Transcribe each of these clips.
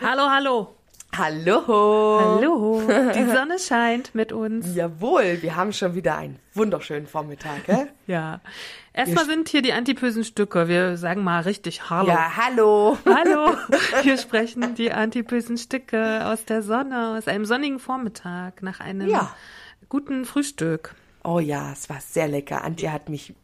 Hallo, hallo. Hallo. Hallo. Die Sonne scheint mit uns. Jawohl, wir haben schon wieder einen wunderschönen Vormittag, gell? Ja. Erstmal sind hier die antipösen Stücke. Wir sagen mal richtig Hallo. Ja, hallo. Hallo. Wir sprechen die antipösen Stücke aus der Sonne, aus einem sonnigen Vormittag, nach einem Ja. guten Frühstück. Oh ja, es war sehr lecker. Antje hat mich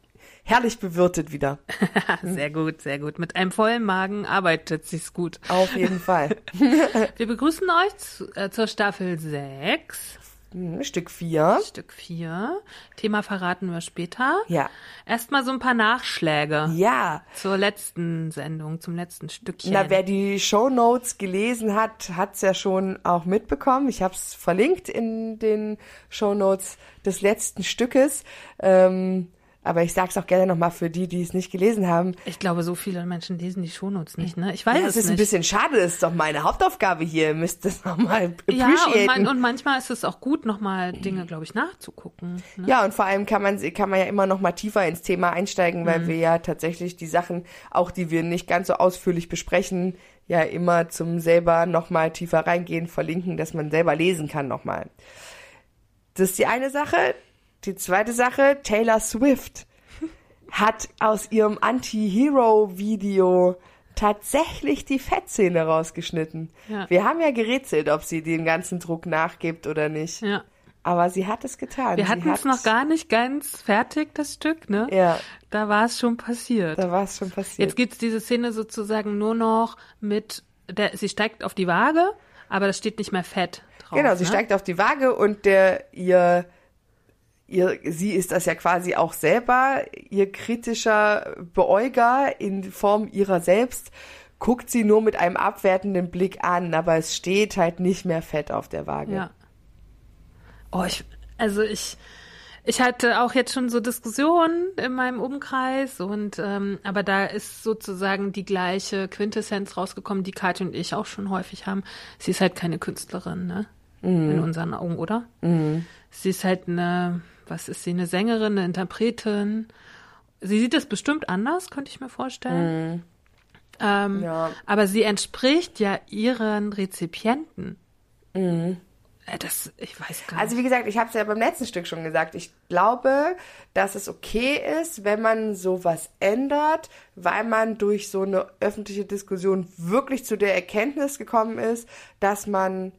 herrlich bewirtet wieder. Sehr gut, sehr gut. Mit einem vollen Magen arbeitet sich's gut. Auf jeden Fall. Wir begrüßen euch zu, äh, zur Staffel 6, Hm, Stück vier. Stück 4. Thema verraten wir später. Ja. Erstmal so ein paar Nachschläge. Ja. Zur letzten Sendung, zum letzten Stückchen. Na, wer die Shownotes gelesen hat, hat's ja schon auch mitbekommen. Ich habe es verlinkt in den Shownotes des letzten Stückes. Ähm, aber ich sag's auch gerne nochmal für die, die es nicht gelesen haben. ich glaube, so viele Menschen lesen die Shownotes nicht, ne? Ich weiß Ja, es ist ein nicht. bisschen schade, das ist doch meine Hauptaufgabe hier. Ihr müsst das nochmal ja, und, man, und manchmal ist es auch gut, nochmal Dinge, glaube ich, nachzugucken. Ne? Ja, und vor allem kann man, kann man ja immer noch mal tiefer ins Thema einsteigen, Mhm. weil wir ja tatsächlich die Sachen, auch die wir nicht ganz so ausführlich besprechen, ja immer zum selber noch mal tiefer reingehen, verlinken, dass man selber lesen kann noch mal. Das ist die eine Sache. Die zweite Sache, Taylor Swift hat aus ihrem Anti-Hero-Video tatsächlich die Fettszene rausgeschnitten. Ja. Wir haben ja gerätselt, ob sie den ganzen Druck nachgibt oder nicht. Ja. Aber sie hat es getan. Wir hatten es noch gar nicht ganz fertig, das Stück, ne? Ja, Da war es schon passiert. da war es schon passiert. Jetzt gibt's diese Szene sozusagen nur noch mit, der, sie steigt auf die Waage, aber da steht nicht mehr Fett drauf. genau, sie ne? steigt auf die Waage und der ihr ihr sie ist das ja quasi auch selber ihr kritischer Beäuger in Form ihrer selbst guckt sie nur mit einem abwertenden Blick an, aber es steht halt nicht mehr Fett auf der Waage. Ja. Oh, ich, also ich, ich hatte auch jetzt schon so Diskussionen in meinem Umkreis und ähm, aber da ist sozusagen die gleiche Quintessenz rausgekommen, die Katja und ich auch schon häufig haben. Sie ist halt keine Künstlerin, ne? In unseren Augen, oder? Sie ist halt eine, was ist sie, eine Sängerin, eine Interpretin. Sie sieht es bestimmt anders, könnte ich mir vorstellen. Ähm, Ja. Aber sie entspricht ja ihren Rezipienten. Äh, Das, ich weiß gar Also nicht. wie gesagt, ich habe es ja beim letzten Stück schon gesagt. Ich glaube, dass es okay ist, wenn man sowas ändert, weil man durch so eine öffentliche Diskussion wirklich zu der Erkenntnis gekommen ist, dass man,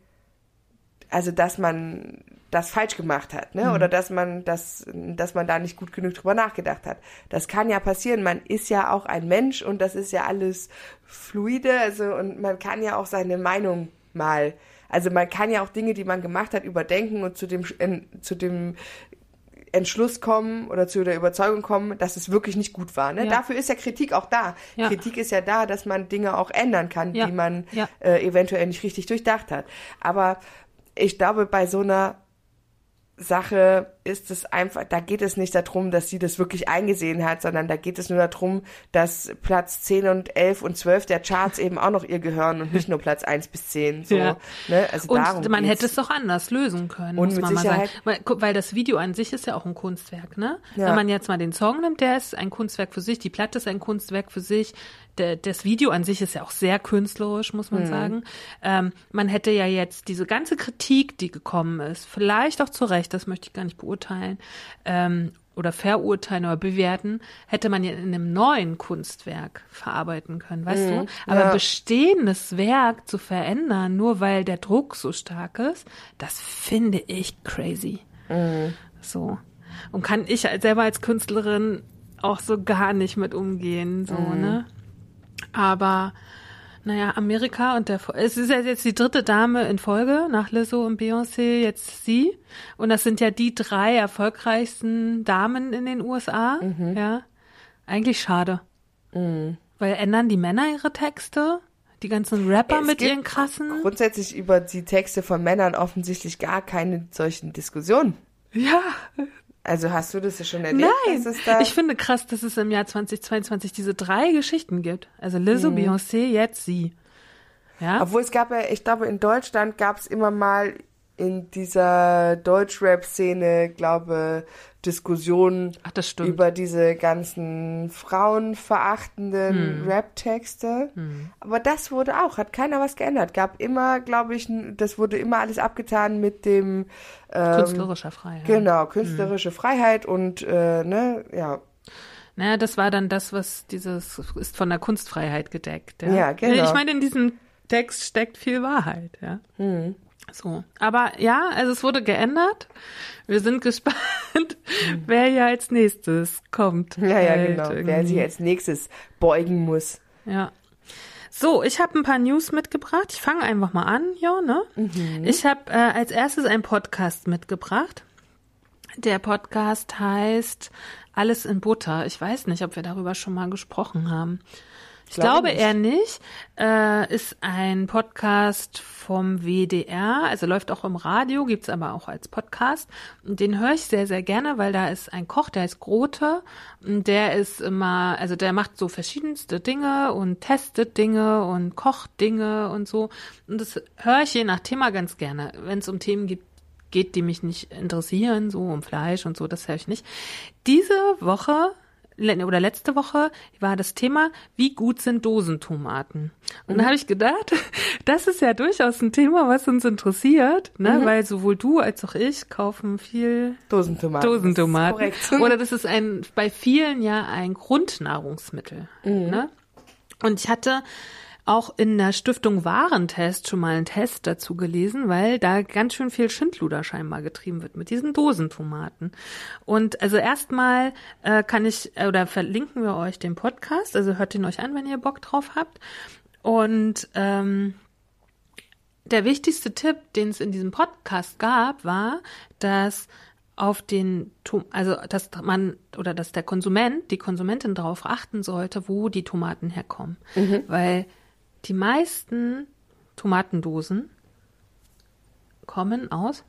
also dass man das falsch gemacht hat, ne? Oder dass man das, dass man da nicht gut genug drüber nachgedacht hat. Das kann ja passieren. Man ist ja auch ein Mensch und das ist ja alles fluide, also und man kann ja auch seine Meinung mal, also man kann ja auch Dinge, die man gemacht hat, überdenken und zu dem en- zu dem Entschluss kommen oder zu der Überzeugung kommen, dass es wirklich nicht gut war. Ne? Ja. Dafür ist ja Kritik auch da. Ja. Kritik ist ja da, dass man Dinge auch ändern kann, Ja. die man äh, eventuell nicht richtig durchdacht hat. Aber ich glaube, bei so einer Sache ist es einfach, da geht es nicht darum, dass sie das wirklich eingesehen hat, sondern da geht es nur darum, dass Platz 10 und 11 und 12 der Charts eben auch noch ihr gehören und nicht nur Platz 1 bis 10. So, Ja. ne? Also darum Und man geht's. hätte es doch anders lösen können, Und muss man mal Sicherheit- sagen. Weil, das Video an sich ist ja auch ein Kunstwerk, ne? Ja. Wenn man jetzt mal den Song nimmt, der ist ein Kunstwerk für sich, die Platte ist ein Kunstwerk für sich, das Video an sich ist ja auch sehr künstlerisch, muss Mhm. man sagen. Ähm, man hätte ja jetzt diese ganze Kritik, die gekommen ist, vielleicht auch zu Recht, das möchte ich gar nicht beurteilen, ähm, oder verurteilen oder bewerten, hätte man ja in einem neuen Kunstwerk verarbeiten können, weißt du? Aber Mhm. ja. bestehendes Werk zu verändern, nur weil der Druck so stark ist, das finde ich crazy. Mhm. So. Und kann ich selber als Künstlerin auch so gar nicht mit umgehen, so, Mhm. ne? Aber, naja, Amerika und der, es ist ja jetzt die dritte Dame in Folge, nach Lizzo und Beyoncé, jetzt sie. Und das sind ja die drei erfolgreichsten Damen in den USA, Mhm. ja. Eigentlich schade. Weil ändern die Männer ihre Texte? die ganzen Rapper Es mit ihren krassen. Grundsätzlich über die Texte von Männern offensichtlich gar keine solchen Diskussionen. Ja, Also hast du das ja schon erlebt? nein. da Ich finde krass, dass es im Jahr 2022 diese drei Geschichten gibt. Also Lizzo, Mhm. Beyoncé, jetzt sie. Ja. Obwohl es gab ja, ich glaube, in Deutschland gab es immer mal in dieser Deutschrap-Szene, glaube Diskussionen Ach, über diese ganzen frauenverachtenden Hm. Rap-Texte. Aber das wurde auch, hat keiner was geändert. Gab immer, glaube ich, das wurde immer alles abgetan mit dem ähm, Künstlerischer Freiheit. Genau, künstlerische Freiheit und äh, ne, ja. Naja, das war dann das, was dieses ist von der Kunstfreiheit gedeckt. Ja, Ja, genau. Ich meine, in diesem Text steckt viel Wahrheit, ja. Hm. So. Aber ja, also es wurde geändert. Wir sind gespannt, wer ja als nächstes kommt. Ja, ja, Halt genau. Wer irgendwie. sich als nächstes beugen muss. Ja. So, ich habe ein paar News mitgebracht. Ich fange einfach mal an, ja, ne? Ich habe äh, als erstes einen Podcast mitgebracht. Der Podcast heißt Alles in Butter. Ich weiß nicht, ob wir darüber schon mal gesprochen haben. Ich Glaube glaube nicht. eher nicht. Äh, ist ein Podcast vom WDR, also läuft auch im Radio, gibt's aber auch als Podcast. Und den höre ich sehr, sehr gerne, weil da ist ein Koch, der heißt Grote. Und der ist immer, also der macht so verschiedenste Dinge und testet Dinge und kocht Dinge und so. Und das höre ich je nach Thema ganz gerne. Wenn es um Themen gibt, geht, die mich nicht interessieren, so um Fleisch und so, das höre ich nicht. Diese Woche oder letzte Woche war das Thema, wie gut sind Dosentomaten? Und da habe ich gedacht, das ist ja durchaus ein Thema, was uns interessiert, ne? weil sowohl du als auch ich kaufen viel Dosentomaten. Dosentomaten. Das. Oder das ist ein bei vielen ja ein Grundnahrungsmittel. Ne? Und ich hatte auch in der Stiftung Warentest schon mal einen Test dazu gelesen, weil da ganz schön viel Schindluder scheinbar getrieben wird mit diesen Dosentomaten. Und also erstmal äh, kann ich äh, oder verlinken wir euch den Podcast, also hört ihn euch an, wenn ihr Bock drauf habt. Und ähm, der wichtigste Tipp, den es in diesem Podcast gab, war, dass auf den, also dass man oder dass der Konsument, die Konsumentin darauf achten sollte, wo die Tomaten herkommen, weil die meisten Tomatendosen kommen aus,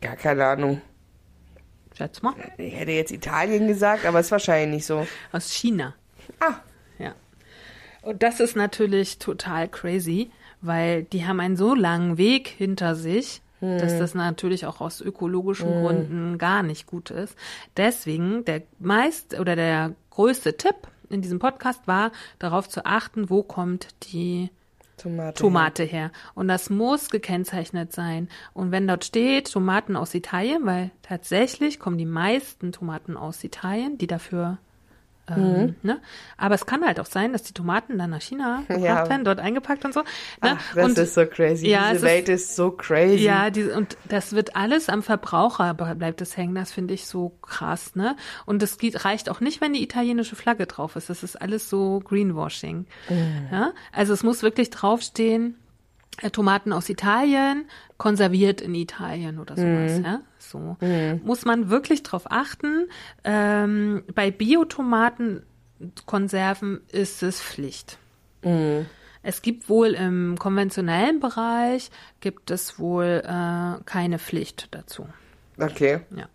Gar keine Ahnung. schätz mal, Ich hätte jetzt Italien gesagt, aber ist wahrscheinlich nicht so. aus China. Ah, Ja. Und das ist natürlich total crazy, weil die haben einen so langen Weg hinter sich, dass das natürlich auch aus ökologischen Gründen gar nicht gut ist. Deswegen der meist oder der größte Tipp in diesem Podcast war, darauf zu achten, wo kommt die Tomate. Tomate her. Und das muss gekennzeichnet sein. Und wenn dort steht Tomaten aus Italien, weil tatsächlich kommen die meisten Tomaten aus Italien, die dafür ähm, ne? Aber es kann halt auch sein, dass die Tomaten dann nach China gebracht Ja. werden, dort eingepackt und so. Ne? Ach, das und, ist so crazy. Ja, es Diese ist- Welt ist so crazy. ja, die, und das wird alles am Verbraucher bleibt es hängen. Das finde ich so krass, ne? Und das geht, reicht auch nicht, wenn die italienische Flagge drauf ist. Das ist alles so Greenwashing. Ja? Also es muss wirklich draufstehen, äh, Tomaten aus Italien, konserviert in Italien oder sowas, ja? So. Muss man wirklich drauf achten. Ähm, bei Biotomatenkonserven ist es Pflicht. Es gibt wohl im konventionellen Bereich gibt es wohl äh, keine Pflicht dazu. Okay. Ja.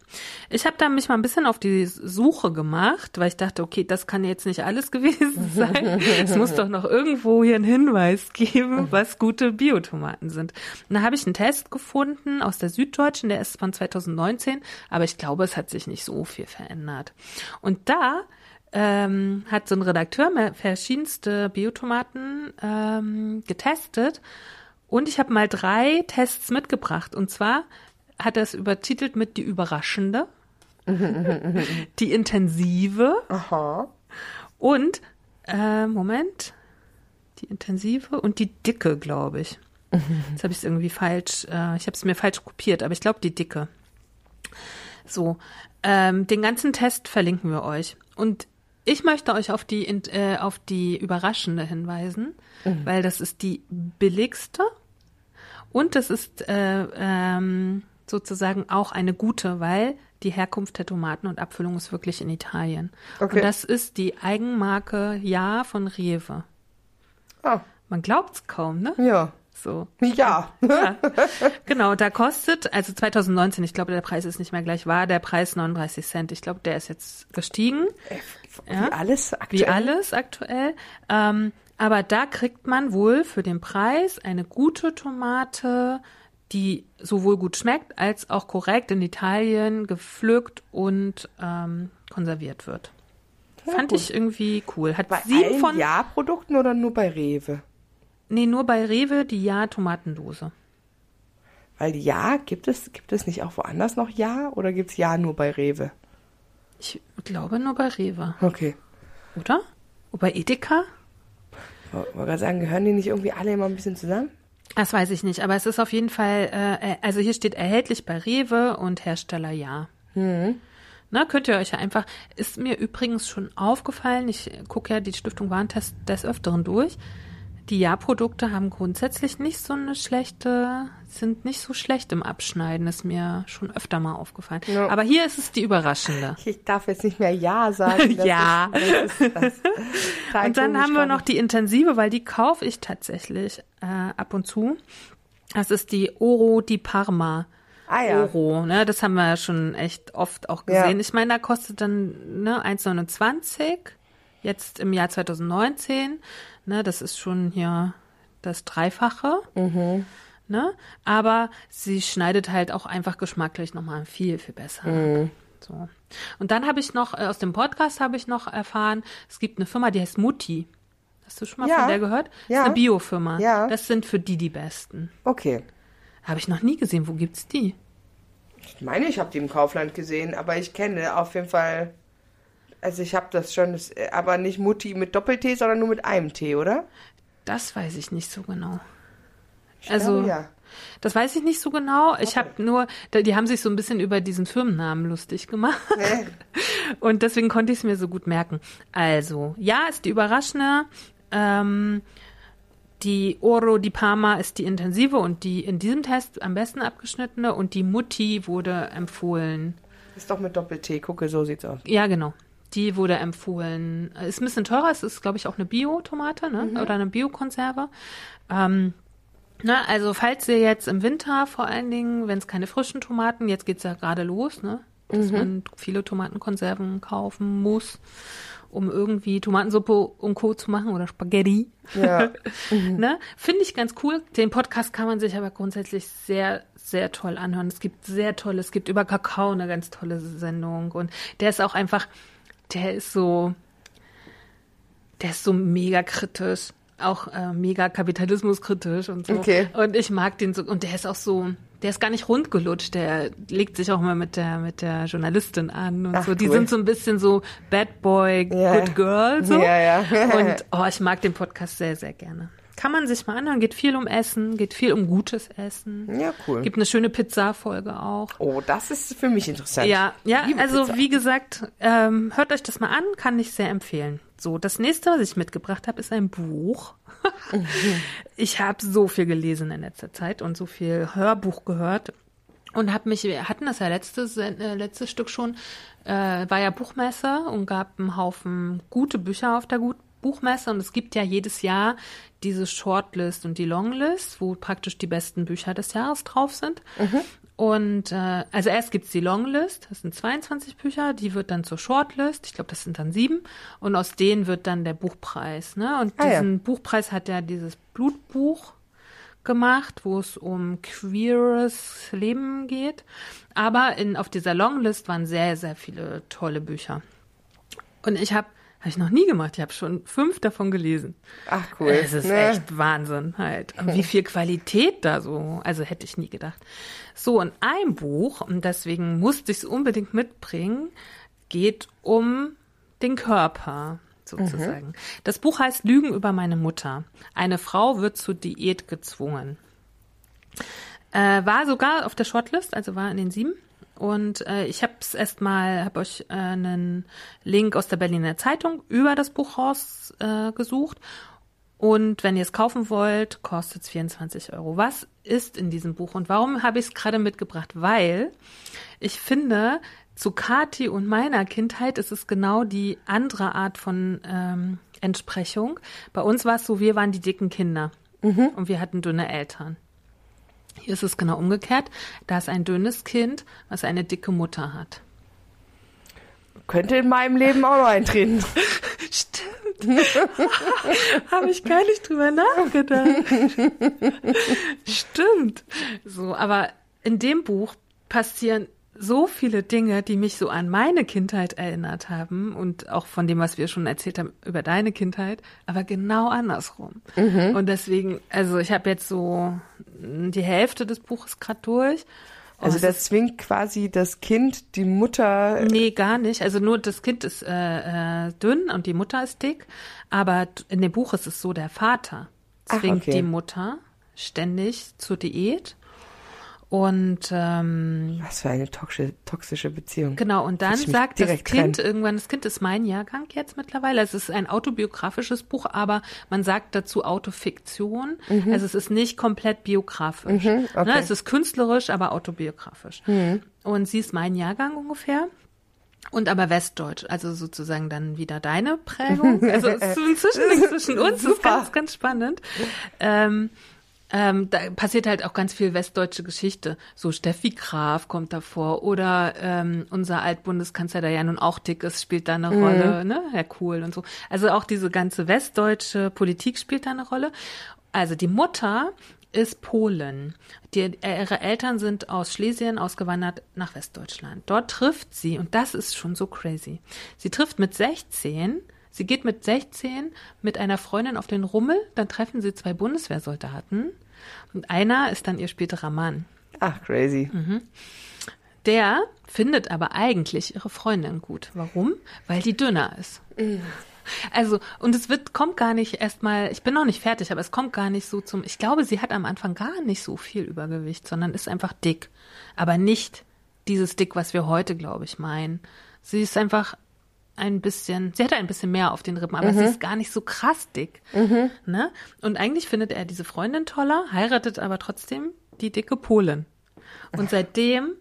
Ich habe da mich mal ein bisschen auf die Suche gemacht, weil ich dachte, okay, das kann jetzt nicht alles gewesen sein. es muss doch noch irgendwo hier einen Hinweis geben, was gute Biotomaten sind. Und da habe ich einen Test gefunden aus der Süddeutschen, der ist von 2019, aber ich glaube, es hat sich nicht so viel verändert. Und da ähm, hat so ein Redakteur verschiedenste Biotomaten ähm, getestet und ich habe mal drei Tests mitgebracht. Und zwar hat er es übertitelt mit die überraschende, die intensive Aha. und, äh, Moment, die intensive und die dicke, glaube ich. Jetzt habe ich es irgendwie falsch, äh, ich habe es mir falsch kopiert, aber ich glaube die dicke. So, ähm, den ganzen Test verlinken wir euch. Und ich möchte euch auf die, äh, auf die überraschende hinweisen, weil das ist die billigste und das ist äh, ähm, sozusagen auch eine gute, weil die Herkunft der Tomaten und Abfüllung ist wirklich in Italien. Okay. Und das ist die Eigenmarke Ja von Rewe. Ah, Man glaubt's kaum, ne? ja. So. Ja. Ja. genau, da kostet, also 2019, ich glaube, der Preis ist nicht mehr gleich, war der Preis 39 Cent. Ich glaube, der ist jetzt gestiegen, Wie Ja. alles aktuell. wie alles aktuell. Ähm, aber da kriegt man wohl für den Preis eine gute Tomate, die sowohl gut schmeckt, als auch korrekt in Italien gepflückt und ähm, konserviert wird. Fand gut. ich irgendwie cool. Hat Bei sieben allen von, Ja-Produkten oder nur bei Rewe? nee, nur bei Rewe die Ja-Tomatendose. Weil Ja, gibt es, gibt es nicht auch woanders noch Ja oder gibt es Ja nur bei Rewe? Ich glaube nur bei Rewe, Okay. oder? Und bei Edeka? Ich wollte gerade sagen, gehören die nicht irgendwie alle immer ein bisschen zusammen? Das weiß ich nicht, aber es ist auf jeden Fall, äh, äh, also hier steht erhältlich bei Rewe und Hersteller ja. Na, könnt ihr euch ja einfach, ist mir übrigens schon aufgefallen, ich gucke ja die Stiftung Warentest des Öfteren durch. Die Ja-Produkte haben grundsätzlich nicht so eine schlechte, sind nicht so schlecht im Abschneiden, ist mir schon öfter mal aufgefallen. Ja. Aber hier ist es die überraschende. Ich darf jetzt nicht mehr Ja sagen. Ja. Ist, das ist, das Und dann haben wir noch die intensive, weil die kaufe ich tatsächlich äh, ab und zu. Das ist die Oro di Parma. Ah ja. Oro, ne? Das haben wir ja schon echt oft auch Ja. gesehen. Ich meine, da kostet dann ne, 1,29 jetzt im Jahr 2019. Ne, das ist schon hier das Dreifache. Mhm. Ne? Aber sie schneidet halt auch einfach geschmacklich nochmal viel, viel besser Mhm. ab. So. Und dann habe ich noch, äh, aus dem Podcast habe ich noch erfahren, es gibt eine Firma, die heißt Mutti. Hast du schon mal Ja. von der gehört? Das Ja. ist eine Biofirma. Ja. Das sind für die die besten. Okay. Habe ich noch nie gesehen. Wo gibt's die? Ich meine, ich habe die im Kaufland gesehen, aber ich kenne auf jeden Fall. Also ich habe das schon, das, aber nicht Mutti mit Doppel-T, sondern nur mit einem T, oder? Das weiß ich nicht so genau. Ich Also- glaube, ja. Das weiß ich nicht so genau. Ich habe nur, die haben sich so ein bisschen über diesen Firmennamen lustig gemacht. Nee. Und deswegen konnte ich es mir so gut merken. Also, ja, ist die überraschende. Ähm, die Oro di Parma ist die intensive und die in diesem Test am besten abgeschnittene und die Mutti wurde empfohlen. Ist doch mit Doppel-T, gucke, so sieht's aus. Ja, genau. Die wurde empfohlen. Ist ein bisschen teurer. Es ist, glaube ich, auch eine Bio-Tomate ne? oder eine Bio-Konserve. Ähm, na, also falls ihr jetzt im Winter vor allen Dingen, wenn es keine frischen Tomaten, jetzt geht's ja gerade los, ne? dass man viele Tomatenkonserven kaufen muss, um irgendwie Tomatensuppe und Co. zu machen oder Spaghetti. Ja. Ne? Finde ich ganz cool. Den Podcast kann man sich aber grundsätzlich sehr, sehr toll anhören. Es gibt sehr tolle, es gibt über Kakao eine ganz tolle Sendung und der ist auch einfach, der ist so, der ist so mega kritisch, auch äh, mega kapitalismuskritisch und so. Okay. Und ich mag den so, und der ist auch so, der ist gar nicht rundgelutscht, der legt sich auch mal mit der, mit der Journalistin an und Ach, so. Die cool. sind so ein bisschen so Bad Boy, Ja. Good Girl, so. Ja, ja. Und oh, ich mag den Podcast sehr, sehr gerne. Kann man sich mal anhören. Geht viel um Essen, geht viel um gutes Essen. Ja, cool. Gibt eine schöne Pizza-Folge auch. Oh, das ist für mich interessant. Ja, ja, also Pizza. wie gesagt, ähm, hört euch das mal an, kann ich sehr empfehlen. So, das nächste, was ich mitgebracht habe, ist ein Buch. ich habe so viel gelesen in letzter Zeit und so viel Hörbuch gehört und habe mich, wir hatten das ja letztes, äh, letztes Stück schon, äh, war ja Buchmesse und gab einen Haufen gute Bücher auf der Gut Buchmesse und es gibt ja jedes Jahr diese Shortlist und die Longlist, wo praktisch die besten Bücher des Jahres drauf sind. Und äh, also erst gibt's die Longlist, das sind 22 Bücher, die wird dann zur Shortlist, ich glaube, das sind dann sieben, und aus denen wird dann der Buchpreis. Ne? Und Ah, ja. diesen Buchpreis hat ja dieses Blutbuch gemacht, wo es um queeres Leben geht. Aber in, auf dieser Longlist waren sehr, sehr viele tolle Bücher. Und ich habe habe ich noch nie gemacht. Ich habe schon fünf davon gelesen. Ach, cool. Es ist Ne? echt Wahnsinn halt. Und wie viel Qualität da so, also hätte ich nie gedacht. So, und ein Buch, und deswegen musste ich es unbedingt mitbringen, geht um den Körper sozusagen. Das Buch heißt Lügen über meine Mutter. Eine Frau wird zur Diät gezwungen. Äh, war sogar auf der Shortlist, also war in den sieben. Und äh, ich habe es erstmal, habe euch äh, einen Link aus der Berliner Zeitung über das Buch rausgesucht. Äh, gesucht. und wenn ihr es kaufen wollt, kostet es 24 Euro. Was ist in diesem Buch und warum habe ich es gerade mitgebracht? Weil ich finde, zu Kati und meiner Kindheit ist es genau die andere Art von ähm, Entsprechung. Bei uns war es so, wir waren die dicken Kinder und wir hatten dünne Eltern. Hier ist es genau umgekehrt. Da ist ein dünnes Kind, was eine dicke Mutter hat. Könnte in meinem Leben auch noch eintreten. Stimmt. Habe ich gar nicht drüber nachgedacht. Stimmt. So, aber in dem Buch passieren so viele Dinge, die mich so an meine Kindheit erinnert haben und auch von dem, was wir schon erzählt haben über deine Kindheit, aber genau andersrum. Mhm. Und deswegen, also ich habe jetzt so die Hälfte des Buches gerade durch. Oh, Also das zwingt quasi das Kind, die Mutter. Nee, gar nicht. Also nur das Kind ist äh, äh, dünn und die Mutter ist dick. Aber in dem Buch ist es so, der Vater Ach, zwingt okay. die Mutter ständig zur Diät. Und ähm, Was für eine toxische, toxische Beziehung. genau, und dann sagt das Kind trennen. irgendwann, das Kind ist mein Jahrgang jetzt mittlerweile. Es ist ein autobiografisches Buch, aber man sagt dazu Autofiktion. Also es ist nicht komplett biografisch. Mhm, okay. ne, es ist künstlerisch, aber autobiografisch. Und sie ist mein Jahrgang ungefähr. Und aber Westdeutsch, also sozusagen dann wieder deine Prägung. Also es ist so ein Zwischending zwischen uns, das ist ganz, ganz spannend. Ähm, ähm, da passiert halt auch ganz viel westdeutsche Geschichte. So Steffi Graf kommt davor oder ähm, unser Altbundeskanzler, der ja nun auch dick ist, spielt da eine Rolle, ne? Herr Kohl und so. Also auch diese ganze westdeutsche Politik spielt da eine Rolle. Also die Mutter ist Polen. Die, ihre Eltern sind aus Schlesien ausgewandert nach Westdeutschland. Dort trifft sie, und das ist schon so crazy, sie trifft mit 16, sie geht mit 16 mit einer Freundin auf den Rummel, dann treffen sie zwei Bundeswehrsoldaten und einer ist dann ihr späterer Mann. Ach, crazy. Mhm. Der findet aber eigentlich ihre Freundin gut. Warum? Weil die dünner ist. Also, und es wird, kommt gar nicht erstmal, ich bin noch nicht fertig, aber es kommt gar nicht so zum, ich glaube, sie hat am Anfang gar nicht so viel Übergewicht, sondern ist einfach dick. Aber nicht dieses Dick, was wir heute, glaube ich, meinen. Sie ist einfach ein bisschen, sie hat ein bisschen mehr auf den Rippen, aber sie ist gar nicht so krass dick. Ne? Und eigentlich findet er diese Freundin toller, heiratet aber trotzdem die dicke Polin. Und seitdem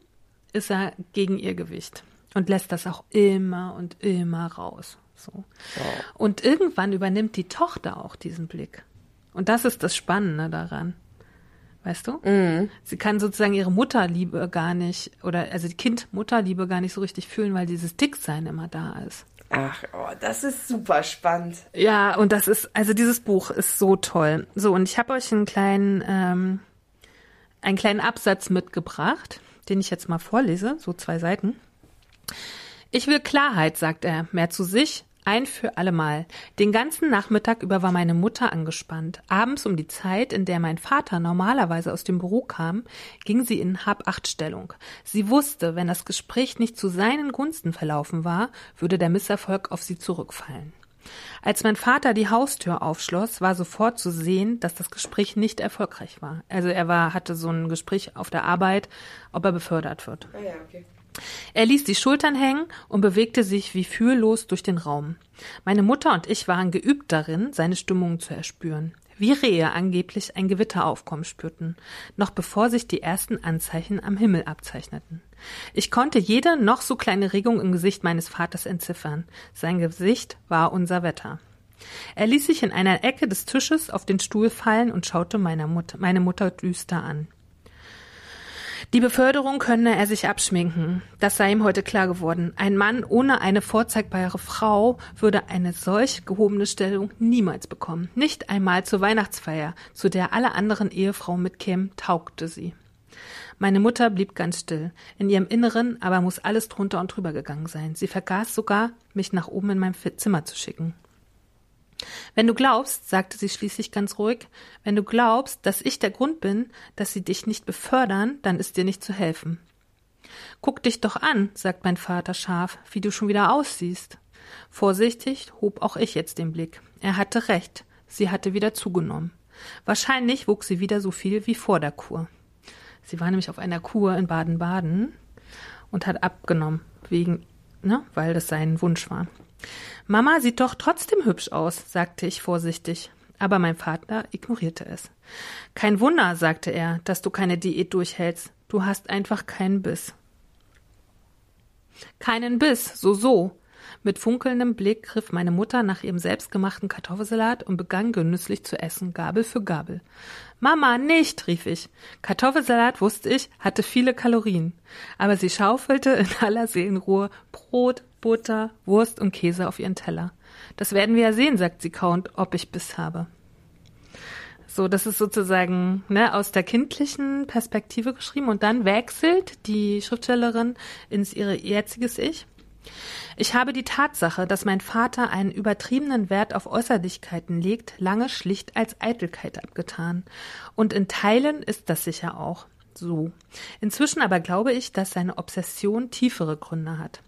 ist er gegen ihr Gewicht und lässt das auch immer und immer raus. So. Und irgendwann übernimmt die Tochter auch diesen Blick. Und das ist das Spannende daran. Weißt du? Sie kann sozusagen ihre Mutterliebe gar nicht, oder also die Kind-Mutterliebe gar nicht so richtig fühlen, weil dieses Dicksein immer da ist. Ach, oh, das ist super spannend. Ja, und das ist, also dieses Buch ist so toll. So, und ich habe euch einen kleinen, ähm, einen kleinen Absatz mitgebracht, den ich jetzt mal vorlese, so zwei Seiten. Ich will Klarheit, sagt er, mehr zu sich, ein für allemal. Den ganzen Nachmittag über war meine Mutter angespannt. Abends um die Zeit, in der mein Vater normalerweise aus dem Büro kam, ging sie in Hab-Acht-Stellung. Sie wusste, wenn das Gespräch nicht zu seinen Gunsten verlaufen war, würde der Misserfolg auf sie zurückfallen. Als mein Vater die Haustür aufschloss, war sofort zu sehen, dass das Gespräch nicht erfolgreich war. Also er war, hatte so ein Gespräch auf der Arbeit, ob er befördert wird. Ah ja, okay. Er ließ die Schultern hängen und bewegte sich wie fühllos durch den Raum. Meine Mutter und ich waren geübt darin, seine Stimmung zu erspüren. Wie Rehe angeblich ein Gewitteraufkommen spürten, noch bevor sich die ersten Anzeichen am Himmel abzeichneten. Ich konnte jede noch so kleine Regung im Gesicht meines Vaters entziffern. Sein Gesicht war unser Wetter. Er ließ sich in einer Ecke des Tisches auf den Stuhl fallen und schaute meine Mutter, meine Mutter düster an. Die Beförderung könne er sich abschminken. Das sei ihm heute klar geworden. Ein Mann ohne eine vorzeigbare Frau würde eine solch gehobene Stellung niemals bekommen. Nicht einmal zur Weihnachtsfeier, zu der alle anderen Ehefrauen mitkämen, taugte sie. Meine Mutter blieb ganz still. In ihrem Inneren aber muss alles drunter und drüber gegangen sein. Sie vergaß sogar, mich nach oben in mein Zimmer zu schicken. Wenn du glaubst, sagte sie schließlich ganz ruhig, wenn du glaubst, dass ich der Grund bin, dass sie dich nicht befördern, dann ist dir nicht zu helfen. Guck dich doch an, sagt mein Vater scharf, wie du schon wieder aussiehst. Vorsichtig hob auch ich jetzt den Blick. Er hatte recht, sie hatte wieder zugenommen. Wahrscheinlich wuchs sie wieder so viel wie vor der Kur. Sie war nämlich auf einer Kur in Baden-Baden und hat abgenommen, wegen, ne, weil das sein Wunsch war. Mama sieht doch trotzdem hübsch aus, sagte ich vorsichtig. Aber mein Vater ignorierte es. Kein Wunder, sagte er, dass du keine Diät durchhältst. Du hast einfach keinen Biss. Keinen Biss, so so. Mit funkelndem Blick griff meine Mutter nach ihrem selbstgemachten Kartoffelsalat und begann genüsslich zu essen, Gabel für Gabel. Mama, nicht, rief ich. Kartoffelsalat, wusste ich, hatte viele Kalorien. Aber sie schaufelte in aller Seelenruhe Brot, Butter, Wurst und Käse auf ihren Teller. Das werden wir ja sehen, sagt sie kauend, ob ich Biss habe. So, das ist sozusagen ne, aus der kindlichen Perspektive geschrieben und dann wechselt die Schriftstellerin ins ihre jetziges Ich. Ich habe die Tatsache, dass mein Vater einen übertriebenen Wert auf Äußerlichkeiten legt, lange schlicht als Eitelkeit abgetan. Und in Teilen ist das sicher auch so. Inzwischen aber glaube ich, dass seine Obsession tiefere Gründe hat.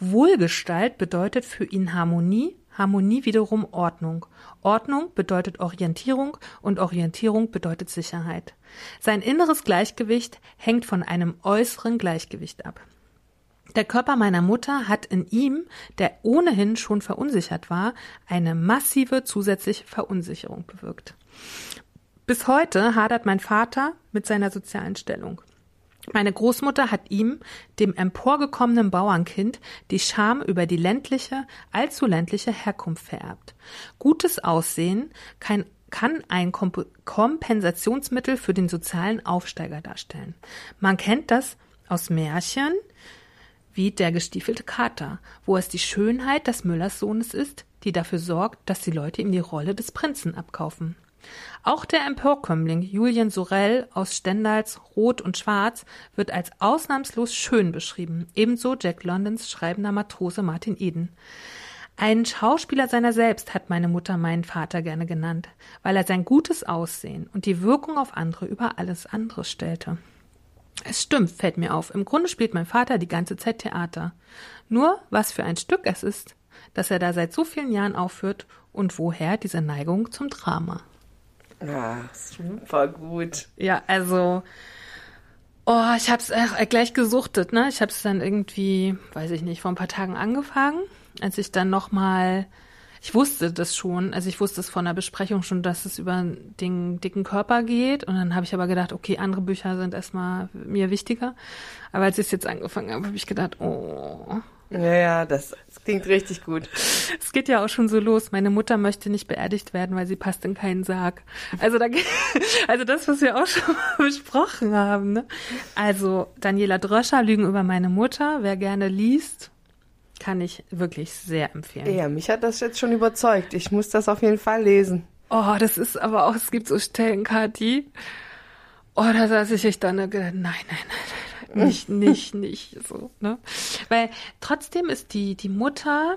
Wohlgestalt bedeutet für ihn Harmonie, Harmonie wiederum Ordnung. Ordnung bedeutet Orientierung und Orientierung bedeutet Sicherheit. Sein inneres Gleichgewicht hängt von einem äußeren Gleichgewicht ab. Der Körper meiner Mutter hat in ihm, der ohnehin schon verunsichert war, eine massive zusätzliche Verunsicherung bewirkt. Bis heute hadert mein Vater mit seiner sozialen Stellung. Meine Großmutter hat ihm, dem emporgekommenen Bauernkind, die Scham über die ländliche, allzu ländliche Herkunft vererbt. Gutes Aussehen kann, kann ein Komp Kompensationsmittel für den sozialen Aufsteiger darstellen. Man kennt das aus Märchen, wie der gestiefelte Kater, wo es die Schönheit des Müllers Sohnes ist, die dafür sorgt, dass die Leute ihm die Rolle des Prinzen abkaufen. Auch der Emporkömmling Julien Sorel aus Stendals Rot und Schwarz wird als ausnahmslos schön beschrieben, ebenso Jack Londons schreibender Matrose Martin Eden. Ein Schauspieler seiner selbst hat meine Mutter meinen Vater gerne genannt, weil er sein gutes Aussehen und die Wirkung auf andere über alles andere stellte. Es stimmt, fällt mir auf. Im Grunde spielt mein Vater die ganze Zeit Theater. Nur, was für ein Stück es ist, dass er da seit so vielen Jahren aufführt und woher diese Neigung zum Drama. Ja, super gut. Ja, also, oh, ich hab's äh, gleich gesuchtet, ne? Ich hab's dann irgendwie, weiß ich nicht, vor ein paar Tagen angefangen, als ich dann nochmal, ich wusste das schon, also ich wusste es von der Besprechung schon, dass es über den dicken Körper geht und dann habe ich aber gedacht, okay, andere Bücher sind erstmal mir wichtiger. Aber als ich es jetzt angefangen habe, habe ich gedacht, oh, ja, ja, das, das, klingt richtig gut. Es geht ja auch schon so los. Meine Mutter möchte nicht beerdigt werden, weil sie passt in keinen Sarg. Also, da, also das, was wir auch schon besprochen haben. Ne? Also Daniela Dröscher, Lügen über meine Mutter. Wer gerne liest, kann ich wirklich sehr empfehlen. Ja, mich hat das jetzt schon überzeugt. Ich muss das auf jeden Fall lesen. Oh, das ist aber auch, es gibt so Stellen, Kathi. Oh, da saß ich echt dann gedacht, nein, nein, nein, nein nicht, nicht, nicht so, ne? Weil trotzdem ist die, die Mutter,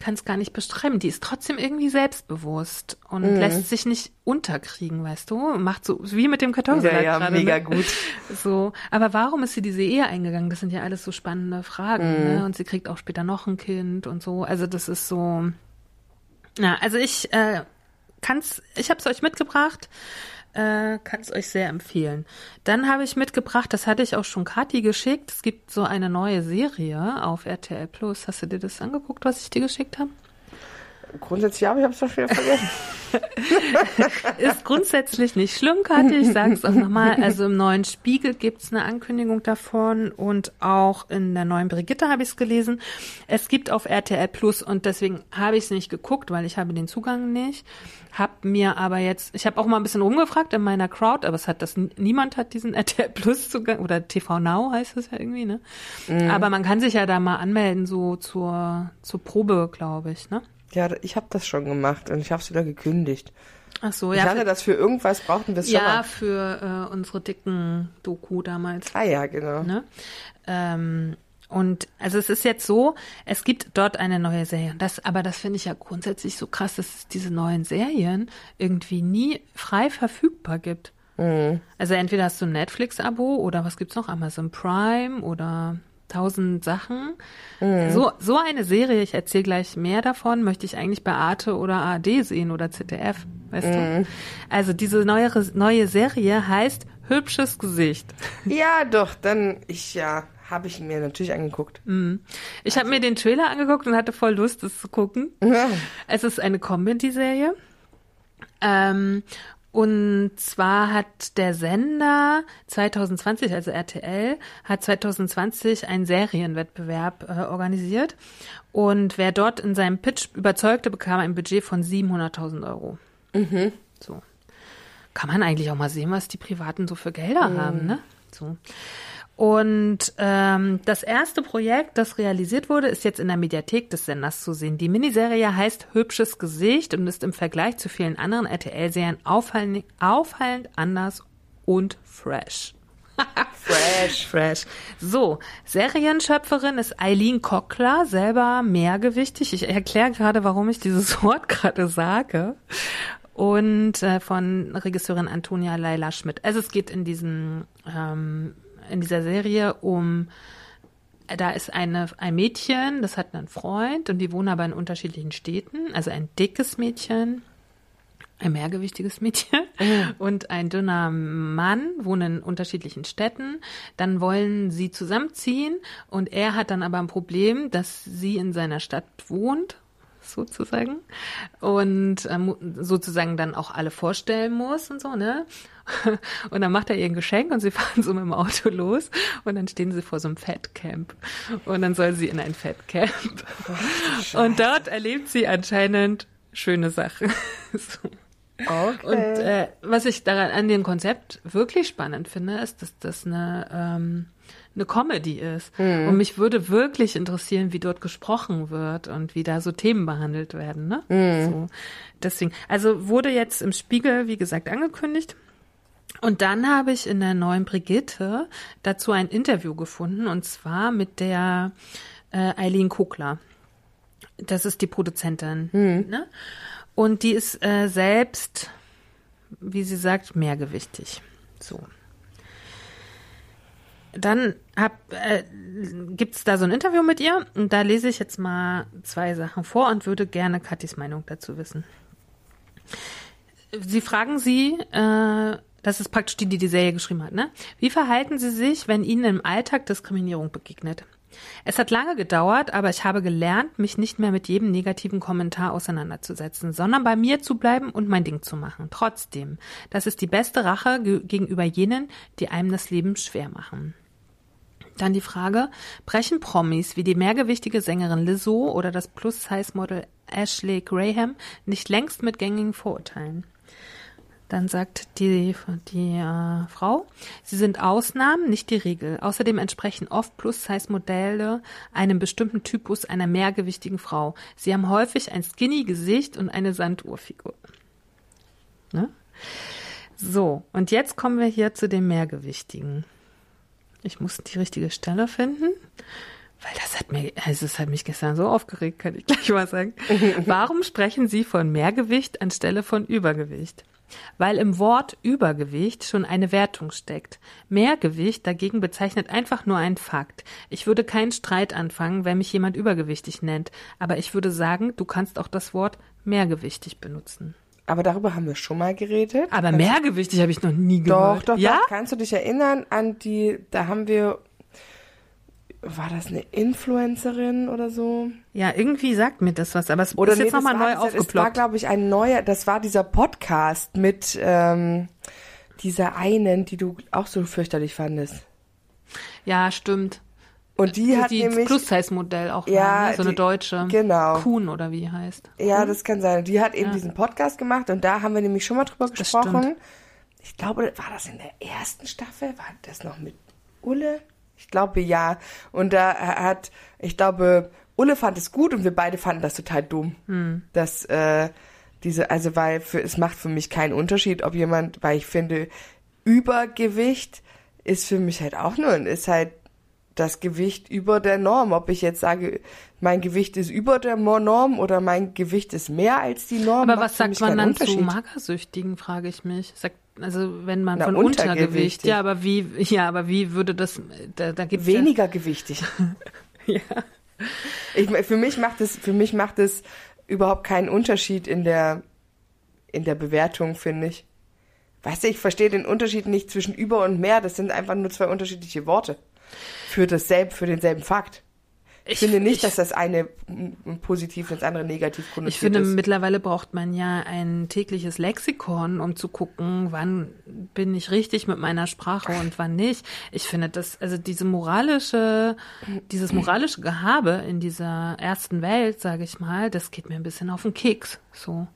kann es gar nicht beschreiben, die ist trotzdem irgendwie selbstbewusst und mhm. lässt sich nicht unterkriegen, weißt du? Macht so, wie mit dem Kartoffelsalat ja, ja, gerade. mega ne? gut. So, aber warum ist sie diese Ehe eingegangen? Das sind ja alles so spannende Fragen, mhm. ne? Und sie kriegt auch später noch ein Kind und so. Also das ist so, ja, also ich äh, kann's, ich habe es euch mitgebracht äh, kann es euch sehr empfehlen. Dann habe ich mitgebracht, das hatte ich auch schon Kati geschickt. Es gibt so eine neue Serie auf RTL Plus. Hast du dir das angeguckt, was ich dir geschickt habe? Grundsätzlich ja, aber ich habe es doch wieder vergessen. ist grundsätzlich nicht schlimm, Kathi. Ich sage es auch nochmal. Also im neuen Spiegel gibt es eine Ankündigung davon und auch in der neuen Brigitte habe ich es gelesen. Es gibt auf RTL Plus und deswegen habe ich es nicht geguckt, weil ich habe den Zugang nicht. Hab mir aber jetzt, ich habe auch mal ein bisschen rumgefragt in meiner Crowd, aber es hat das niemand hat diesen RTL Plus Zugang oder TV Now heißt es ja irgendwie, ne? Mhm. Aber man kann sich ja da mal anmelden so zur zur Probe, glaube ich, ne? Ja, ich habe das schon gemacht und ich habe es wieder gekündigt. Ach so, ja. Ich hatte das für irgendwas, brauchten wir es ja, schon mal. Ja, für äh, unsere dicken Doku damals. Ah ja, genau. Ne? Ähm, und also es ist jetzt so, es gibt dort eine neue Serie. Das, aber das finde ich ja grundsätzlich so krass, dass es diese neuen Serien irgendwie nie frei verfügbar gibt. Mhm. Also entweder hast du ein Netflix-Abo oder was gibt's noch? Amazon Prime oder tausend Sachen. Mhm. So, so eine Serie, ich erzähle gleich mehr davon, möchte ich eigentlich bei Arte oder ARD sehen oder ZDF, weißt mhm. du? Also diese neue, neue Serie heißt Hübsches Gesicht. Ja, doch, dann, ich, ja, habe ich mir natürlich angeguckt. Mhm. Ich also. habe mir den Trailer angeguckt und hatte voll Lust, es zu gucken. Ja. Es ist eine Comedy-Serie. Ähm, Und zwar hat der Sender 2020, also RTL, hat 2020 einen Serienwettbewerb äh, organisiert. Und wer dort in seinem Pitch überzeugte, bekam ein Budget von 700.000 Euro. Mhm. So. Kann man eigentlich auch mal sehen, was die Privaten so für Gelder mhm. haben, ne? So. Und ähm, das erste Projekt, das realisiert wurde, ist jetzt in der Mediathek des Senders zu sehen. Die Miniserie heißt Hübsches Gesicht und ist im Vergleich zu vielen anderen RTL-Serien auffallend, auffallend anders und fresh. fresh. Fresh. So, Serienschöpferin ist Eileen Kockler, selber mehrgewichtig. Ich erkläre gerade, warum ich dieses Wort gerade sage. Und äh, von Regisseurin Antonia Leila Schmidt. Also es geht in diesem ähm, in dieser Serie um da ist eine, ein Mädchen, das hat einen Freund und die wohnen aber in unterschiedlichen Städten. Also ein dickes Mädchen, ein mehrgewichtiges Mädchen mhm. und ein dünner Mann wohnen in unterschiedlichen Städten. Dann wollen sie zusammenziehen und er hat dann aber ein Problem, dass sie in seiner Stadt wohnt sozusagen und ähm, sozusagen dann auch alle vorstellen muss und so, ne? Und dann macht er ihr ein Geschenk und sie fahren so mit dem Auto los und dann stehen sie vor so einem Fettcamp und dann soll sie in ein Fettcamp oh, und dort erlebt sie anscheinend schöne Sachen. so. Okay. Und äh, was ich daran an dem Konzept wirklich spannend finde, ist, dass das eine ähm, eine Comedy ist. Mhm. Und mich würde wirklich interessieren, wie dort gesprochen wird und wie da so Themen behandelt werden. Ne? Mhm. So. Deswegen, also wurde jetzt im Spiegel, wie gesagt, angekündigt. Und dann habe ich in der neuen Brigitte dazu ein Interview gefunden und zwar mit der äh, Eileen Kogler. Das ist die Produzentin. Mhm. Ne? Und die ist äh, selbst, wie sie sagt, mehrgewichtig. So dann äh, gibt es da so ein Interview mit ihr und da lese ich jetzt mal zwei Sachen vor und würde gerne Katis Meinung dazu wissen. Sie fragen sie, äh, das ist praktisch die, die die Serie geschrieben hat, ne? Wie verhalten Sie sich, wenn Ihnen im Alltag Diskriminierung begegnet? Es hat lange gedauert, aber ich habe gelernt, mich nicht mehr mit jedem negativen Kommentar auseinanderzusetzen, sondern bei mir zu bleiben und mein Ding zu machen. Trotzdem, das ist die beste Rache gegenüber jenen, die einem das Leben schwer machen. Dann die Frage, brechen Promis wie die mehrgewichtige Sängerin Lizzo oder das Plus-Size-Model Ashley Graham nicht längst mit gängigen Vorurteilen? Dann sagt die, die äh, Frau, sie sind Ausnahmen, nicht die Regel. Außerdem entsprechen oft Plus-Size-Modelle einem bestimmten Typus einer mehrgewichtigen Frau. Sie haben häufig ein Skinny-Gesicht und eine Sanduhrfigur. Ne? So, und jetzt kommen wir hier zu den Mehrgewichtigen. Ich muss die richtige Stelle finden. Weil das hat mir, also es hat mich gestern so aufgeregt, kann ich gleich mal sagen. Warum sprechen Sie von Mehrgewicht anstelle von Übergewicht? Weil im Wort Übergewicht schon eine Wertung steckt. Mehrgewicht dagegen bezeichnet einfach nur einen Fakt. Ich würde keinen Streit anfangen, wenn mich jemand übergewichtig nennt, aber ich würde sagen, du kannst auch das Wort mehrgewichtig benutzen. Aber darüber haben wir schon mal geredet. Aber kannst mehrgewichtig habe ich noch nie gehört. Doch, doch, ja? Doch. Kannst du dich erinnern an die, da haben wir, war das eine Influencerin oder so? Ja, irgendwie sagt mir das was, aber es oder ist nee, jetzt nochmal neu aufgeploppt. Das war, glaube ich, ein neuer, das war dieser Podcast mit ähm, dieser einen, die du auch so fürchterlich fandest. Ja, stimmt. Und die hat die nämlich Plus-Size-Modell auch ja, war, ne? so eine die, deutsche. Genau. Kuhn oder wie heißt. Ja, das kann sein. Die hat eben ja. diesen Podcast gemacht und da haben wir nämlich schon mal drüber das gesprochen. Stimmt. Ich glaube, war das in der ersten Staffel? War das noch mit Ulle? Ich glaube ja. Und da hat, ich glaube, Ulle fand es gut und wir beide fanden das total dumm. Hm. Dass äh, diese, also weil für, es macht für mich keinen Unterschied, ob jemand, weil ich finde, Übergewicht ist für mich halt auch nur, ist halt das Gewicht über der Norm. Ob ich jetzt sage, mein Gewicht ist über der Norm oder mein Gewicht ist mehr als die Norm. Aber was sagt man dann zu Magersüchtigen, frage ich mich. Sagt, also wenn man Na, von Untergewicht, ja, aber wie, ja, aber wie würde das, da, da gibt weniger ja, gewichtig. ja. Ich, für mich macht es, für mich macht es überhaupt keinen Unterschied in der, in der Bewertung, finde ich. Weißt du, ich verstehe den Unterschied nicht zwischen über und mehr. Das sind einfach nur zwei unterschiedliche Worte für dasselbe, für denselben Fakt. Ich, finde nicht, ich, dass das eine positiv und das andere negativ konnotiert Ich finde, ist. mittlerweile braucht man ja ein tägliches Lexikon, um zu gucken, wann bin ich richtig mit meiner Sprache und wann nicht. Ich finde das, also diese moralische, dieses moralische Gehabe in dieser ersten Welt, sage ich mal, das geht mir ein bisschen auf den Keks. So,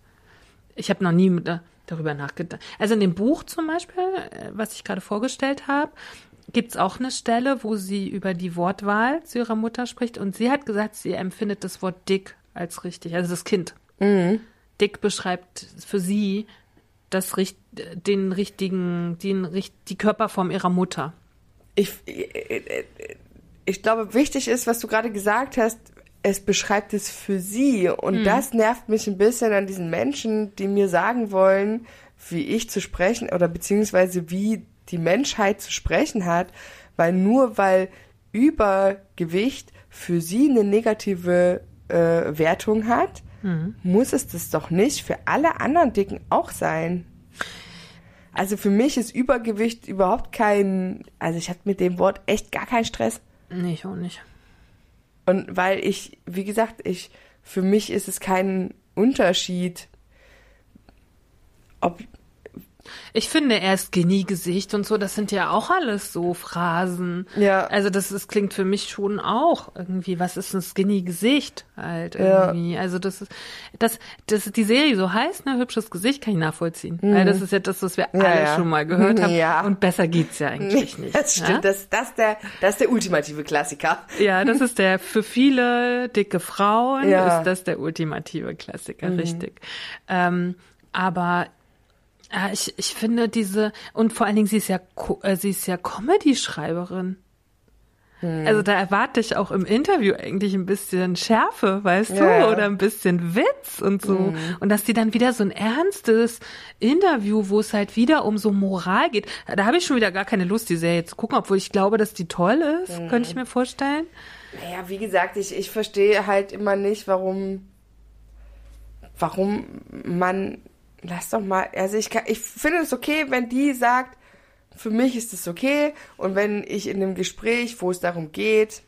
ich habe noch nie mit, darüber nachgedacht. Also in dem Buch zum Beispiel, äh, was ich gerade vorgestellt habe, gibt es auch eine Stelle, wo sie über die Wortwahl zu ihrer Mutter spricht und sie hat gesagt, sie empfindet das Wort dick als richtig, also das Kind. Mhm. Dick beschreibt für sie das, den richtigen, den, die Körperform ihrer Mutter. Ich, ich, glaube, wichtig ist, was du gerade gesagt hast, es beschreibt es für sie. Und mhm. das nervt mich ein bisschen an diesen Menschen, die mir sagen wollen, wie ich zu sprechen oder beziehungsweise wie die Menschheit zu sprechen hat, weil nur weil Übergewicht für sie eine negative äh, Wertung hat, mhm. muss es das doch nicht für alle anderen Dicken auch sein. Also für mich ist Übergewicht überhaupt kein, also ich habe mit dem Wort echt gar keinen Stress. Nee, ich auch nicht. Und weil ich, wie gesagt, ich, für mich ist es kein Unterschied, ob ich finde erst Geniegesicht und so, das sind ja auch alles so Phrasen. Ja. Also das, das klingt für mich schon auch irgendwie, was ist ein Skinny-Gesicht halt irgendwie. Ja. Also das ist, das, das die Serie so heißt, ne, hübsches Gesicht kann ich nachvollziehen. Mhm. Weil das ist ja das, was wir ja, alle ja. schon mal gehört haben. Ja. Und besser geht's ja eigentlich nicht. Das stimmt, das, das, der, das ist der ultimative Klassiker. Ja, das ist der, für viele dicke Frauen ist das der ultimative Klassiker, mhm. richtig. Ähm, aber ja, ich, ich finde diese, und vor allen Dingen, sie ist ja, äh, sie ist ja Comedy-Schreiberin. Hm. Also da erwarte ich auch im Interview eigentlich ein bisschen Schärfe, weißt ja. du, oder ein bisschen Witz und so. Hm. Und dass die dann wieder so ein ernstes Interview, wo es halt wieder um so Moral geht. Da habe ich schon wieder gar keine Lust, die Serie zu gucken, obwohl ich glaube, dass die toll ist, hm. könnte ich mir vorstellen. Naja, wie gesagt, ich, ich verstehe halt immer nicht, warum, warum man lass doch mal, also ich, kann, ich finde es okay, wenn die sagt, für mich ist es okay und wenn ich in einem Gespräch, wo es darum geht,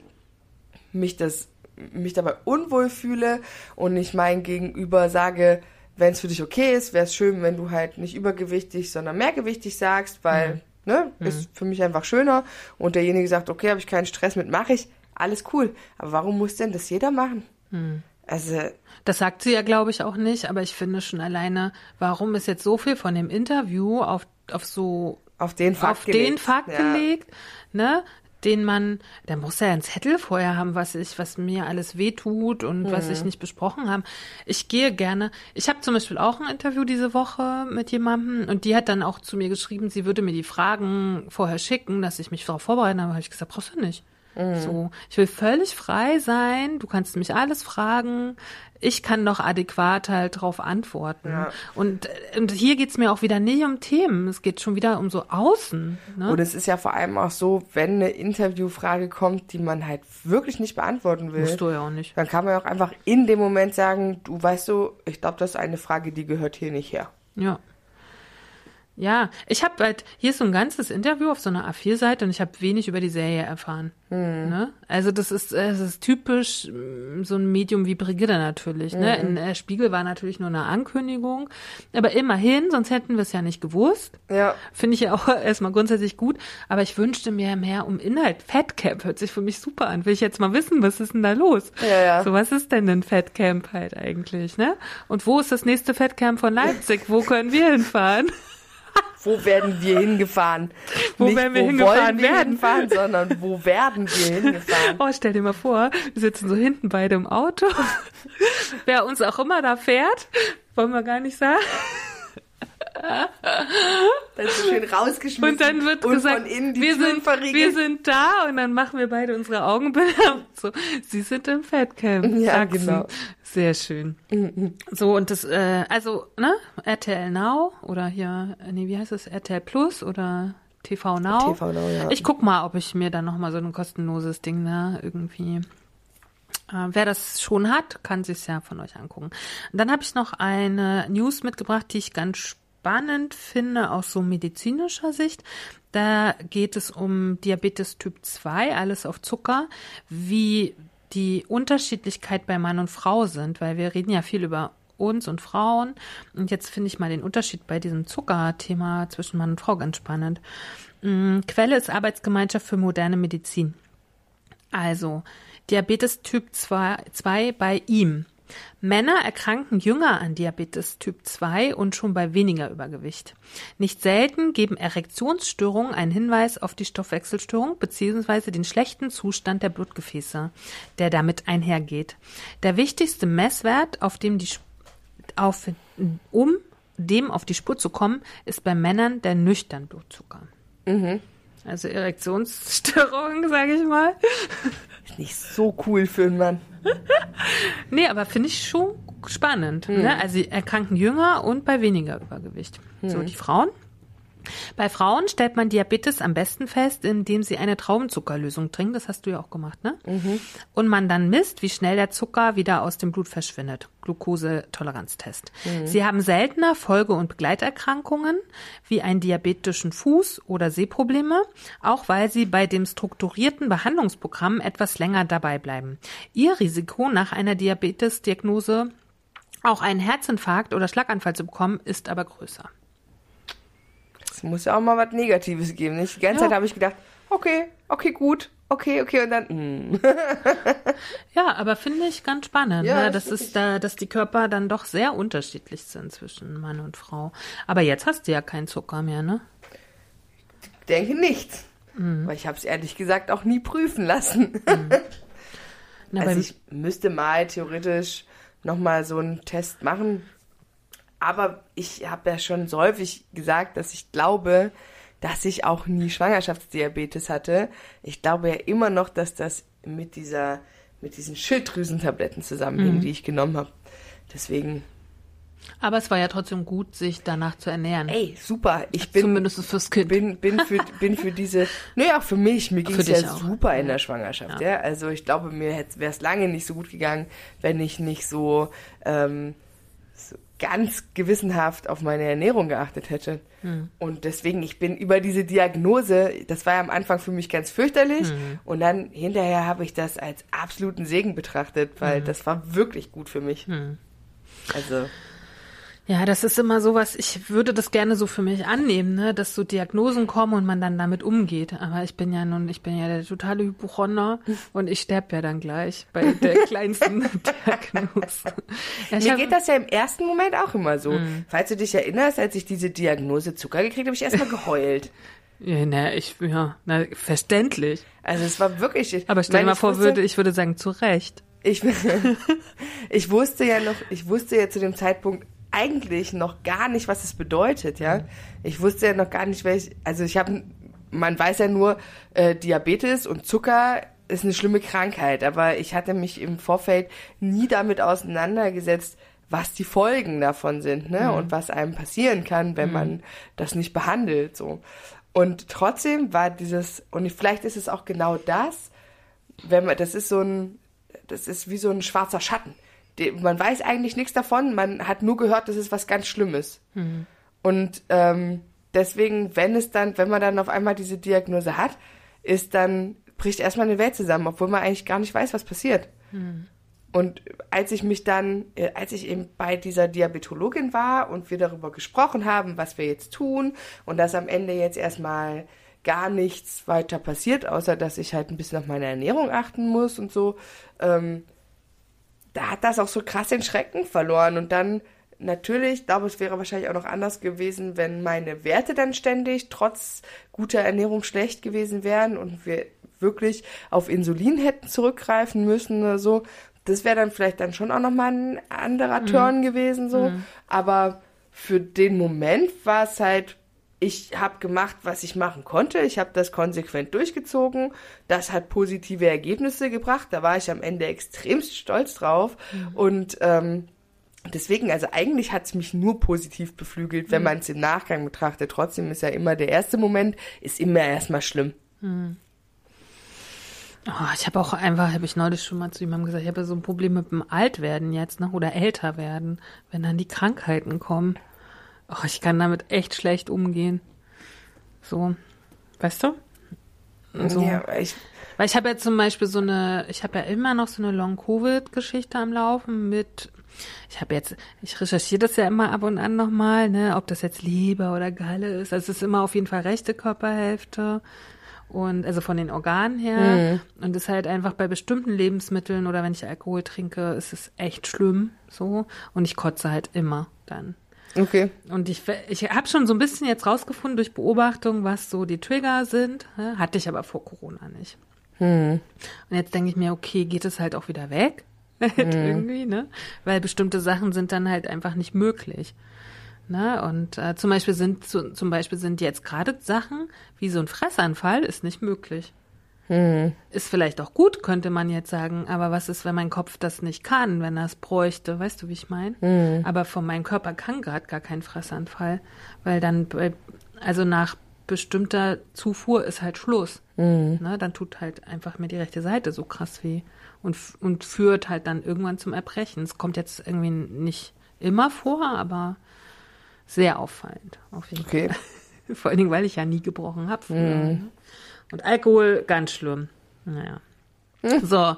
mich das mich dabei unwohl fühle und ich mein Gegenüber sage, wenn es für dich okay ist, wäre es schön, wenn du halt nicht übergewichtig, sondern mehrgewichtig sagst, weil, mhm. ne, mhm. ist für mich einfach schöner und derjenige sagt, okay, habe ich keinen Stress mit, mache ich, alles cool. Aber warum muss denn das jeder machen? Mhm. Also. Das sagt sie ja, glaube ich, auch nicht, aber ich finde schon alleine, warum ist jetzt so viel von dem Interview auf, auf so auf den Fakt auf gelegt, den Fakt ja. gelegt, ne? Den man, der muss ja einen Zettel vorher haben, was ich, was mir alles wehtut und mhm. was ich nicht besprochen habe. Ich gehe gerne. Ich habe zum Beispiel auch ein Interview diese Woche mit jemandem und die hat dann auch zu mir geschrieben, sie würde mir die Fragen vorher schicken, dass ich mich darauf vorbereiten habe. Habe ich gesagt, brauchst du nicht. Mhm. So, ich will völlig frei sein. Du kannst mich alles fragen. Ich kann doch adäquat halt drauf antworten. Ja. Und, und hier geht's mir auch wieder nicht um Themen. Es geht schon wieder um so Außen. Ne? Und es ist ja vor allem auch so, wenn eine Interviewfrage kommt, die man halt wirklich nicht beantworten will. Musst du ja auch nicht. Dann kann man auch einfach in dem Moment sagen, du weißt du, ich glaube, das ist eine Frage, die gehört hier nicht her. Ja. Ja, ich habe halt, hier ist so ein ganzes Interview auf so einer A4-Seite und ich habe wenig über die Serie erfahren. Hm. Ne? Also das ist, das ist typisch mm, so ein Medium wie Brigitte natürlich. Mhm. Ne? In der Spiegel war natürlich nur eine Ankündigung, aber immerhin, sonst hätten wir es ja nicht gewusst. Ja. Finde ich ja auch erstmal grundsätzlich gut, aber ich wünschte mir mehr um Inhalt. Fatcamp hört sich für mich super an. Will ich jetzt mal wissen, was ist denn da los? Ja, ja. So, was ist denn ein Fatcamp halt eigentlich, ne? Und wo ist das nächste Fatcamp von Leipzig? wo können wir hinfahren? wo werden wir hingefahren? Wo Nicht, werden wir wo hingefahren wir werden? Hinfahren, sondern wo werden wir hingefahren? Oh, stell dir mal vor, wir sitzen so hinten beide im Auto. Wer uns auch immer da fährt, wollen wir gar nicht sagen. Dann ist schön rausgeschmissen. Und dann wird und gesagt, wir, sind, wir sind da und dann machen wir beide unsere Augenbilder. So, Sie sind im Fatcamp. Ja, Sachsen. genau. Sehr schön. Mhm. So, und das, äh, also, ne, RTL Now oder hier, nee, wie heißt es, RTL Plus oder TV Now? TV Now, ja. Ich guck mal, ob ich mir dann nochmal so ein kostenloses Ding, ne, irgendwie äh, wer das schon hat, kann sich ja von euch angucken. Und dann habe ich noch eine News mitgebracht, die ich ganz spannend finde aus so medizinischer Sicht. Da geht es um Diabetes Typ 2, alles auf Zucker, wie die Unterschiedlichkeit bei Mann und Frau sind, weil wir reden ja viel über uns und Frauen. Und jetzt finde ich mal den Unterschied bei diesem Zuckerthema zwischen Mann und Frau ganz spannend. Mm, Quelle ist Arbeitsgemeinschaft für moderne Medizin. Also, Diabetes Typ 2, 2 bei ihm. Männer erkranken jünger an Diabetes Typ 2 und schon bei weniger Übergewicht. Nicht selten geben Erektionsstörungen einen Hinweis auf die Stoffwechselstörung bzw. den schlechten Zustand der Blutgefäße, der damit einhergeht. Der wichtigste Messwert, auf dem die auf, um dem auf die Spur zu kommen, ist bei Männern der nüchtern Blutzucker. Mhm. Also Erektionsstörung, sage ich mal. Ist nicht so cool für einen Mann. nee, aber finde ich schon spannend. Mhm. Ne? Also erkranken jünger und bei weniger Übergewicht. Mhm. So, die Frauen bei Frauen stellt man Diabetes am besten fest, indem sie eine Traubenzuckerlösung trinken. Das hast du ja auch gemacht, ne? Mhm. Und man dann misst, wie schnell der Zucker wieder aus dem Blut verschwindet. Glukosetoleranztest. Mhm. Sie haben seltener Folge- und Begleiterkrankungen wie einen diabetischen Fuß oder Sehprobleme, auch weil sie bei dem strukturierten Behandlungsprogramm etwas länger dabei bleiben. Ihr Risiko nach einer Diabetesdiagnose auch einen Herzinfarkt oder Schlaganfall zu bekommen, ist aber größer muss ja auch mal was Negatives geben. Nicht? Die ganze ja. Zeit habe ich gedacht, okay, okay, gut, okay, okay, und dann. Mm. ja, aber finde ich ganz spannend, ja, ne? das ist da, dass die Körper dann doch sehr unterschiedlich sind zwischen Mann und Frau. Aber jetzt hast du ja keinen Zucker mehr, ne? Ich denke nicht. Mhm. Weil ich habe es ehrlich gesagt auch nie prüfen lassen. Mhm. Na, also ich müsste mal theoretisch nochmal so einen Test machen, aber ich habe ja schon so häufig gesagt, dass ich glaube, dass ich auch nie Schwangerschaftsdiabetes hatte. Ich glaube ja immer noch, dass das mit dieser, mit diesen Schilddrüsentabletten zusammenhing, mhm. die ich genommen habe. Deswegen. Aber es war ja trotzdem gut, sich danach zu ernähren. Ey, super. Ich bin zumindest fürs Kind. Bin, bin für, bin für diese. Naja, auch für mich. Mir ging es ja auch. super in der Schwangerschaft. Ja. ja? Also ich glaube, mir wäre es lange nicht so gut gegangen, wenn ich nicht so ähm, ganz gewissenhaft auf meine Ernährung geachtet hätte. Hm. Und deswegen, ich bin über diese Diagnose, das war ja am Anfang für mich ganz fürchterlich hm. und dann hinterher habe ich das als absoluten Segen betrachtet, weil hm. das war wirklich gut für mich. Hm. Also ja, das ist immer sowas, ich würde das gerne so für mich annehmen, ne, dass so Diagnosen kommen und man dann damit umgeht. Aber ich bin ja nun, ich bin ja der totale Hypochonder und ich sterbe ja dann gleich bei der kleinsten Diagnose. Ja, Mir hab, geht das ja im ersten Moment auch immer so. Mh. Falls du dich erinnerst, als ich diese Diagnose Zucker gekriegt habe, ich erstmal geheult. Ja, na, ich, ja, na, verständlich. Also es war wirklich. Aber stell dir mal vor, wusste, würde, ich würde sagen, zu Recht. Ich, ich wusste ja noch, ich wusste ja zu dem Zeitpunkt eigentlich noch gar nicht, was es bedeutet, ja. Mhm. Ich wusste ja noch gar nicht, welch, also ich habe, man weiß ja nur, äh, Diabetes und Zucker ist eine schlimme Krankheit, aber ich hatte mich im Vorfeld nie damit auseinandergesetzt, was die Folgen davon sind, ne, mhm. und was einem passieren kann, wenn mhm. man das nicht behandelt, so. Und trotzdem war dieses, und vielleicht ist es auch genau das, wenn man, das ist so ein, das ist wie so ein schwarzer Schatten man weiß eigentlich nichts davon, man hat nur gehört, das ist was ganz Schlimmes. Mhm. Und ähm, deswegen, wenn es dann, wenn man dann auf einmal diese Diagnose hat, ist dann, bricht erstmal eine Welt zusammen, obwohl man eigentlich gar nicht weiß, was passiert. Mhm. Und als ich mich dann, äh, als ich eben bei dieser Diabetologin war und wir darüber gesprochen haben, was wir jetzt tun und dass am Ende jetzt erstmal gar nichts weiter passiert, außer dass ich halt ein bisschen auf meine Ernährung achten muss und so, ähm, da hat das auch so krass den Schrecken verloren. Und dann natürlich, ich glaube, es wäre wahrscheinlich auch noch anders gewesen, wenn meine Werte dann ständig trotz guter Ernährung schlecht gewesen wären und wir wirklich auf Insulin hätten zurückgreifen müssen oder so. Das wäre dann vielleicht dann schon auch nochmal ein anderer mhm. Turn gewesen, so. Mhm. Aber für den Moment war es halt ich habe gemacht, was ich machen konnte. Ich habe das konsequent durchgezogen. Das hat positive Ergebnisse gebracht. Da war ich am Ende extremst stolz drauf. Mhm. Und ähm, deswegen, also eigentlich hat es mich nur positiv beflügelt, wenn mhm. man es im Nachgang betrachtet. Trotzdem ist ja immer der erste Moment, ist immer erstmal schlimm. Mhm. Oh, ich habe auch einfach, habe ich neulich schon mal zu jemandem gesagt, ich habe ja so ein Problem mit dem Altwerden jetzt, ne? Oder älter werden, wenn dann die Krankheiten kommen. Oh, ich kann damit echt schlecht umgehen. So, weißt du? So. Ja, ich, Weil ich habe ja zum Beispiel so eine, ich habe ja immer noch so eine Long-Covid-Geschichte am Laufen mit, ich habe jetzt, ich recherchiere das ja immer ab und an nochmal, ne, ob das jetzt Leber oder Galle ist. Also es ist immer auf jeden Fall rechte Körperhälfte und also von den Organen her. Und ist halt einfach bei bestimmten Lebensmitteln oder wenn ich Alkohol trinke, ist es echt schlimm so. Und ich kotze halt immer dann. Okay. Und ich, ich habe schon so ein bisschen jetzt rausgefunden durch Beobachtung, was so die Trigger sind. ne? Hatte ich aber vor Corona nicht. Und jetzt denke ich mir, okay, geht es halt auch wieder weg? Irgendwie, ne? Weil bestimmte Sachen sind dann halt einfach nicht möglich. Ne? Und äh, zum Beispiel sind zu, zum Beispiel sind jetzt gerade Sachen wie so ein Fressanfall ist nicht möglich. Ist vielleicht auch gut, könnte man jetzt sagen, aber was ist, wenn mein Kopf das nicht kann, wenn er es bräuchte? Weißt du, wie ich meine? Aber von meinem Körper kann gerade gar kein Fressanfall, weil dann, bei- also nach bestimmter Zufuhr ist halt Schluss. Ne? Dann tut halt einfach mir die rechte Seite so krass weh und, und führt halt dann irgendwann zum Erbrechen. Es kommt jetzt irgendwie nicht immer vor, aber sehr auffallend auf jeden Okay. Fall. Vor allen Dingen, weil ich ja nie gebrochen habe früher. Und Alkohol, ganz schlimm. Naja. So,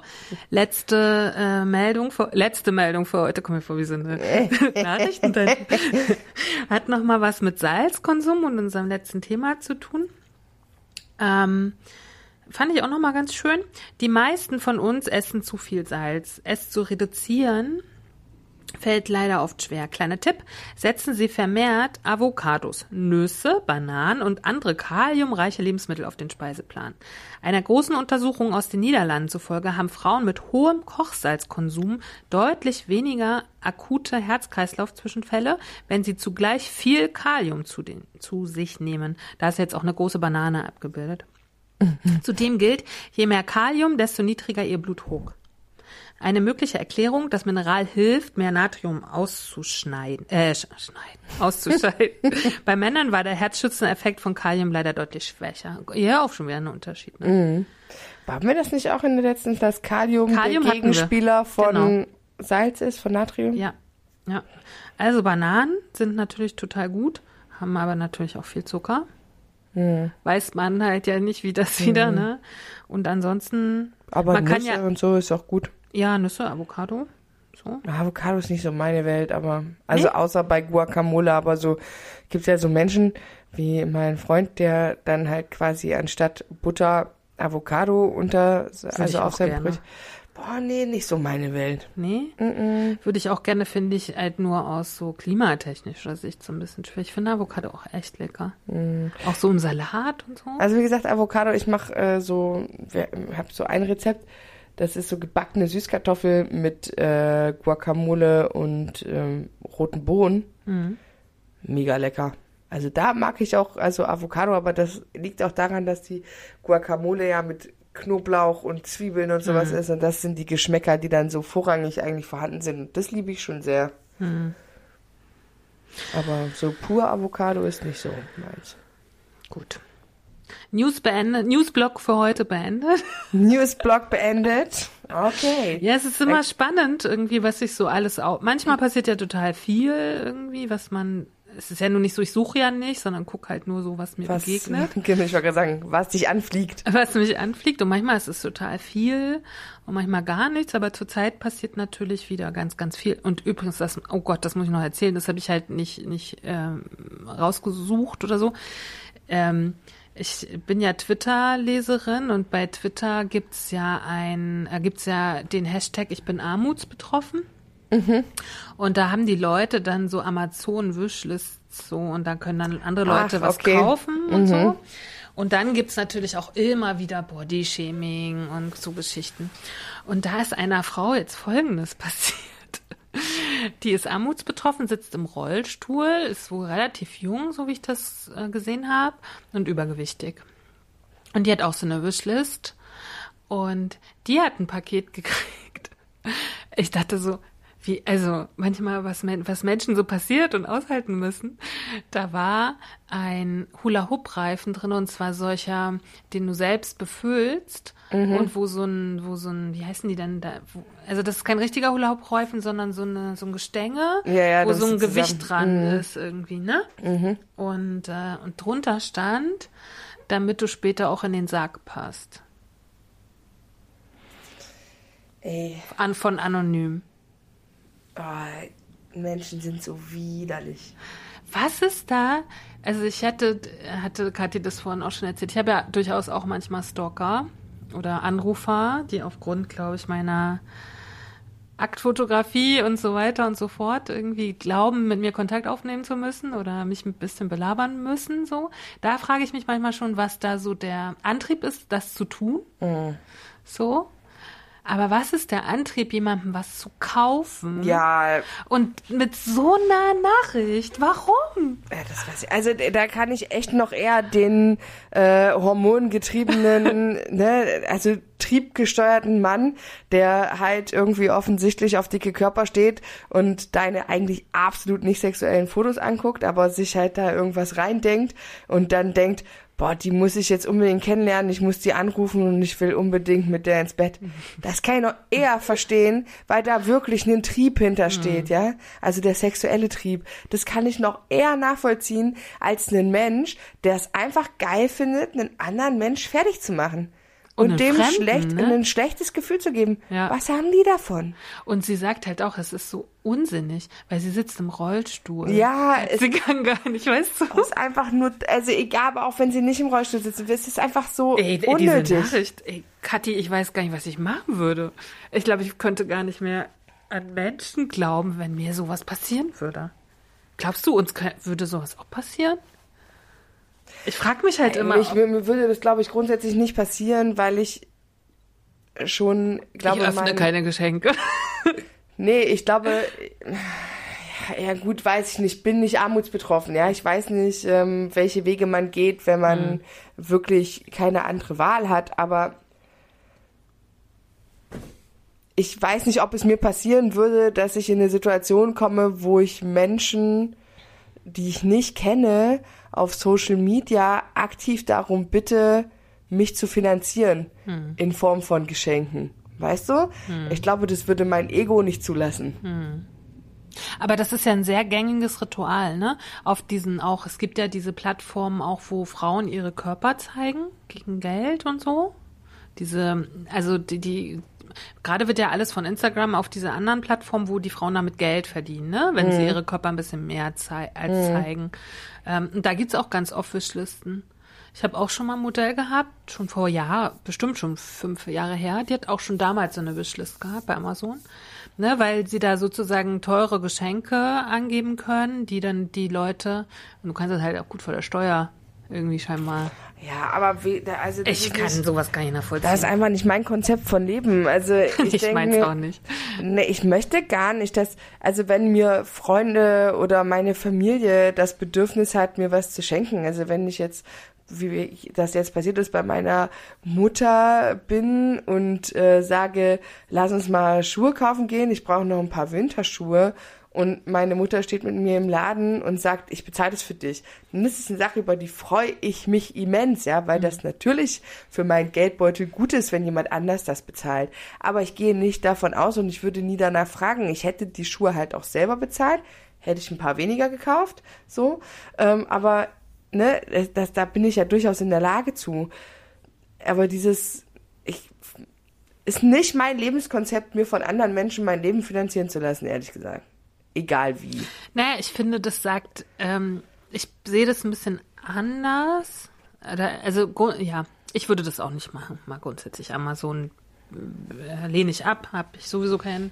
letzte äh, Meldung, für, letzte Meldung für heute, komm mir vor, wie so eine Nachrichten. Hat noch mal was mit Salzkonsum und unserem letzten Thema zu tun. Ähm, fand ich auch noch mal ganz schön. Die meisten von uns essen zu viel Salz. Es zu reduzieren fällt leider oft schwer. Kleiner Tipp, setzen Sie vermehrt Avocados, Nüsse, Bananen und andere kaliumreiche Lebensmittel auf den Speiseplan. Einer großen Untersuchung aus den Niederlanden zufolge haben Frauen mit hohem Kochsalzkonsum deutlich weniger akute Herz-Kreislauf-Zwischenfälle, wenn sie zugleich viel Kalium zu, den, zu sich nehmen. Da ist jetzt auch eine große Banane abgebildet. Zudem gilt, je mehr Kalium, desto niedriger ihr Blutdruck. Eine mögliche Erklärung, das Mineral hilft, mehr Natrium auszuschneiden, äh, sch- schneiden, auszuscheiden. Bei Männern war der herzschützende Effekt von Kalium leider deutlich schwächer. Ja, auch schon wieder ein Unterschied. Ne? Haben wir das nicht auch in der letzten, dass Kalium, Kalium der. Gegenspieler von Genau. Salz ist, von Natrium? Ja, ja. Also Bananen sind natürlich total gut, haben aber natürlich auch viel Zucker. Weiß man halt ja nicht, wie das wieder, ne? Und ansonsten, Aber man kann ja, und so ist auch gut. Ja, Nüsse, Avocado, so. Avocado ist nicht so meine Welt, aber also außer bei Guacamole, aber so gibt ja so Menschen wie mein Freund, der dann halt quasi anstatt Butter Avocado unter ich also auf sein. Brötchen. Boah, nee, nicht so meine Welt. Nee? Würde ich auch gerne, finde ich, halt nur aus so klimatechnischer Sicht so ein bisschen schwierig. Ich finde Avocado auch echt lecker. Auch so im Salat und so. Also wie gesagt, Avocado, ich mache äh, so, habe so ein Rezept, das ist so gebackene Süßkartoffel mit äh, Guacamole und ähm, roten Bohnen. Mega lecker. Also da mag ich auch, also Avocado, aber das liegt auch daran, dass die Guacamole ja mit Knoblauch und Zwiebeln und sowas ist und das sind die Geschmäcker, die dann so vorrangig eigentlich vorhanden sind. Und das liebe ich schon sehr. Aber so pur Avocado ist nicht so meins. Gut. News beendet, Newsblock für heute beendet. Newsblock beendet. Okay. Ja, es ist immer spannend, irgendwie, was sich so alles auch. Manchmal passiert ja total viel irgendwie, was man. Es ist ja nur nicht so, ich suche ja nicht, sondern guck halt nur so, was mir Was, begegnet. genau, ich wollte gerade sagen, was dich anfliegt. was mich anfliegt. Und manchmal ist es total viel und manchmal gar nichts, aber zurzeit passiert natürlich wieder ganz, ganz viel. Und übrigens, das, oh Gott, das muss ich noch erzählen, das habe ich halt nicht, nicht ähm, rausgesucht oder so. Ähm, ich bin ja Twitter-Leserin und bei Twitter gibt's ja ein, äh, gibt's ja den Hashtag Ich bin armutsbetroffen. Und da haben die Leute dann so Amazon-Wishlists so und da können dann andere Leute Ach, was okay. kaufen und so. Und dann gibt's natürlich auch immer wieder Bodyshaming und so Geschichten. Und da ist einer Frau jetzt Folgendes passiert. Die ist armutsbetroffen, sitzt im Rollstuhl, ist wohl relativ jung, so wie ich das äh, gesehen habe, und übergewichtig. Und die hat auch so eine Wishlist. Und die hat ein Paket gekriegt. Ich dachte so, wie, also manchmal, was, was Menschen so passiert und aushalten müssen. Da war ein Hula-Hoop-Reifen drin und zwar solcher, den du selbst befüllst und wo so ein, wo so ein, wie heißen die denn da? Wo, also das ist kein richtiger Hula-Hoop-Reifen, sondern so, eine, so ein Gestänge, Ja, ja, wo so ein Gewicht zusammen. dran ist irgendwie, ne? Und, äh, und drunter stand, damit du später auch in den Sarg passt? Ey, An, von anonym. oh, Menschen sind so widerlich. Was ist da? Also ich hatte, hatte Kathi das vorhin auch schon erzählt. Ich habe ja durchaus auch manchmal Stalker oder Anrufer, die aufgrund, glaube ich, meiner Aktfotografie und so weiter und so fort irgendwie glauben, mit mir Kontakt aufnehmen zu müssen oder mich ein bisschen belabern müssen. So, da frage ich mich manchmal schon, was da so der Antrieb ist, das zu tun. So. Aber was ist der Antrieb, jemandem was zu kaufen? Ja, Und mit so einer Nachricht, warum? Ja, das weiß ich. Also da kann ich echt noch eher den äh, hormongetriebenen, ne, also triebgesteuerten Mann, der halt irgendwie offensichtlich auf dicke Körper steht und deine eigentlich absolut nicht sexuellen Fotos anguckt, aber sich halt da irgendwas reindenkt und dann denkt, boah, die muss ich jetzt unbedingt kennenlernen, ich muss die anrufen und ich will unbedingt mit der ins Bett. Das kann ich noch eher verstehen, weil da wirklich ein Trieb hintersteht, ja? Also der sexuelle Trieb. Das kann ich noch eher nachvollziehen als einen Mensch, der es einfach geil findet, einen anderen Mensch fertig zu machen. Und, Und dem Fremden, schlecht, ne? ein schlechtes Gefühl zu geben. Ja. Was haben die davon? Und sie sagt halt auch, es ist so unsinnig, weil sie sitzt im Rollstuhl. Ja, es Sie kann gar nicht, weißt du? ist einfach nur, also egal, aber auch wenn sie nicht im Rollstuhl sitzen, es ist einfach so Ey, diese unnötig. Nachricht, ey, Kathi, ich weiß gar nicht, was ich machen würde. Ich glaube, ich könnte gar nicht mehr an Menschen glauben, wenn mir sowas passieren würde. Glaubst du, uns kö- würde sowas auch passieren? Ich frage mich halt immer, ich, ob, mir, mir würde das, glaube ich, grundsätzlich nicht passieren, weil ich schon, glaube ich öffne mein- keine Geschenke. Nee, ich glaube, ja, gut, weiß ich nicht, bin nicht armutsbetroffen, ja. Ich weiß nicht, ähm, welche Wege man geht, wenn man Hm. wirklich keine andere Wahl hat, aber ich weiß nicht, ob es mir passieren würde, dass ich in eine Situation komme, wo ich Menschen, die ich nicht kenne, auf Social Media aktiv darum bitte, mich zu finanzieren in Form von Geschenken. Weißt du? Ich glaube, das würde mein Ego nicht zulassen. Aber das ist ja ein sehr gängiges Ritual, ne? Auf diesen auch, es gibt ja diese Plattformen auch, wo Frauen ihre Körper zeigen gegen Geld und so. Diese, also die, die gerade wird ja alles von Instagram auf diese anderen Plattformen, wo die Frauen damit Geld verdienen, ne? Wenn sie ihre Körper ein bisschen mehr zei als zeigen. Ähm, und da gibt's auch ganz oft Wishlisten. Ich habe auch schon mal ein Modell gehabt, schon vor Jahr, bestimmt schon fünf Jahre her. Die hat auch schon damals so eine Wishlist gehabt bei Amazon, ne, weil sie da sozusagen teure Geschenke angeben können, die dann die Leute, und du kannst das halt auch gut vor der Steuer irgendwie scheinbar. Ja, aber wie, also Ich kann nicht, sowas gar nicht nachvollziehen. das ist einfach nicht mein Konzept von Leben. Also ich, ich mir, auch nicht. Nee, ich möchte gar nicht, dass, also wenn mir Freunde oder meine Familie das Bedürfnis hat, mir was zu schenken, also wenn ich jetzt, wie das jetzt passiert ist, bei meiner Mutter bin und äh, sage, lass uns mal Schuhe kaufen gehen, ich brauche noch ein paar Winterschuhe und meine Mutter steht mit mir im Laden und sagt, ich bezahle das für dich. Das ist eine Sache, über die freue ich mich immens, ja, weil das natürlich für meinen Geldbeutel gut ist, wenn jemand anders das bezahlt. Aber ich gehe nicht davon aus und ich würde nie danach fragen. Ich hätte die Schuhe halt auch selber bezahlt, hätte ich ein paar weniger gekauft, so. Ähm, aber ne, das, da bin ich ja durchaus in der Lage zu. Aber dieses, ich ist nicht mein Lebenskonzept, mir von anderen Menschen mein Leben finanzieren zu lassen, ehrlich gesagt. Egal wie. Naja, ich finde, das sagt, ähm, ich sehe das ein bisschen anders. Also, ja, ich würde das auch nicht machen. Mal grundsätzlich Amazon lehne ich ab, habe ich sowieso keinen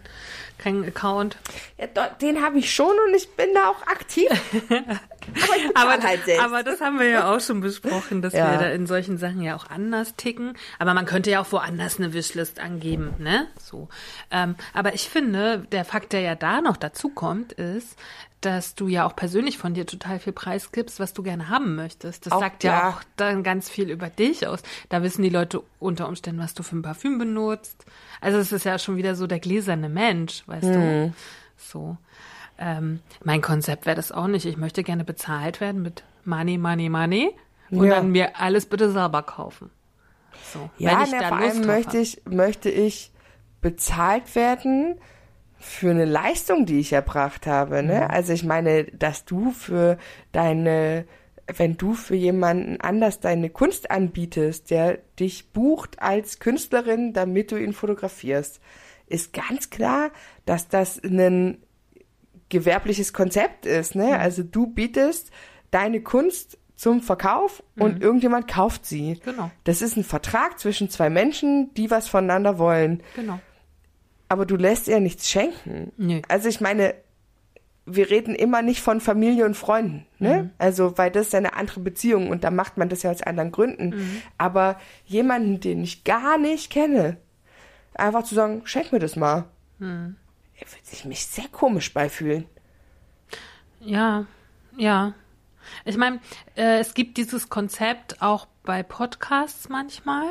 keinen Account. Ja, den habe ich schon und ich bin da auch aktiv. aber ich Aber, halt selbst. aber das haben wir ja auch schon besprochen, dass Ja. wir da in solchen Sachen ja auch anders ticken. Aber man könnte ja auch woanders eine Wishlist angeben, ne? So. Ähm, aber ich finde, der Fakt, der ja da noch dazu kommt, ist, dass du ja auch persönlich von dir total viel Preis gibst, was du gerne haben möchtest. Das Auch- sagt ja, auch dann ganz viel über dich aus. Da wissen die Leute unter Umständen, was du für ein Parfüm benutzt. Also es ist ja schon wieder so der gläserne Mensch, weißt Mhm. du? So. Ähm, mein Konzept wäre das auch nicht. Ich möchte gerne bezahlt werden mit Money, Money, Money und Ja. dann mir alles bitte selber kaufen. So, Ja, wenn ich na, vor allem möchte ich, möchte ich bezahlt werden für eine Leistung, die ich erbracht habe. Ne? Mhm. Also ich meine, dass du für deine wenn du für jemanden anders deine Kunst anbietest, der dich bucht als Künstlerin, damit du ihn fotografierst, ist ganz klar, dass das ein gewerbliches Konzept ist. Ne? Also du bietest deine Kunst zum Verkauf und irgendjemand kauft sie. Genau. Das ist ein Vertrag zwischen zwei Menschen, die was voneinander wollen. Genau. Aber du lässt ihr nichts schenken. Nö. Also ich meine, wir reden immer nicht von Familie und Freunden, ne? Also, weil das ist ja eine andere Beziehung und da macht man das ja aus anderen Gründen. Aber jemanden, den ich gar nicht kenne, einfach zu sagen, schenk mir das mal. Er wird sich mich sehr komisch beifühlen. Ja, ja. Ich meine, äh, es gibt dieses Konzept auch bei Podcasts manchmal.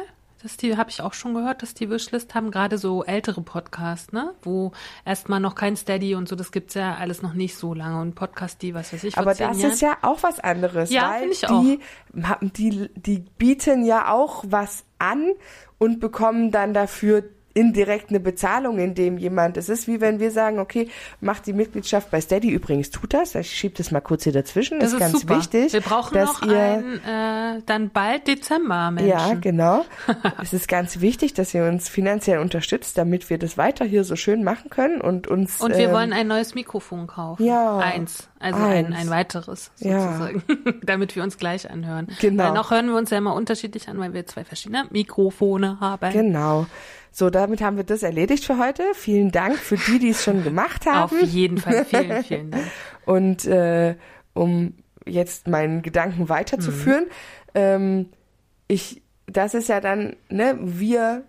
Das die habe ich auch schon gehört, dass die Wishlist haben, gerade so ältere Podcasts, ne? Wo erstmal noch kein Steady und so, das gibt's ja alles noch nicht so lange. Und Podcast, die, was weiß ich, Aber das Jahren. ist ja auch was anderes, Ja, weil ich die, haben- die, die bieten ja auch was an und bekommen dann dafür indirekt eine Bezahlung, indem jemand, es ist wie wenn wir sagen, okay, macht die Mitgliedschaft bei Steady übrigens, tut das, ich schiebe das mal kurz hier dazwischen, das ist ist ganz super. wichtig, Wir brauchen dass noch ihr, ein, äh, dann bald Dezember, Menschen. ja, genau. es ist ganz wichtig, dass ihr uns finanziell unterstützt, damit wir das weiter hier so schön machen können und uns. Und wir ähm, wollen ein neues Mikrofon kaufen. Ja. Eins. Also Ein, Eins. ein weiteres, Ja. sozusagen. Damit wir uns gleich anhören. Genau. Weil noch hören wir uns ja immer unterschiedlich an, weil wir zwei verschiedene Mikrofone haben. Genau. So, damit haben wir das erledigt für heute. Vielen Dank für die, die es schon gemacht haben. Auf jeden Fall. Vielen, vielen Dank. Und äh, um jetzt meinen Gedanken weiterzuführen, ähm, ich, das ist ja dann, ne, wir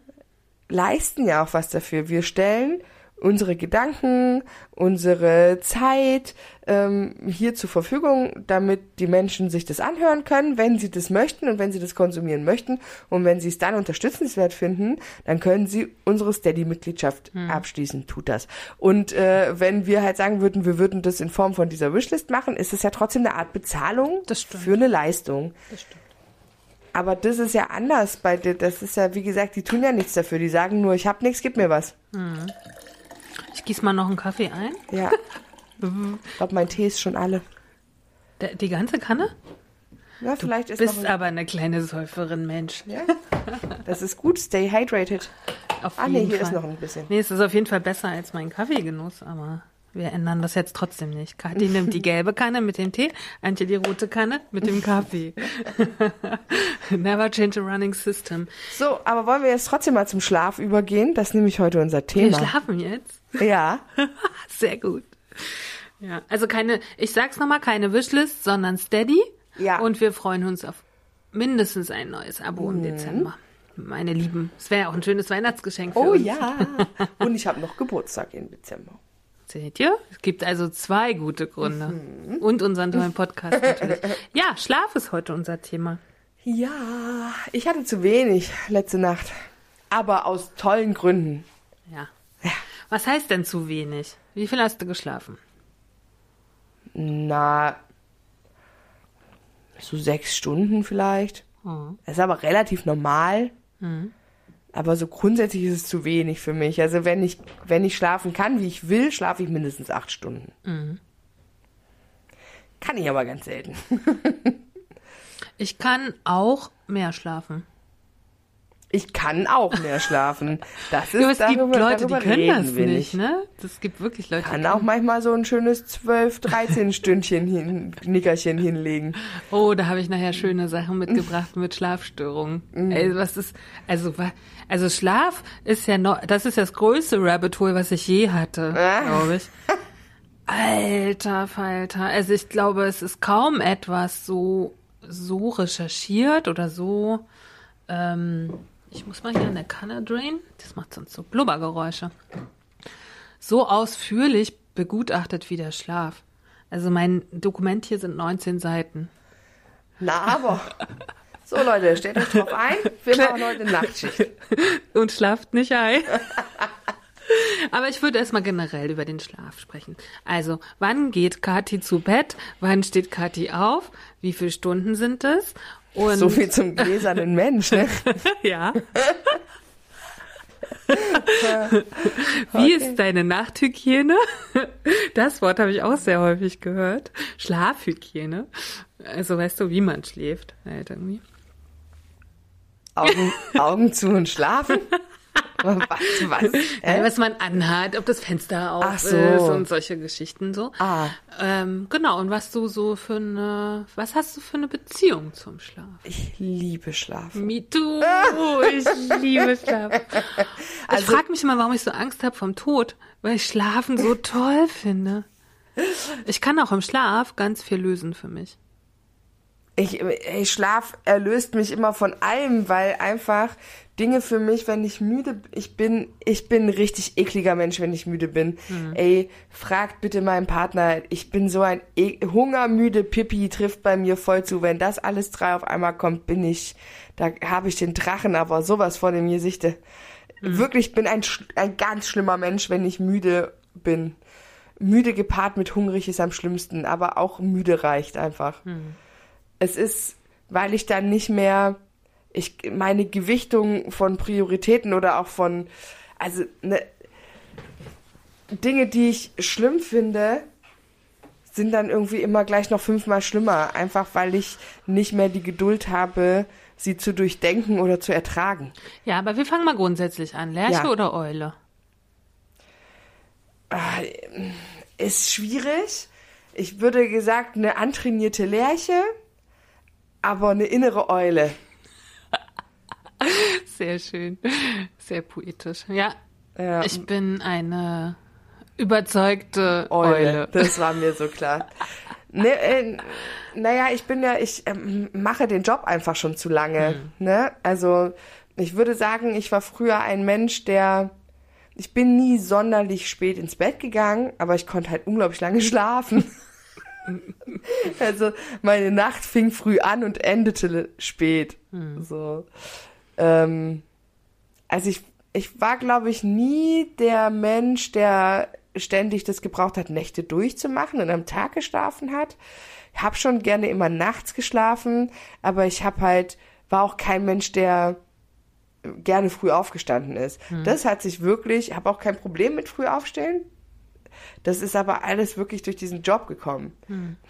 leisten ja auch was dafür. Wir stellen unsere Gedanken, unsere Zeit ähm, hier zur Verfügung, damit die Menschen sich das anhören können, wenn sie das möchten und wenn sie das konsumieren möchten. Und wenn sie es dann unterstützenswert finden, dann können sie unsere Steady-Mitgliedschaft abschließen. Tut das. Und äh, wenn wir halt sagen würden, wir würden das in Form von dieser Wishlist machen, ist es ja trotzdem eine Art Bezahlung Das für eine Leistung. Das stimmt. Aber das ist ja anders bei dir. Das ist ja, wie gesagt, die tun ja nichts dafür. Die sagen nur, ich hab nichts, gib mir was. Ich gieße mal noch einen Kaffee ein. Ja. ich glaube, mein Tee ist schon alle. Der, die ganze Kanne? Ja, vielleicht ist Bist ein, aber eine kleine Säuferin, Mensch. ja? Das ist gut. Stay hydrated. Auf Ah, nee, jeden hier Fall. ist noch ein bisschen. Nee, es ist auf jeden Fall besser als mein Kaffeegenuss, aber wir ändern das jetzt trotzdem nicht. Kathi nimmt die gelbe Kanne mit dem Tee, Antje die rote Kanne mit dem Kaffee. Never change a running system. So, aber wollen wir jetzt trotzdem mal zum Schlaf übergehen? Das ist nämlich heute unser Wir Thema. schlafen jetzt. Ja. Sehr gut. Ja, also keine, ich sag's nochmal, keine Wishlist, sondern Steady. Ja. Und wir freuen uns auf mindestens ein neues Abo Mhm. im Dezember. Meine Lieben, es wäre ja auch ein schönes Weihnachtsgeschenk für Oh uns. ja. Und ich habe noch Geburtstag im Dezember. Seht ihr? Es gibt also zwei gute Gründe. Mhm. Und unseren tollen Podcast natürlich. Ja, Schlaf ist heute unser Thema. Ja, ich hatte zu wenig letzte Nacht. Aber aus tollen Gründen. Ja. Was heißt denn zu wenig? Wie viel hast du geschlafen? Na, so sechs Stunden vielleicht. Oh. Das ist aber relativ normal. Aber so grundsätzlich ist es zu wenig für mich. Also wenn ich, wenn ich schlafen kann, wie ich will, schlafe ich mindestens acht Stunden. Kann ich aber ganz selten. Ich kann auch mehr schlafen. Ich kann auch mehr schlafen. Das ist Ja, es gibt darüber, Leute, die können das nicht, ne? Das gibt wirklich Leute, Kann die auch manchmal so ein schönes 12, 13 Stündchen hin, Nickerchen hinlegen. Oh, da habe ich nachher schöne Sachen mitgebracht mit Schlafstörungen. Mhm. Ey, was ist, also, also Schlaf ist ja noch, das ist das größte Rabbit Hole, was ich je hatte, Ah. glaube ich. Alter Falter. Also ich glaube, es ist kaum etwas so, so recherchiert oder so, ähm, ich muss mal hier in der Kanne drehen. Das macht sonst so Blubbergeräusche. So ausführlich begutachtet wie der Schlaf. Also mein Dokument hier sind 19 Seiten. Na aber. So Leute, stellt euch drauf ein. Wir machen heute Nachtschicht. und schlaft nicht ein. Aber ich würde erstmal generell über den Schlaf sprechen. Also, wann geht Kathi zu Bett? Wann steht Kathi auf? Wie viele Stunden sind es? Und So viel zum gläsernen Mensch, ne? ja. Wie ist deine Nachthygiene? Das Wort habe ich auch sehr häufig gehört. Schlafhygiene. Also weißt du, wie man schläft halt irgendwie. Augen, Augen zu und schlafen? Was? was? Ja, was man anhat, ob das Fenster auf so. ist und solche Geschichten so. Ah. Ähm, genau, und was du so für eine, was hast du für eine Beziehung zum Schlaf? Ich liebe Schlafen. Me too, ich liebe Schlaf. ich Also- frage mich immer, warum ich so Angst habe vom Tod, weil ich Schlafen so toll finde. Ich kann auch im Schlaf ganz viel lösen für mich. Ich, ich Schlaf erlöst mich immer von allem, weil einfach Dinge für mich, wenn ich müde, ich bin, ich bin ein richtig ekliger Mensch, wenn ich müde bin. Ey, fragt bitte meinen Partner, ich bin so ein e hungermüde Pipi trifft bei mir voll zu. Wenn das alles drei auf einmal kommt, bin ich, da habe ich den Drachen aber sowas vor dem Gesichte. Wirklich, ich bin ein, ein ganz schlimmer Mensch, wenn ich müde bin. Müde gepaart mit hungrig ist am schlimmsten, aber auch müde reicht einfach es ist, weil ich dann nicht mehr, ich meine Gewichtung von Prioritäten oder auch von, also ne, Dinge, die ich schlimm finde, sind dann irgendwie immer gleich noch fünfmal schlimmer, einfach weil ich nicht mehr die Geduld habe, sie zu durchdenken oder zu ertragen. Ja, aber wir fangen mal grundsätzlich an. Lerche Ja. oder Eule? Ist schwierig. Ich würde gesagt, eine antrainierte Lerche, aber eine innere Eule. Sehr schön. Sehr poetisch. Ja, Ja. ich bin eine überzeugte Eule. Eule. Das war mir so klar. Ne, äh, naja, ich bin ja, ich ähm, mache den Job einfach schon zu lange. Ne? Also ich würde sagen, ich war früher ein Mensch, der, ich bin nie sonderlich spät ins Bett gegangen, aber ich konnte halt unglaublich lange schlafen. also meine Nacht fing früh an und endete spät. So. Ähm, also ich, ich war, glaube ich, nie der Mensch, der ständig das gebraucht hat, Nächte durchzumachen und am Tag geschlafen hat. Ich habe schon gerne immer nachts geschlafen, aber ich habe halt, war auch kein Mensch, der gerne früh aufgestanden ist. Das hat sich wirklich, ich habe auch kein Problem mit früh aufstehen. Das ist aber alles wirklich durch diesen Job gekommen.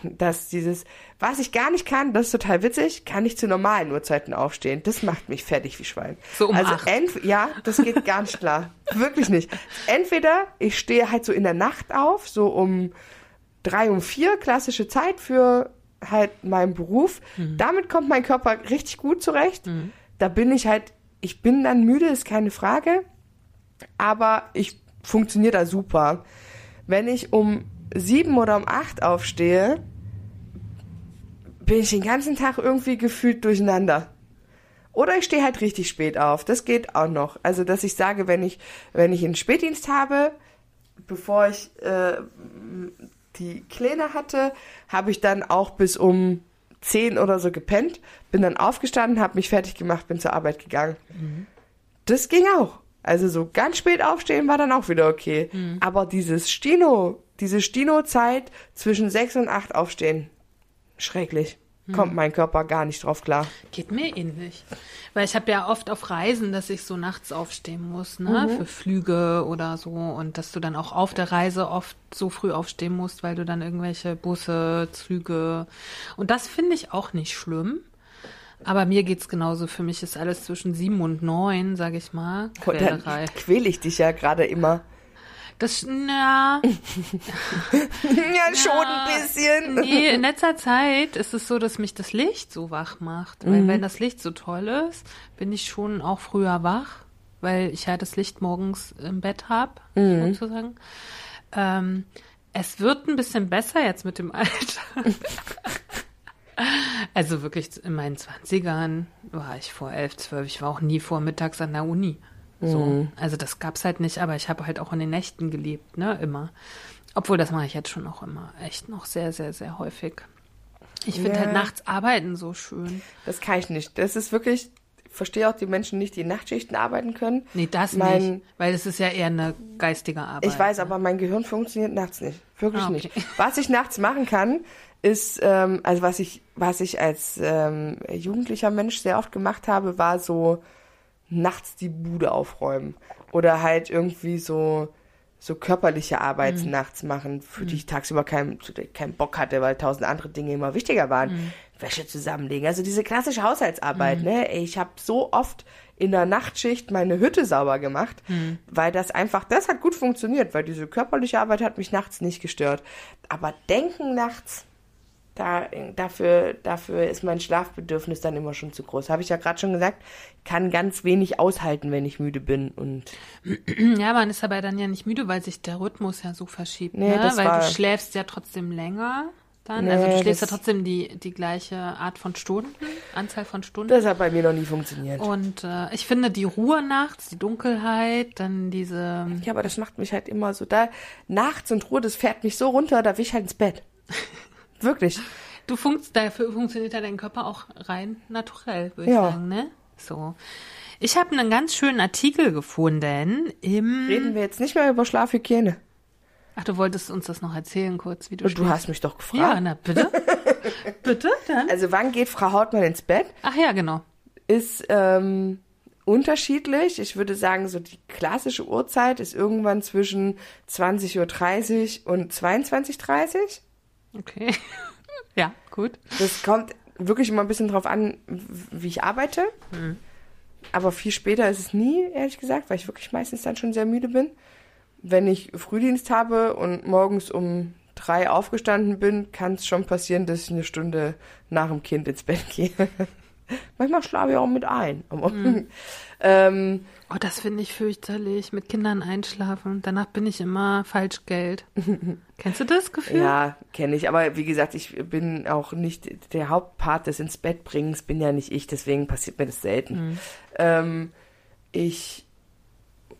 Dass dieses, was ich gar nicht kann, das ist total witzig, kann ich zu normalen Uhrzeiten aufstehen. Das macht mich fertig wie Schwein. So um also acht. ja, das geht gar nicht klar. Wirklich nicht. Entweder ich stehe halt so in der Nacht auf, so um drei, um vier, klassische Zeit für halt meinen Beruf. Damit kommt mein Körper richtig gut zurecht. Da bin ich halt, ich bin dann müde, ist keine Frage. Aber ich funktioniere da super. Wenn ich um sieben oder um acht aufstehe, bin ich den ganzen Tag irgendwie gefühlt durcheinander. Oder ich stehe halt richtig spät auf. Das geht auch noch. Also, dass ich sage, wenn ich, wenn ich einen Spätdienst habe, bevor ich äh, die Kleine hatte, habe ich dann auch bis um 10 oder so gepennt, bin dann aufgestanden, habe mich fertig gemacht, bin zur Arbeit gegangen. Das ging auch. Also so ganz spät aufstehen war dann auch wieder okay. Aber dieses Stino, diese Stino-Zeit zwischen 6 und 8 aufstehen, schrecklich. Kommt mein Körper gar nicht drauf klar. Geht mir ähnlich. Weil ich habe ja oft auf Reisen, dass ich so nachts aufstehen muss, ne? Für Flüge oder so. Und dass du dann auch auf der Reise oft so früh aufstehen musst, weil du dann irgendwelche Busse, Züge. Und das finde ich auch nicht schlimm. Aber mir geht's genauso. Für mich ist alles zwischen sieben und neun, sage ich mal. Quälerei. quäle ich dich ja gerade immer. Das, na, Ja, schon ein bisschen. Nee, in letzter Zeit ist es so, dass mich das Licht so wach macht. Weil wenn das Licht so toll ist, bin ich schon auch früher wach, weil ich ja das Licht morgens im Bett habe, sozusagen. Ähm, es wird ein bisschen besser jetzt mit dem Alter. also wirklich in meinen Zwanzigern war ich vor elf, zwölf. Ich war auch nie vormittags an der Uni. So, also das gab's halt nicht, aber ich habe halt auch in den Nächten gelebt, ne, immer. Obwohl, das mache ich jetzt schon auch immer echt noch sehr, sehr, sehr häufig. Ich finde Ja. halt nachts arbeiten so schön. Das kann ich nicht. Das ist wirklich, ich verstehe auch die Menschen nicht, die in Nachtschichten arbeiten können. Nee, das Mein- nicht, weil es ist ja eher eine geistige Arbeit. Ich weiß, aber mein Gehirn funktioniert nachts nicht. Wirklich Ah, okay. nicht. Was ich nachts machen kann, ist, ähm, also was ich, was ich als ähm, jugendlicher Mensch sehr oft gemacht habe, war so nachts die Bude aufräumen oder halt irgendwie so so körperliche Arbeit Mhm. nachts machen, für die ich tagsüber keinen keinen Bock hatte, weil tausend andere Dinge immer wichtiger waren. Mhm. Wäsche zusammenlegen, also diese klassische Haushaltsarbeit, ne? Ey, ich habe so oft in der Nachtschicht meine Hütte sauber gemacht, Mhm. weil das einfach, das hat gut funktioniert, weil diese körperliche Arbeit hat mich nachts nicht gestört. Aber denken nachts, da, dafür, dafür ist mein Schlafbedürfnis dann immer schon zu groß. Habe ich ja gerade schon gesagt, kann ganz wenig aushalten, wenn ich müde bin. Und Ja, man ist aber dann ja nicht müde, weil sich der Rhythmus ja so verschiebt. Nee, ne? Weil war- du schläfst ja trotzdem länger dann. Nee, also du schläfst ja das- trotzdem die, die gleiche Art von Stunden, Anzahl von Stunden. das hat bei mir noch nie funktioniert. Und äh, ich finde die Ruhe nachts, die Dunkelheit, dann diese. Ja, aber das macht mich halt immer so da. Nachts und Ruhe, das fährt mich so runter, da will ich halt ins Bett. Wirklich. Du funkt, dafür funktioniert ja dein Körper auch rein naturell, würde ich Ja. sagen, ne? So. Ich habe einen ganz schönen Artikel gefunden im. Reden wir jetzt nicht mehr über Schlafhygiene. Ach, du wolltest uns das noch erzählen kurz, wie du du hast mich doch Ja, gefragt. na bitte. bitte, dann. Also wann geht Frau Hautmann ins Bett? Ach ja, genau. Ist ähm, unterschiedlich. Ich würde sagen, so die klassische Uhrzeit ist irgendwann zwischen 20.30 Uhr und 22.30 Uhr. Okay. ja, gut. Das kommt wirklich immer ein bisschen drauf an, wie ich arbeite. Aber viel später ist es nie, ehrlich gesagt, weil ich wirklich meistens dann schon sehr müde bin. Wenn ich Frühdienst habe und morgens um drei aufgestanden bin, kann es schon passieren, dass ich eine Stunde nach dem Kind ins Bett gehe. Manchmal schlafe ich auch mit ein. Aber, ähm, Oh, das finde ich fürchterlich. Mit Kindern einschlafen. Danach bin ich immer Falschgeld. Kennst du das Gefühl? ja, kenne ich. Aber wie gesagt, ich bin auch nicht der Hauptpart des ins Bett bringens, bin ja nicht ich, deswegen passiert mir das selten. Ähm, ich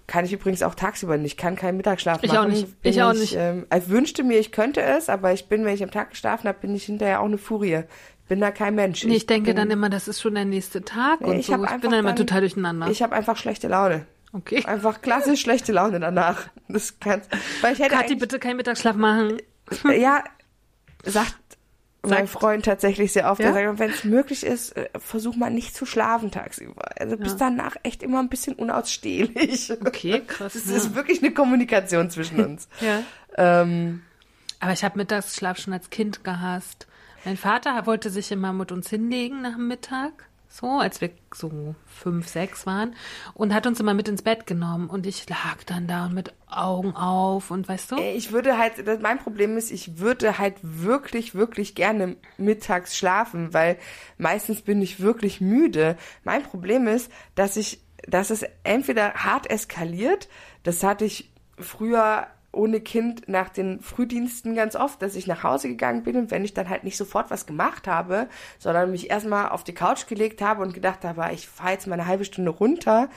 kann ich übrigens auch tagsüber nicht, kann keinen Mittagsschlaf Ich machen. auch nicht. Bin Ich auch nicht. Ähm, ich wünschte mir, ich könnte es, aber ich bin, wenn ich am Tag geschlafen habe, bin ich hinterher auch eine Furie. Ich bin da kein Mensch. Nee, ich denke bin, dann immer, das ist schon der nächste Tag Nee, und ich so. Ich bin dann immer total durcheinander. Ich habe einfach schlechte Laune. Okay. Einfach klassisch schlechte Laune danach. Das kann's, weil ich hätte Kathi, bitte keinen Mittagsschlaf machen. Ja, sagt mein Freund tatsächlich sehr oft. Ja? Er sagt, wenn es möglich ist, äh, versuch mal nicht zu schlafen tagsüber. Also bis danach echt immer ein bisschen unausstehlich. Okay, krass. Es ja. ist wirklich eine Kommunikation zwischen uns. ja. ähm, Aber ich habe Mittagsschlaf schon als Kind gehasst. Mein Vater wollte sich immer mit uns hinlegen nach dem Mittag, so als wir so fünf, sechs waren, und hat uns immer mit ins Bett genommen. Und ich lag dann da mit Augen auf und weißt du? ich würde halt, mein Problem ist, ich würde halt wirklich, wirklich gerne mittags schlafen, weil meistens bin ich wirklich müde. Mein Problem ist, dass ich, dass es entweder hart eskaliert, das hatte ich früher ohne Kind nach den Frühdiensten ganz oft, dass ich nach Hause gegangen bin und wenn ich dann halt nicht sofort was gemacht habe, sondern mich erstmal auf die Couch gelegt habe und gedacht habe, ich fahre jetzt mal eine halbe Stunde runter,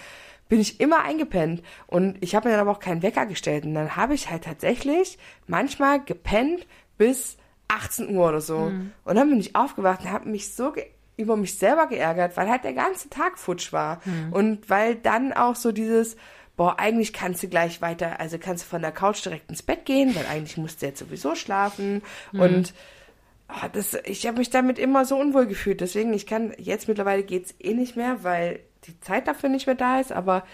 bin ich immer eingepennt. Und ich habe mir dann aber auch keinen Wecker gestellt. Und dann habe ich halt tatsächlich manchmal gepennt bis 18 Uhr oder so. Und dann bin ich aufgewacht und habe mich so über mich selber geärgert, weil halt der ganze Tag futsch war. Und weil dann auch so dieses, boah, eigentlich kannst du gleich weiter, also kannst du von der Couch direkt ins Bett gehen, weil eigentlich musst du jetzt sowieso schlafen. Und ah, das, ich habe mich damit immer so unwohl gefühlt. Deswegen, ich kann, jetzt mittlerweile geht's eh nicht mehr, weil die Zeit dafür nicht mehr da ist, aber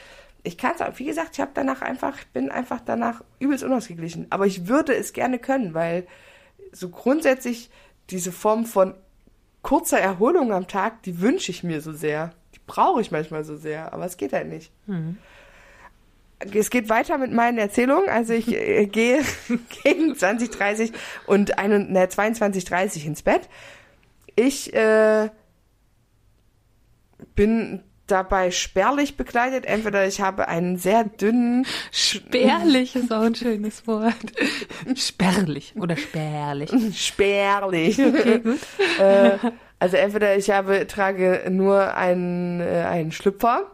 ich kann es auch, wie gesagt, ich habe danach einfach, bin einfach danach übelst unausgeglichen. Aber ich würde es gerne können, weil so grundsätzlich diese Form von kurzer Erholung am Tag, die wünsche ich mir so sehr. Die brauche ich manchmal so sehr, aber es geht halt nicht. Es geht weiter mit meinen Erzählungen. Also ich äh, gehe gegen 2030 und ein, ne, 22.30 ins Bett. Ich äh, bin dabei spärlich bekleidet. Entweder ich habe einen sehr dünnen, Spärlich ist auch ein schönes Wort. Spärlich oder spärlich. spärlich. äh, also entweder ich habe trage nur einen, äh, einen Schlüpfer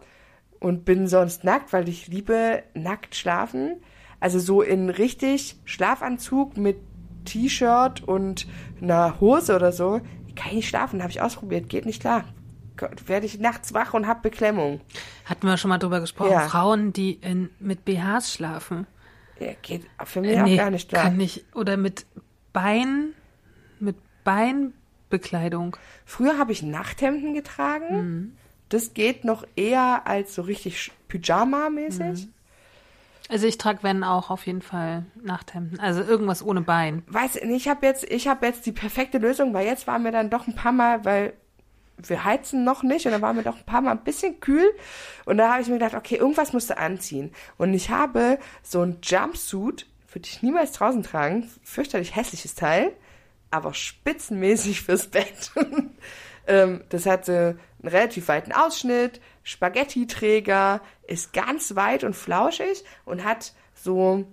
und bin sonst nackt, weil ich liebe nackt schlafen. Also so in richtig Schlafanzug mit T-Shirt und einer Hose oder so. Kann ich nicht schlafen, habe ich ausprobiert, geht nicht klar. Gott, Werde ich nachts wach und hab Beklemmung. Hatten wir schon mal drüber gesprochen. Ja. Frauen, die in, mit BHs schlafen. Ja, geht für mich auch gar nicht klar. Kann nicht. Oder mit Bein, mit Beinbekleidung. Früher habe ich Nachthemden getragen. Das geht noch eher als so richtig Pyjama-mäßig. Mhm. Also ich trage wenn auch auf jeden Fall Nachthemden. Also irgendwas ohne Bein. Weiß nicht, ich habe jetzt, ich habe jetzt die perfekte Lösung, weil jetzt waren wir dann doch ein paar Mal, weil wir heizen noch nicht und dann waren wir doch ein paar Mal ein bisschen kühl und da habe ich mir gedacht, okay, irgendwas musst du anziehen und ich habe so ein Jumpsuit, würde ich niemals draußen tragen, fürchterlich hässliches Teil, aber spitzenmäßig fürs Bett. ähm, das hat so einen relativ weiten Ausschnitt, Spaghetti-Träger, ist ganz weit und flauschig und hat so,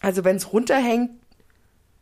also wenn es runterhängt,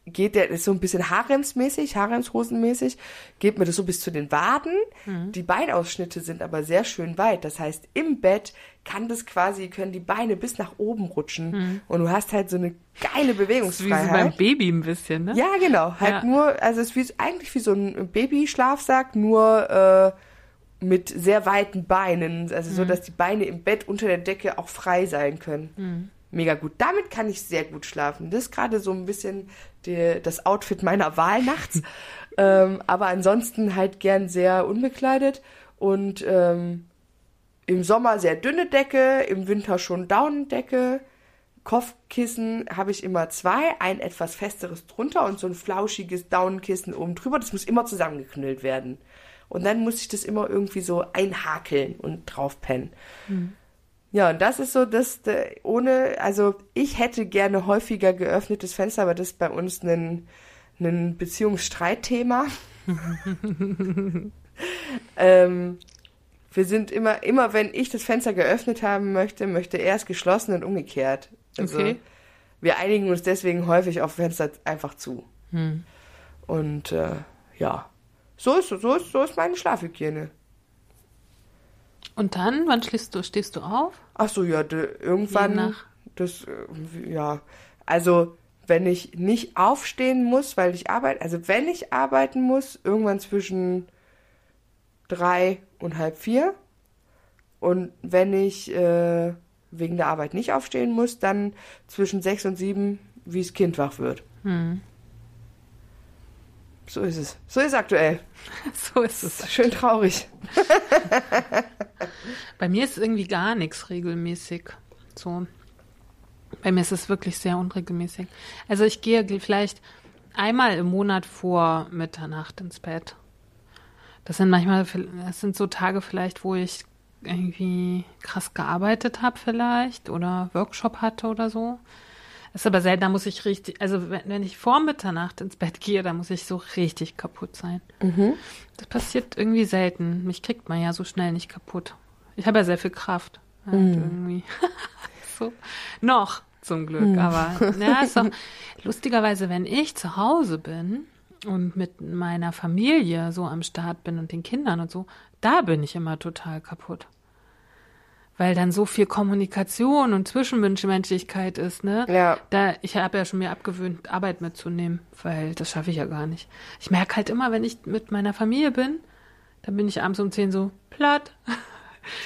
geht der, ist so ein bisschen Haremsmäßig, Haremshosenmäßig, geht mir das so bis zu den Waden. Mhm. Die Beinausschnitte sind aber sehr schön weit. Das heißt, im Bett kann das quasi, können die Beine bis nach oben rutschen. Mhm. Und du hast halt so eine geile Bewegungsfreiheit. Wie so beim Baby ein bisschen, ne? Ja, genau. Halt ja. nur, also es ist wie, eigentlich wie so ein Babyschlafsack, nur äh, mit sehr weiten Beinen. Also mhm. so, dass die Beine im Bett unter der Decke auch frei sein können. Mhm mega gut. Damit kann ich sehr gut schlafen. Das ist gerade so ein bisschen die, das Outfit meiner Wahl nachts. ähm, aber ansonsten halt gern sehr unbekleidet und ähm, im Sommer sehr dünne Decke, im Winter schon Daunendecke. Kopfkissen habe ich immer zwei, ein etwas festeres drunter und so ein flauschiges Daunenkissen oben drüber. Das muss immer zusammengeknüllt werden. Und dann muss ich das immer irgendwie so einhakeln und drauf pennen. Mhm. Ja, und das ist so, dass ohne, also ich hätte gerne häufiger geöffnetes Fenster, aber das ist bei uns ein, ein Beziehungsstreitthema. ähm, wir sind immer, immer wenn ich das Fenster geöffnet haben möchte, möchte er es geschlossen und umgekehrt. Also okay. wir einigen uns deswegen häufig auf Fenster einfach zu. Hm. Und äh, ja, so ist, so, ist, so ist meine Schlafhygiene. Und dann, wann schläfst du, stehst du auf? Ach so, ja, irgendwann. nach. Das, äh, ja. Also, wenn ich nicht aufstehen muss, weil ich arbeite, also wenn ich arbeiten muss, irgendwann zwischen drei und halb vier. Und wenn ich äh, wegen der Arbeit nicht aufstehen muss, dann zwischen sechs und sieben, wie das Kind wach wird. Hm. So ist es. So ist es aktuell. so ist es. Schön traurig. Bei mir ist irgendwie gar nichts regelmäßig. So. Bei mir ist es wirklich sehr unregelmäßig. Also ich gehe vielleicht einmal im Monat vor Mitternacht ins Bett. Das sind manchmal, das sind so Tage vielleicht, wo ich irgendwie krass gearbeitet habe vielleicht oder Workshop hatte oder so. Das ist aber selten, da muss ich richtig, also wenn, wenn ich vor Mitternacht ins Bett gehe, da muss ich so richtig kaputt sein. Mhm. Das passiert irgendwie selten. Mich kriegt man ja so schnell nicht kaputt. Ich habe ja sehr viel Kraft. Halt mhm. irgendwie. so. Noch, zum Glück. Mhm. Aber ja, ist doch lustigerweise, wenn ich zu Hause bin und mit meiner Familie so am Start bin und den Kindern und so, da bin ich immer total kaputt weil dann so viel Kommunikation und Zwischenmenschlichkeit ist, ne? Ja. Da, ich habe ja schon mir abgewöhnt, Arbeit mitzunehmen, weil das schaffe ich ja gar nicht. Ich merke halt immer, wenn ich mit meiner Familie bin, dann bin ich abends um zehn so platt.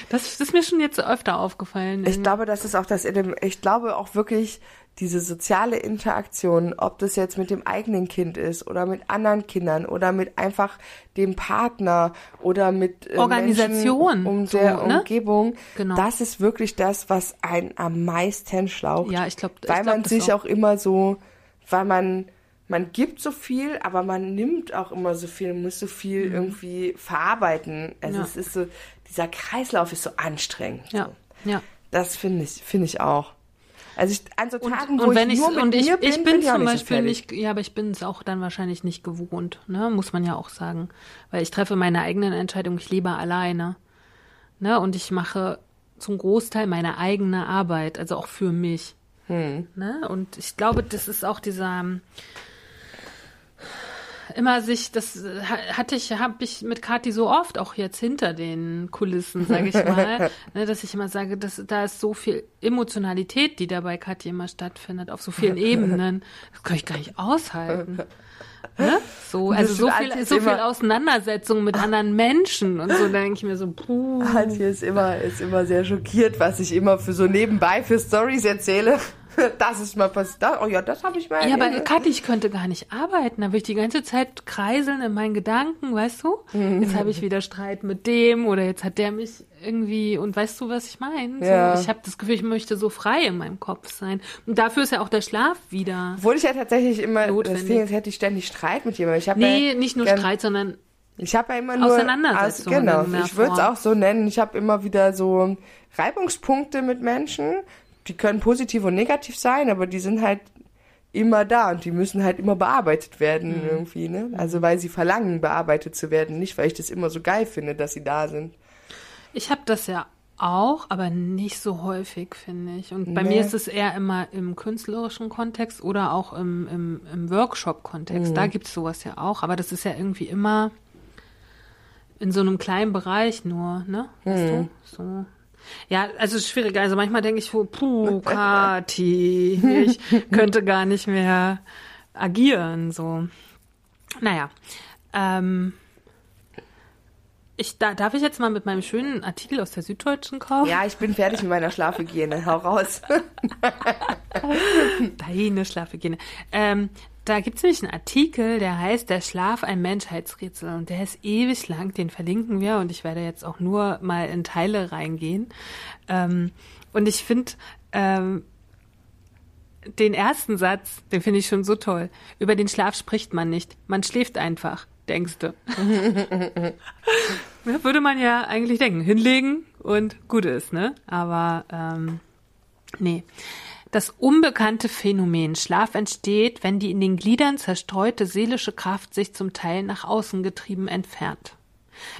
Das, das ist mir schon jetzt öfter aufgefallen. Ich glaube, das ist auch das in dem, ich glaube auch wirklich, diese soziale Interaktion, ob das jetzt mit dem eigenen Kind ist oder mit anderen Kindern oder mit einfach dem Partner oder mit äh, Organisation um der so, ne? Umgebung, genau. das ist wirklich das, was einen am meisten schlaucht. Ja, ich glaube, weil glaub, man sich auch. auch immer so, weil man man gibt so viel, aber man nimmt auch immer so viel, muss so viel mhm. irgendwie verarbeiten. Also ja. es ist so, dieser Kreislauf ist so anstrengend. Ja, so. ja. Das finde ich, finde ich auch. Also ich, an so Tagen, und, wo und wenn ich, nur mit und ich, mir bin, ich bin, bin zum Beispiel nicht, ja, aber ich bin es auch dann wahrscheinlich nicht gewohnt, ne, muss man ja auch sagen, weil ich treffe meine eigenen Entscheidungen, ich lebe alleine, ne, und ich mache zum Großteil meine eigene Arbeit, also auch für mich, hm. ne, und ich glaube, das ist auch dieser immer sich, das hatte ich, habe ich mit Kathi so oft, auch jetzt hinter den Kulissen, sage ich mal, ne, dass ich immer sage, dass da ist so viel Emotionalität, die da bei Kathi immer stattfindet, auf so vielen Ebenen. Das kann ich gar nicht aushalten. Ne? So, also so viel, so viel Auseinandersetzung mit anderen Menschen und so, denke ich mir so, puh. Antje ist immer, ist immer sehr schockiert, was ich immer für so nebenbei für Stories erzähle. Das ist mal passiert. Oh ja, das habe ich mal Ja, aber. Kathi, ich könnte gar nicht arbeiten. Da würde ich die ganze Zeit kreiseln in meinen Gedanken, weißt du? Mhm. Jetzt habe ich wieder Streit mit dem oder jetzt hat der mich irgendwie und weißt du, was ich meine? Ja. So, ich habe das Gefühl, ich möchte so frei in meinem Kopf sein. Und dafür ist ja auch der Schlaf wieder. Obwohl ich ja tatsächlich immer, Notwendig. Ding ist, hätte ich ständig Streit mit jemandem. Ich Nee, ja, nicht nur gern- Streit, sondern Ich habe ja immer nur Auseinandersetzungen genau, ich würde es auch so nennen. Ich habe immer wieder so Reibungspunkte mit Menschen. Die können positiv und negativ sein, aber die sind halt immer da und die müssen halt immer bearbeitet werden Mhm. irgendwie, ne? Also weil sie verlangen, bearbeitet zu werden, nicht weil ich das immer so geil finde, dass sie da sind. Ich habe das ja auch, aber nicht so häufig, finde ich. Und bei Nee. mir ist es eher immer im künstlerischen Kontext oder auch im, im, im Workshop-Kontext. Mhm. Da gibt es sowas ja auch, aber das ist ja irgendwie immer in so einem kleinen Bereich nur, ne? Mhm. du? So. Ja, also schwierig. Also manchmal denke ich so, puh, Kathi, ich könnte gar nicht mehr agieren, so. Naja, ähm, ich, da, darf ich jetzt mal mit meinem schönen Artikel aus der Süddeutschen kommen? Ja, ich bin fertig mit meiner Schlafhygiene. Hau raus. Deine Schlafhygiene. Ähm, da gibt es nämlich einen Artikel, der heißt Der Schlaf ein Menschheitsrätsel und der ist ewig lang, den verlinken wir und ich werde jetzt auch nur mal in Teile reingehen. Ähm, und ich finde ähm, den ersten Satz, den finde ich schon so toll. Über den Schlaf spricht man nicht, man schläft einfach, du. ja, würde man ja eigentlich denken, hinlegen und gut ist, ne? Aber ähm, Nee. Das unbekannte Phänomen Schlaf entsteht, wenn die in den Gliedern zerstreute seelische Kraft sich zum Teil nach außen getrieben entfernt.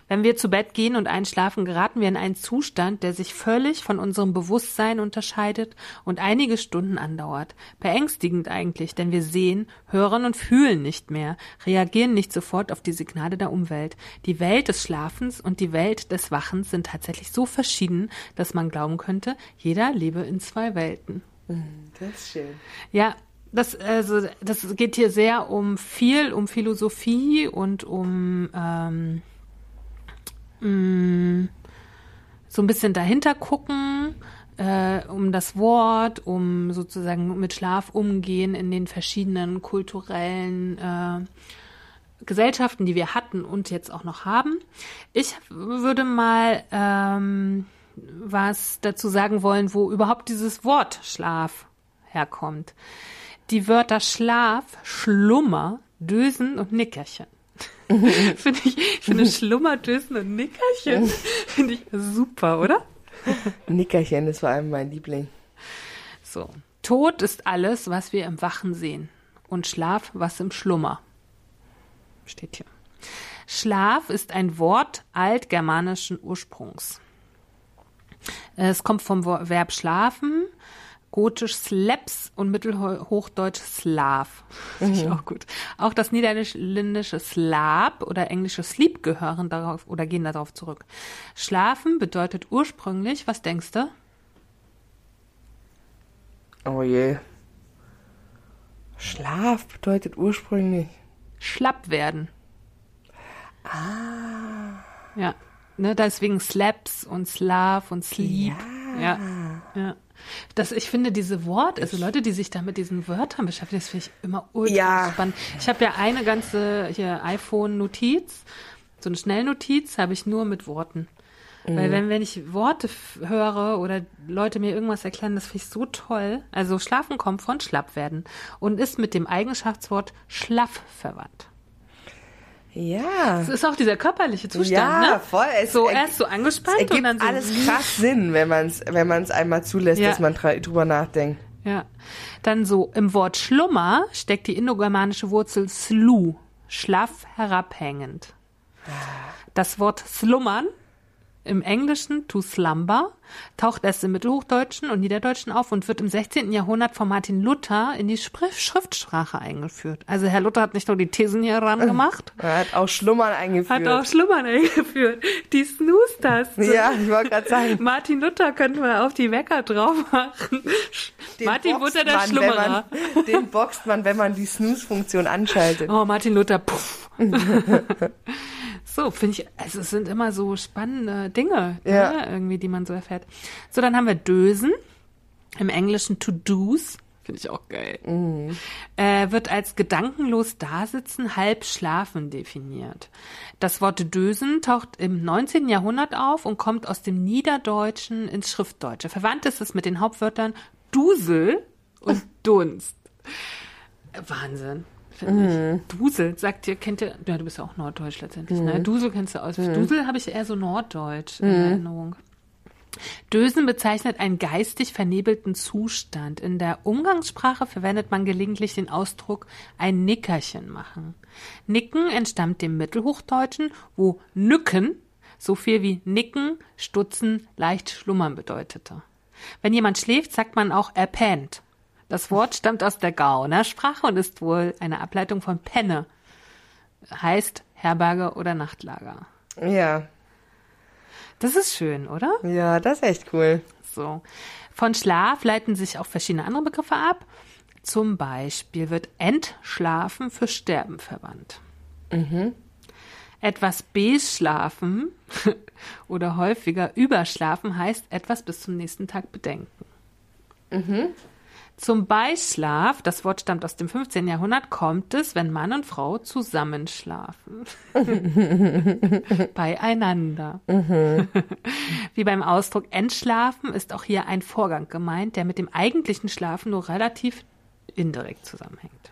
Wenn wir zu Bett gehen und einschlafen, geraten wir in einen Zustand, der sich völlig von unserem Bewusstsein unterscheidet und einige Stunden andauert. Beängstigend eigentlich, denn wir sehen, hören und fühlen nicht mehr, reagieren nicht sofort auf die Signale der Umwelt. Die Welt des Schlafens und die Welt des Wachens sind tatsächlich so verschieden, dass man glauben könnte, jeder lebe in zwei Welten. Das ist schön. Ja, das, also, das geht hier sehr um viel, um Philosophie und um ähm, mh, so ein bisschen dahinter gucken, äh, um das Wort, um sozusagen mit Schlaf umgehen in den verschiedenen kulturellen äh, Gesellschaften, die wir hatten und jetzt auch noch haben. Ich würde mal ähm, was dazu sagen wollen, wo überhaupt dieses Wort Schlaf herkommt. Die Wörter Schlaf, Schlummer, Dösen und Nickerchen. finde ich, finde Schlummer, Dösen und Nickerchen finde ich super, oder? Nickerchen ist vor allem mein Liebling. So. Tod ist alles, was wir im Wachen sehen. Und Schlaf, was im Schlummer. Steht hier. Schlaf ist ein Wort altgermanischen Ursprungs. Es kommt vom Verb schlafen, gotisch slaps und mittelhochdeutsch slav. Finde ich auch gut. Auch das niederländische slap oder englische sleep gehören darauf oder gehen darauf zurück. Schlafen bedeutet ursprünglich, was denkst du? Oh je. Schlaf bedeutet ursprünglich. schlapp werden. Ah. Ja, ne, deswegen Slaps und Slav und Sleep. Ja. ja. Das, ich finde diese Worte, also Leute, die sich da mit diesen Wörtern beschäftigen, das finde ich immer ultra Ja. spannend. Ich habe ja eine ganze hier iPhone-Notiz, so eine Schnellnotiz habe ich nur mit Worten. Weil wenn, wenn ich Worte höre oder Leute mir irgendwas erklären, das finde ich so toll. Also schlafen kommt von schlapp werden und ist mit dem Eigenschaftswort schlaff verwandt. Ja. Das ist auch dieser körperliche Zustand, Ja, ne? voll. Es so erst so Es angespannt und ergibt dann so. alles krass Sinn, wenn man es wenn man's einmal zulässt, Ja. dass man drüber nachdenkt. Ja. Dann so im Wort Schlummer steckt die indogermanische Wurzel slu, schlaff herabhängend. Das Wort slummern im Englischen to slumber, taucht erst im Mittelhochdeutschen und Niederdeutschen auf und wird im 16. Jahrhundert von Martin Luther in die Schriftsprache eingeführt. Also Herr Luther hat nicht nur die Thesen hier ran gemacht. Er hat auch Schlummern eingeführt. Hat auch Schlummern eingeführt. Die Snooze-Taste. Ja, ich wollte gerade sagen. Martin Luther könnte man auf die Wecker drauf machen. Martin Luther, der Schlummerer. Man, den boxt man, wenn man die Snooze-Funktion anschaltet. Oh, Martin Luther, puff. so, finde ich, also es sind immer so spannende Dinge, ja. ne, irgendwie, die man so erfährt. So, dann haben wir Dösen, im Englischen To-Dos, finde ich auch geil, mhm. äh, wird als gedankenlos dasitzen, halb schlafen definiert. Das Wort Dösen taucht im 19. Jahrhundert auf und kommt aus dem Niederdeutschen ins Schriftdeutsche. Verwandt ist es mit den Hauptwörtern Dusel und Dunst. Wahnsinn finde ich. Dusel, sagt ihr, kennt ihr, ja, du bist ja auch Norddeutsch letztendlich, ne? Dusel kennst du aus. Dusel habe ich eher so Norddeutsch in Erinnerung. Dösen bezeichnet einen geistig vernebelten Zustand. In der Umgangssprache verwendet man gelegentlich den Ausdruck ein Nickerchen machen. Nicken entstammt dem Mittelhochdeutschen, wo Nücken so viel wie nicken, stutzen, leicht schlummern bedeutete. Wenn jemand schläft, sagt man auch er pennt. Das Wort stammt aus der Gaunersprache und ist wohl eine Ableitung von Penne. Heißt Herberge oder Nachtlager. Ja. Das ist schön, oder? Ja, das ist echt cool. So. Von Schlaf leiten sich auch verschiedene andere Begriffe ab. Zum Beispiel wird Entschlafen für Sterben verwandt. Mhm. Etwas beschlafen oder häufiger überschlafen heißt etwas bis zum nächsten Tag bedenken. Mhm. Zum Beischlaf, das Wort stammt aus dem 15. Jahrhundert, kommt es, wenn Mann und Frau zusammenschlafen. Beieinander. Mhm. Wie beim Ausdruck entschlafen ist auch hier ein Vorgang gemeint, der mit dem eigentlichen Schlafen nur relativ indirekt zusammenhängt.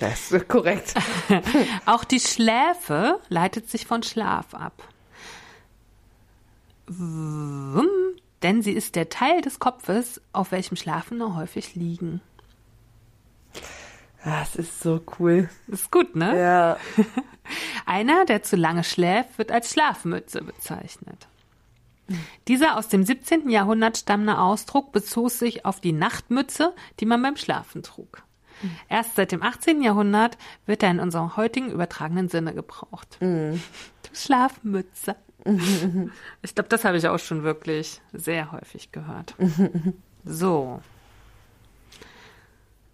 Das ist korrekt. auch die Schläfe leitet sich von Schlaf ab denn sie ist der Teil des Kopfes, auf welchem Schlafende häufig liegen. Das ist so cool. ist gut, ne? Ja. Einer, der zu lange schläft, wird als Schlafmütze bezeichnet. Dieser aus dem 17. Jahrhundert stammende Ausdruck bezog sich auf die Nachtmütze, die man beim Schlafen trug. Erst seit dem 18. Jahrhundert wird er in unserem heutigen übertragenen Sinne gebraucht. Mm. Du Schlafmütze. Ich glaube, das habe ich auch schon wirklich sehr häufig gehört. so.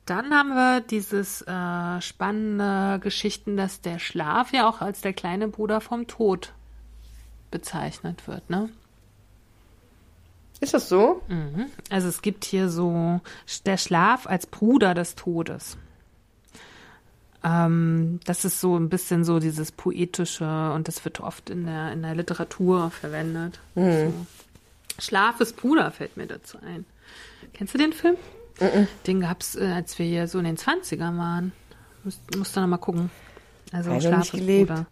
Dann haben wir dieses äh, spannende Geschichten, dass der Schlaf ja auch als der kleine Bruder vom Tod bezeichnet wird, ne? Ist das so? Mhm. Also es gibt hier so der Schlaf als Bruder des Todes. Ähm, das ist so ein bisschen so dieses poetische und das wird oft in der, in der Literatur verwendet. Mhm. So. Schlaf ist Bruder fällt mir dazu ein. Kennst du den Film? Mhm. Den gab es, äh, als wir hier so in den 20ern waren. Musst, musst du noch mal gucken. Also Schlaf ist Bruder.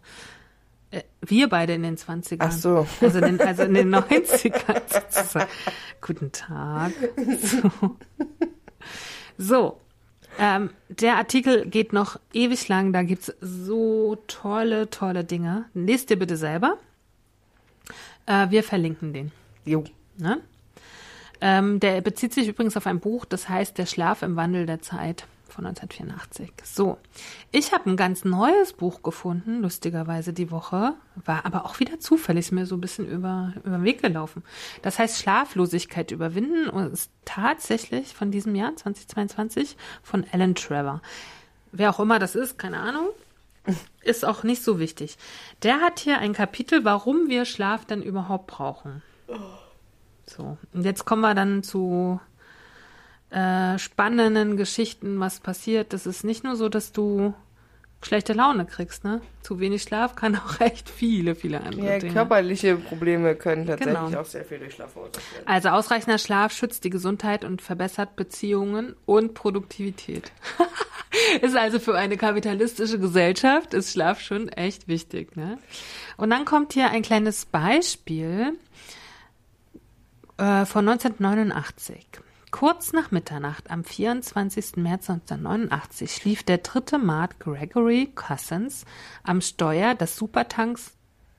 Äh, wir beide in den 20ern. Ach so. Also in den, also in den 90ern sozusagen. Guten Tag. So. so. Ähm, der Artikel geht noch ewig lang, da gibt's so tolle, tolle Dinge. Lest dir bitte selber. Äh, wir verlinken den. Jo. Ne? Ähm, der bezieht sich übrigens auf ein Buch, das heißt Der Schlaf im Wandel der Zeit von 1984. So, ich habe ein ganz neues Buch gefunden, lustigerweise die Woche, war aber auch wieder zufällig mir so ein bisschen über, über den Weg gelaufen. Das heißt Schlaflosigkeit überwinden und ist tatsächlich von diesem Jahr 2022 von Alan Trevor. Wer auch immer das ist, keine Ahnung. Ist auch nicht so wichtig. Der hat hier ein Kapitel, warum wir Schlaf denn überhaupt brauchen. So, und jetzt kommen wir dann zu äh, spannenden Geschichten, was passiert. Das ist nicht nur so, dass du schlechte Laune kriegst, ne? Zu wenig Schlaf kann auch echt viele, viele andere ja, Dinge. körperliche Probleme können tatsächlich genau. auch sehr viel durch Schlaf verursacht werden. Also ausreichender Schlaf schützt die Gesundheit und verbessert Beziehungen und Produktivität. ist also für eine kapitalistische Gesellschaft ist Schlaf schon echt wichtig, ne? Und dann kommt hier ein kleines Beispiel äh, von 1989. Kurz nach Mitternacht am 24. März 1989 schlief der dritte Mart Gregory Cousins am Steuer des Supertanks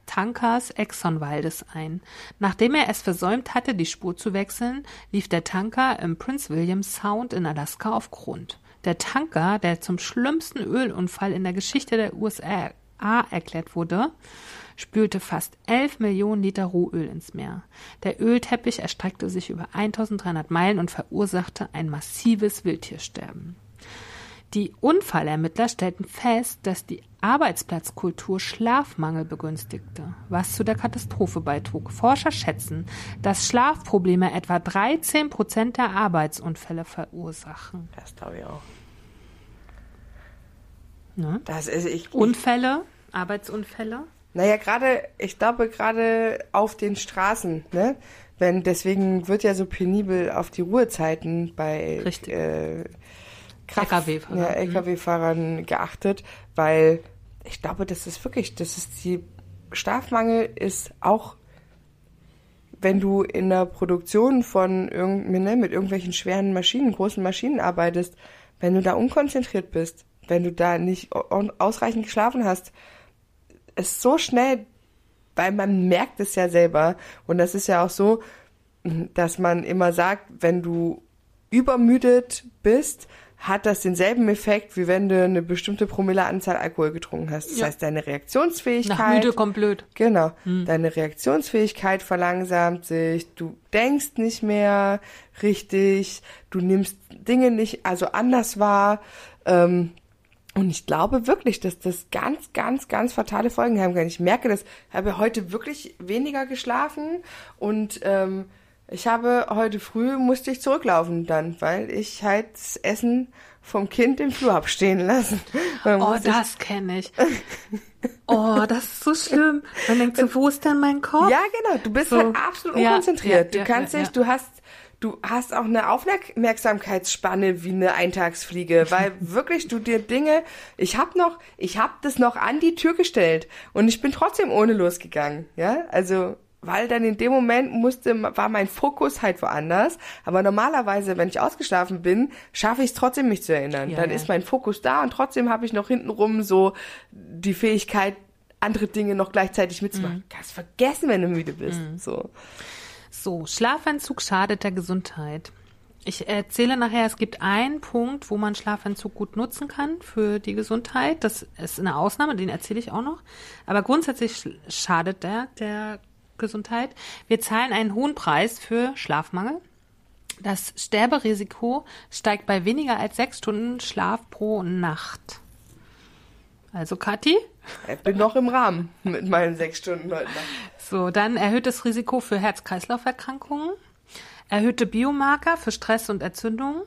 Tankers Exxon Valdez ein. Nachdem er es versäumt hatte, die Spur zu wechseln, lief der Tanker im Prince William Sound in Alaska auf Grund. Der Tanker, der zum schlimmsten Ölunfall in der Geschichte der USA erklärt wurde, spülte fast 11 Millionen Liter Rohöl ins Meer. Der Ölteppich erstreckte sich über 1300 Meilen und verursachte ein massives Wildtiersterben. Die Unfallermittler stellten fest, dass die Arbeitsplatzkultur Schlafmangel begünstigte, was zu der Katastrophe beitrug. Forscher schätzen, dass Schlafprobleme etwa 13 Prozent der Arbeitsunfälle verursachen. Das glaube ich auch. Ne? Das ist ich. Unfälle, Arbeitsunfälle. Naja, gerade, ich glaube, gerade auf den Straßen, ne? Wenn, deswegen wird ja so penibel auf die Ruhezeiten bei äh, LKW-Fahrern. Ja, LKW-Fahrern geachtet, weil ich glaube, das ist wirklich, das ist die Schlafmangel ist auch, wenn du in der Produktion von irgend, ne, mit irgendwelchen schweren Maschinen, großen Maschinen arbeitest, wenn du da unkonzentriert bist, wenn du da nicht au- ausreichend geschlafen hast, ist so schnell, weil man merkt es ja selber und das ist ja auch so, dass man immer sagt, wenn du übermüdet bist, hat das denselben Effekt, wie wenn du eine bestimmte Promilleanzahl Alkohol getrunken hast. Das Ja. heißt, deine Reaktionsfähigkeit. Nach müde kommt blöd. Genau. Deine Reaktionsfähigkeit verlangsamt sich, du denkst nicht mehr richtig, du nimmst Dinge nicht, also anders wahr. Ähm, und ich glaube wirklich, dass das ganz, ganz, ganz fatale Folgen haben kann. Ich merke das, ich habe heute wirklich weniger geschlafen und ähm, ich habe heute früh musste ich zurücklaufen dann, weil ich halt das Essen vom Kind im Flur hab stehen lassen. Oh, das kenne ich. Oh, das ist so schlimm. Man denkt so, wo ist denn mein Kopf? Ja, genau. Du bist So. halt absolut unkonzentriert. ja, du ja, kannst ja, nicht, ja. du hast, du hast auch eine Aufmerksamkeitsspanne wie eine Eintagsfliege, weil wirklich du dir Dinge, ich hab noch, ich hab das noch an die Tür gestellt und ich bin trotzdem ohne losgegangen, ja, also weil dann in dem Moment musste, war mein Fokus halt woanders. Aber normalerweise, wenn ich ausgeschlafen bin, schaffe ich es trotzdem, mich zu erinnern. Ja, dann ja. ist mein Fokus da und trotzdem habe ich noch hintenrum so die Fähigkeit, andere Dinge noch gleichzeitig mitzumachen. Mhm. Kannst vergessen, wenn du müde bist. So. So, Schlafentzug schadet der Gesundheit. Ich erzähle nachher, es gibt einen Punkt, wo man Schlafentzug gut nutzen kann für die Gesundheit. Das ist eine Ausnahme, den erzähle ich auch noch. Aber grundsätzlich sch- schadet der der Gesundheit. Wir zahlen einen hohen Preis für Schlafmangel. Das Sterberisiko steigt bei weniger als sechs Stunden Schlaf pro Nacht. Also, Kathi? Ich bin noch im Rahmen mit meinen sechs Stunden heute Nacht. So, dann erhöhtes Risiko für Herz-Kreislauf-Erkrankungen, erhöhte Biomarker für Stress und Entzündungen.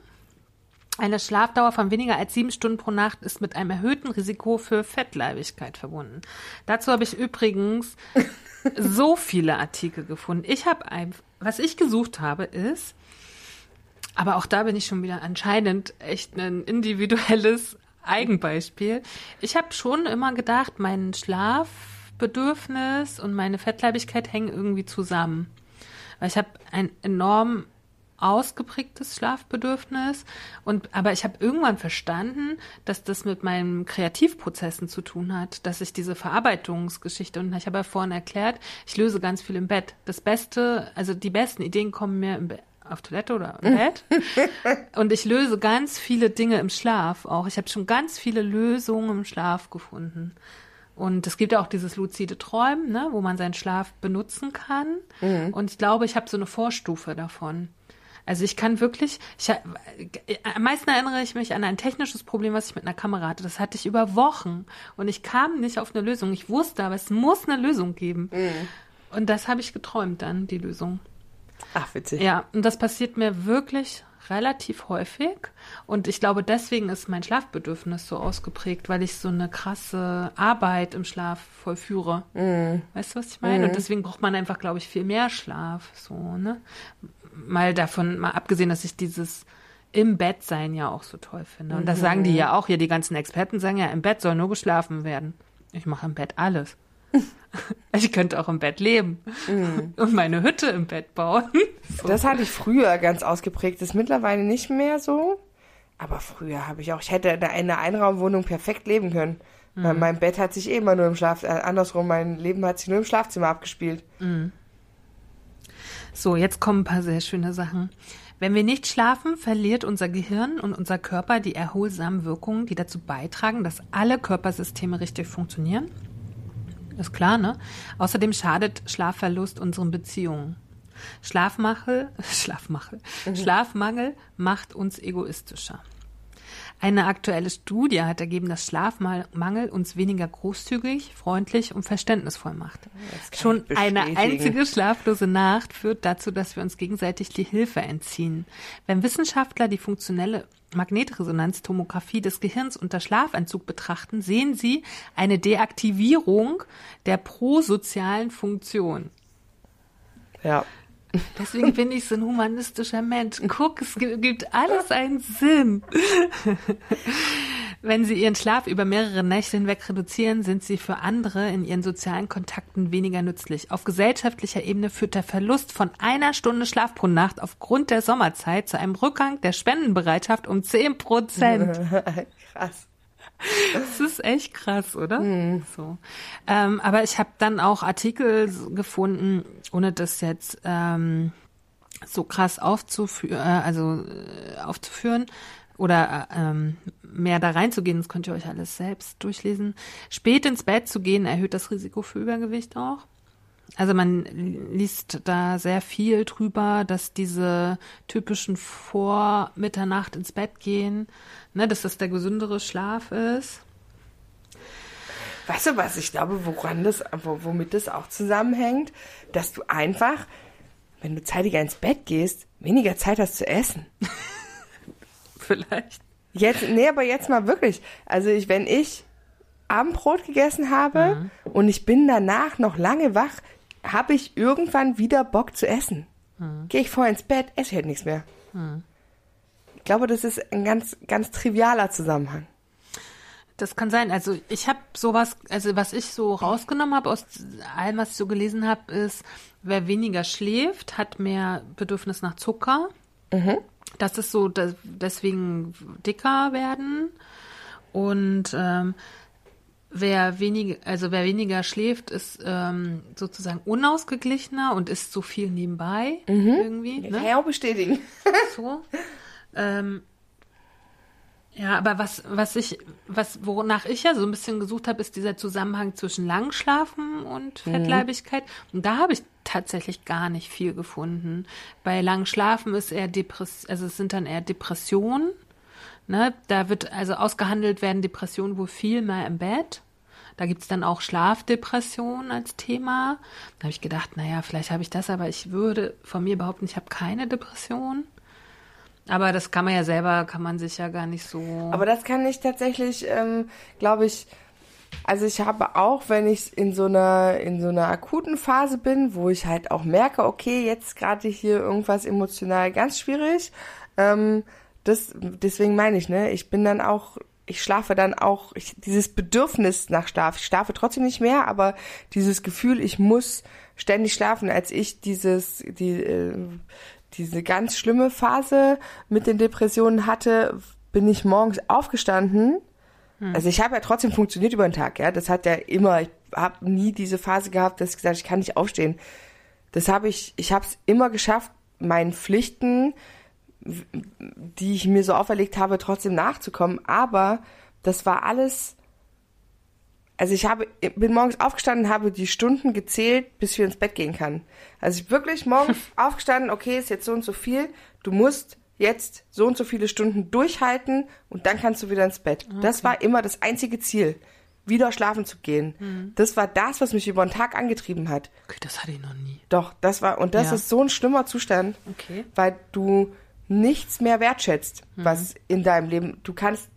Eine Schlafdauer von weniger als sieben Stunden pro Nacht ist mit einem erhöhten Risiko für Fettleibigkeit verbunden. Dazu habe ich übrigens so viele Artikel gefunden. Ich habe ein, was ich gesucht habe, ist, aber auch da bin ich schon wieder anscheinend echt ein individuelles Eigenbeispiel. Ich habe schon immer gedacht, mein Schlafbedürfnis und meine Fettleibigkeit hängen irgendwie zusammen. Weil ich habe ein enorm ausgeprägtes Schlafbedürfnis und aber ich habe irgendwann verstanden, dass das mit meinen Kreativprozessen zu tun hat, dass ich diese Verarbeitungsgeschichte und ich habe ja vorhin erklärt, ich löse ganz viel im Bett. Das Beste, also die besten Ideen kommen mir im Bett auf Toilette oder im Bett. Und ich löse ganz viele Dinge im Schlaf auch. Ich habe schon ganz viele Lösungen im Schlaf gefunden. Und es gibt ja auch dieses luzide Träumen, ne, wo man seinen Schlaf benutzen kann. Und ich glaube, ich habe so eine Vorstufe davon. Also ich kann wirklich, ich, am meisten erinnere ich mich an ein technisches Problem, was ich mit einer Kamera hatte. Das hatte ich über Wochen und ich kam nicht auf eine Lösung. Ich wusste, aber es muss eine Lösung geben. Und das habe ich geträumt dann, die Lösung. Ach, witzig. Ja, und das passiert mir wirklich relativ häufig. Und ich glaube, deswegen ist mein Schlafbedürfnis so ausgeprägt, weil ich so eine krasse Arbeit im Schlaf vollführe. Weißt du, was ich meine? Und deswegen braucht man einfach, glaube ich, viel mehr Schlaf. So, ne? Mal davon, mal abgesehen, dass ich dieses im Bett sein ja auch so toll finde. Und das sagen die ja auch hier, die ganzen Experten sagen ja, im Bett soll nur geschlafen werden. Ich mache im Bett alles. Ich könnte auch im Bett leben und meine Hütte im Bett bauen. Das hatte ich früher ganz ausgeprägt. Das ist mittlerweile nicht mehr so. Aber früher habe ich auch, ich hätte in einer Einraumwohnung perfekt leben können. Weil mein Bett hat sich eh immer nur im Schlaf, äh, andersrum, mein Leben hat sich nur im Schlafzimmer abgespielt. So, jetzt kommen ein paar sehr schöne Sachen. Wenn wir nicht schlafen, verliert unser Gehirn und unser Körper die erholsamen Wirkungen, die dazu beitragen, dass alle Körpersysteme richtig funktionieren. Ist klar, ne? Außerdem schadet Schlafverlust unseren Beziehungen. Schlafmangel, Schlafmangel, Schlafmangel macht uns egoistischer. Eine aktuelle Studie hat ergeben, dass Schlafmangel uns weniger großzügig, freundlich und verständnisvoll macht. Schon eine einzige schlaflose Nacht führt dazu, dass wir uns gegenseitig die Hilfe entziehen. Wenn Wissenschaftler die funktionelle Magnetresonanztomographie des Gehirns unter Schlafentzug betrachten, sehen sie eine Deaktivierung der prosozialen Funktion. Ja. Deswegen bin ich so ein humanistischer Mensch. Guck, es gi- gibt alles einen Sinn. Wenn Sie Ihren Schlaf über mehrere Nächte hinweg reduzieren, sind Sie für andere in Ihren sozialen Kontakten weniger nützlich. Auf gesellschaftlicher Ebene führt der Verlust von einer Stunde Schlaf pro Nacht aufgrund der Sommerzeit zu einem Rückgang der Spendenbereitschaft um 10 Prozent. Krass. Das ist echt krass, oder? So. Ähm, aber ich habe dann auch Artikel gefunden, ohne das jetzt ähm, so krass aufzuführen, äh, also äh, aufzuführen oder äh, ähm, mehr da reinzugehen. Das könnt ihr euch alles selbst durchlesen. Spät ins Bett zu gehen erhöht das Risiko für Übergewicht auch. Also man liest da sehr viel drüber, dass diese typischen vor Mitternacht ins Bett gehen, ne, dass das der gesündere Schlaf ist. Weißt du was? Ich glaube, woran das, wo- womit das auch zusammenhängt, dass du einfach, wenn du zeitiger ins Bett gehst, weniger Zeit hast zu essen. Vielleicht. Jetzt, nee, aber jetzt mal wirklich. Also ich, wenn ich Abendbrot gegessen habe und ich bin danach noch lange wach, habe ich irgendwann wieder Bock zu essen. Gehe ich vorher ins Bett, esse ich halt nichts mehr. Ich glaube, das ist ein ganz, ganz trivialer Zusammenhang. Das kann sein. Also ich habe sowas, also was ich so rausgenommen habe aus allem, was ich so gelesen habe, ist, wer weniger schläft, hat mehr Bedürfnis nach Zucker. Das ist so, dass deswegen dicker werden. Und ähm, wer weniger, also wer weniger schläft, ist ähm, sozusagen unausgeglichener und ist so viel nebenbei irgendwie. Kann Ne? ich auch bestätigen. so. Ähm, ja, aber was, was ich, was, wonach ich ja so ein bisschen gesucht habe, ist dieser Zusammenhang zwischen Langschlafen und Fettleibigkeit. Und da habe ich tatsächlich gar nicht viel gefunden. Bei Langschlafen ist eher Depress, also es sind dann eher Depressionen. Ne? Da wird also ausgehandelt werden Depressionen wohl viel mehr im Bett. Da gibt's dann auch Schlafdepression als Thema. Da habe ich gedacht, naja, vielleicht habe ich das, aber ich würde von mir behaupten, ich habe keine Depression. Aber das kann man ja selber, kann man sich ja gar nicht so. Aber das kann ich tatsächlich, ähm, glaube ich, also ich habe auch, wenn ich in so einer in so einer akuten Phase bin, wo ich halt auch merke, okay, jetzt gerade hier irgendwas emotional ganz schwierig. Ähm, das deswegen meine ich, ne, ich bin dann auch ich schlafe dann auch ich, dieses Bedürfnis nach Schlaf. Ich schlafe trotzdem nicht mehr, aber dieses Gefühl, ich muss ständig schlafen, als ich dieses die äh, diese ganz schlimme Phase mit den Depressionen hatte, bin ich morgens aufgestanden. Also ich habe ja trotzdem funktioniert über den Tag, ja. Das hat ja immer, ich habe nie diese Phase gehabt, dass ich gesagt, ich kann nicht aufstehen. Das habe ich, ich habe es immer geschafft, meinen Pflichten, die ich mir so auferlegt habe, trotzdem nachzukommen. Aber das war alles, also ich habe, bin morgens aufgestanden, habe die Stunden gezählt, bis ich ins Bett gehen kann. Also ich wirklich morgens aufgestanden, okay, ist jetzt so und so viel, du musst jetzt so und so viele Stunden durchhalten und dann kannst du wieder ins Bett. Das war immer das einzige Ziel, wieder schlafen zu gehen. Das war das, was mich über den Tag angetrieben hat. Okay, das hatte ich noch nie. Doch, das war, und das Ja. ist so ein schlimmer Zustand, Okay. weil du nichts mehr wertschätzt, was in deinem Leben, du kannst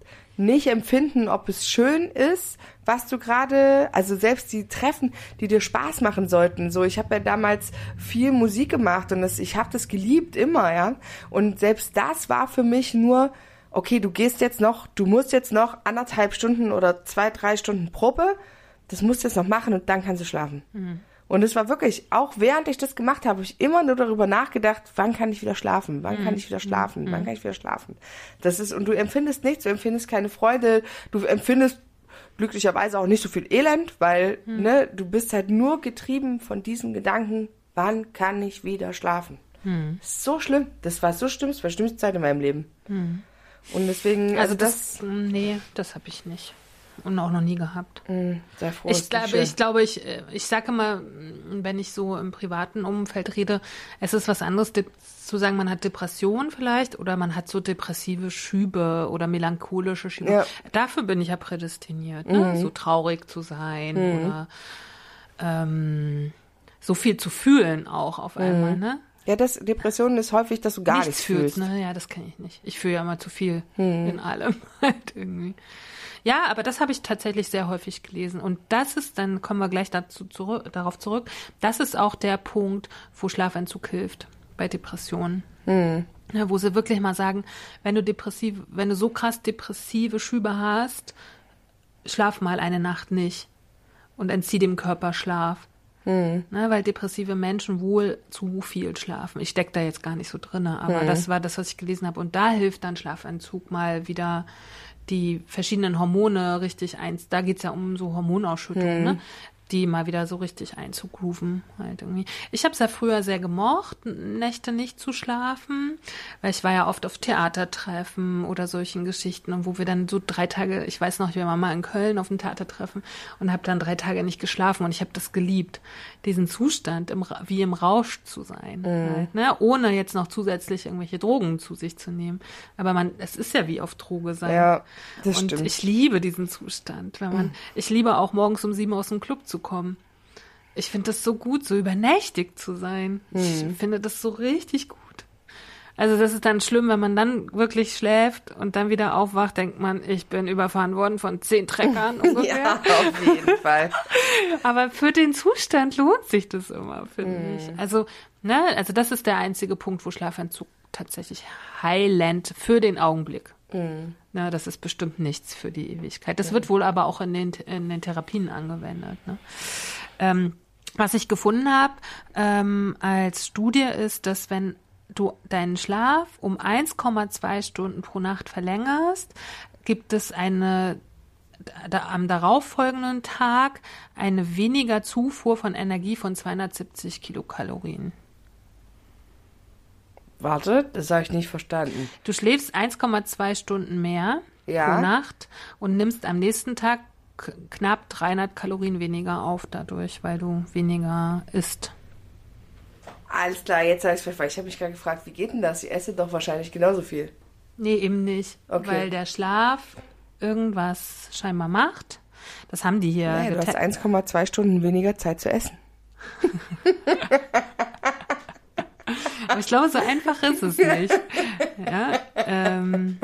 nicht empfinden, ob es schön ist, was du gerade, also selbst die Treffen, die dir Spaß machen sollten. So, ich habe ja damals viel Musik gemacht und das, ich habe das geliebt immer, ja. Und selbst das war für mich nur, okay, du gehst jetzt noch, du musst jetzt noch anderthalb Stunden oder zwei, drei Stunden Probe, das musst du jetzt noch machen und dann kannst du schlafen. Und es war wirklich, auch während ich das gemacht habe, habe ich immer nur darüber nachgedacht, wann kann ich wieder schlafen, wann kann ich wieder schlafen, wann kann ich wieder schlafen. Das ist, und du empfindest nichts, du empfindest keine Freude, du empfindest, glücklicherweise auch nicht so viel Elend, weil ne, du bist halt nur getrieben von diesem Gedanken, wann kann ich wieder schlafen? So schlimm. Das war so schlimm, das war die schlimmste Zeit in meinem Leben. Und deswegen, also, Also das, das, nee, das habe ich nicht. Und auch noch nie gehabt. mh, sehr froh. Ich glaube, ich glaube, ich, äh, ich sage immer, wenn ich so im privaten Umfeld rede, es ist was anderes de- zu sagen, man hat Depression vielleicht oder man hat so depressive Schübe oder melancholische Schübe. Ja. Dafür bin ich ja prädestiniert, ne? so traurig zu sein oder ähm, so viel zu fühlen auch auf einmal, ne? Ja, das, Depression ist häufig, dass du gar nichts, fühlst. Ne? Ja, das kenne ich nicht. Ich fühle ja immer zu viel in allem halt irgendwie. Ja, aber das habe ich tatsächlich sehr häufig gelesen. Und das ist, dann kommen wir gleich dazu zurück, darauf zurück, das ist auch der Punkt, wo Schlafentzug hilft bei Depressionen. Ja, wo sie wirklich mal sagen, wenn du depressiv, wenn du so krass depressive Schübe hast, schlaf mal eine Nacht nicht und entzieh dem Körper Schlaf. Ne, weil depressive Menschen wohl zu viel schlafen. Ich stecke da jetzt gar nicht so drinne, aber das war das, was ich gelesen habe. Und da hilft dann Schlafentzug mal wieder die verschiedenen Hormone richtig eins. Da geht's ja um so Hormonausschüttung, ne? Die mal wieder so richtig einzugrooven. Halt irgendwie. Ich habe es ja früher sehr gemocht, Nächte nicht zu schlafen, weil ich war ja oft auf Theatertreffen oder solchen Geschichten und wo wir dann so drei Tage, ich weiß noch, wir waren mal in Köln auf dem Theatertreffen und habe dann drei Tage nicht geschlafen und ich habe das geliebt, diesen Zustand im, wie im Rausch zu sein, halt, ne? ohne jetzt noch zusätzlich irgendwelche Drogen zu sich zu nehmen. Aber man, es ist ja wie auf Droge sein. Ja, das und stimmt. ich liebe diesen Zustand, wenn man, ich liebe auch morgens um sieben aus dem Club zu kommen. Ich finde das so gut, so übernächtig zu sein. Ich finde das so richtig gut. Also das ist dann schlimm, wenn man dann wirklich schläft und dann wieder aufwacht, denkt man, ich bin überfahren worden von zehn Treckern ungefähr. ja, auf jeden Fall. Aber für den Zustand lohnt sich das immer, finde ich. Also, ne, also das ist der einzige Punkt, wo Schlafentzug tatsächlich heilend für den Augenblick. Na, das ist bestimmt nichts für die Ewigkeit. Das wird wohl aber auch in den, in den Therapien angewendet. Ne? Ähm, was ich gefunden habe ähm, als Studie ist, dass wenn du deinen Schlaf um 1,2 Stunden pro Nacht verlängerst, gibt es eine da, am darauffolgenden Tag eine weniger Zufuhr von Energie von 270 Kilokalorien. Warte, das habe ich nicht verstanden. Du schläfst 1,2 Stunden mehr Ja. pro Nacht und nimmst am nächsten Tag knapp 300 Kalorien weniger auf dadurch, weil du weniger isst. Alles klar, jetzt habe ich es Ich habe mich gerade gefragt, wie geht denn das? Ich esse doch wahrscheinlich genauso viel. Nee, eben nicht, Okay. weil der Schlaf irgendwas scheinbar macht. Das haben die hier. Naja, du hast gete- 1,2 Stunden weniger Zeit zu essen. Aber ich glaube, so einfach ist es nicht. Ja, ähm,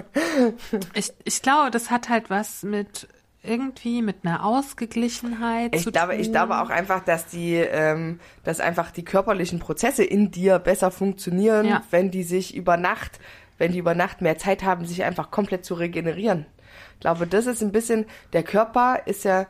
ich, ich glaube, das hat halt was mit irgendwie mit einer Ausgeglichenheit Ich zu glaube, tun. ich glaube auch einfach, dass die, ähm, dass einfach die körperlichen Prozesse in dir besser funktionieren, Ja. wenn die sich über Nacht, wenn die über Nacht mehr Zeit haben, sich einfach komplett zu regenerieren. Ich glaube, das ist ein bisschen, der Körper ist ja,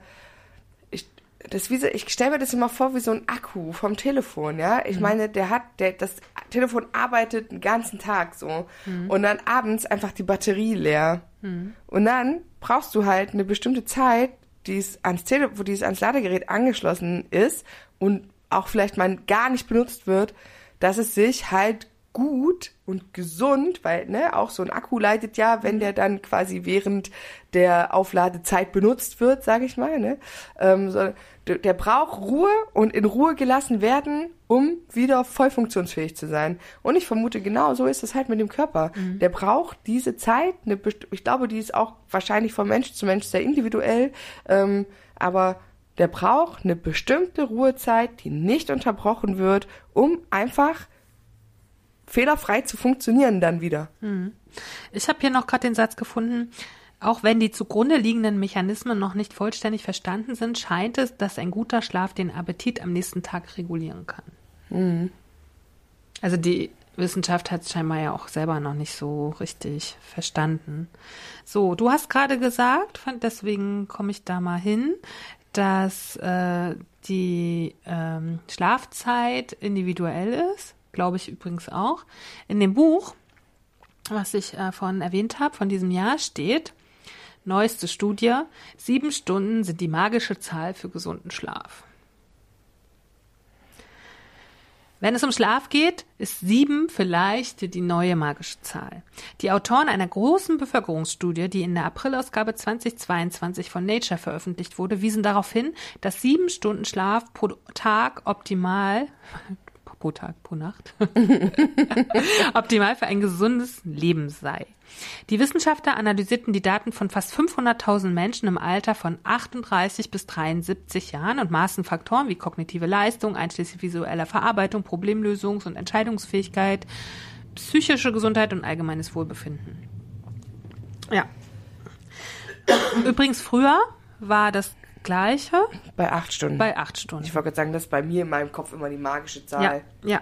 das wie so, ich stelle mir das immer vor wie so ein Akku vom Telefon, ja. Ich meine, der hat, der, das Telefon arbeitet den ganzen Tag so. Und dann abends einfach die Batterie leer. Und dann brauchst du halt eine bestimmte Zeit, die es ans Tele wo dieses ans Ladegerät angeschlossen ist und auch vielleicht mal gar nicht benutzt wird, dass es sich halt gut und gesund, weil ne, auch so ein Akku leitet ja, wenn der dann quasi während der Aufladezeit benutzt wird, sage ich mal, ne, ähm, so, der, braucht Ruhe und in Ruhe gelassen werden, um wieder voll funktionsfähig zu sein. Und ich vermute, genau so ist es halt mit dem Körper. Der braucht diese Zeit, eine, ich glaube, die ist auch wahrscheinlich von Mensch zu Mensch sehr individuell, ähm, aber der braucht eine bestimmte Ruhezeit, die nicht unterbrochen wird, um einfach fehlerfrei zu funktionieren dann wieder. Ich habe hier noch gerade den Satz gefunden, auch wenn die zugrunde liegenden Mechanismen noch nicht vollständig verstanden sind, scheint es, dass ein guter Schlaf den Appetit am nächsten Tag regulieren kann. Also die Wissenschaft hat es scheinbar ja auch selber noch nicht so richtig verstanden. So, du hast gerade gesagt, deswegen komme ich da mal hin, dass äh, die ähm, Schlafzeit individuell ist, glaube ich übrigens auch. In dem Buch was ich äh, vorhin erwähnt habe, von diesem Jahr steht, Neueste Studie. Sieben Stunden sind die magische Zahl für gesunden Schlaf. Wenn es um Schlaf geht, ist sieben vielleicht die neue magische Zahl. Die Autoren einer großen Bevölkerungsstudie, die in der Aprilausgabe 2022 von Nature veröffentlicht wurde, wiesen darauf hin, dass sieben Stunden Schlaf pro Tag optimal pro Tag, pro Nacht, optimal für ein gesundes Leben sei. Die Wissenschaftler analysierten die Daten von fast 500.000 Menschen im Alter von 38 bis 73 Jahren und maßen Faktoren wie kognitive Leistung, einschließlich visueller Verarbeitung, Problemlösungs- und Entscheidungsfähigkeit, psychische Gesundheit und allgemeines Wohlbefinden. Ja. Übrigens, früher war das Gleiche Bei acht Stunden. bei acht Stunden. ich wollte gerade sagen, das ist bei mir in meinem Kopf immer die magische Zahl. Ja, ja.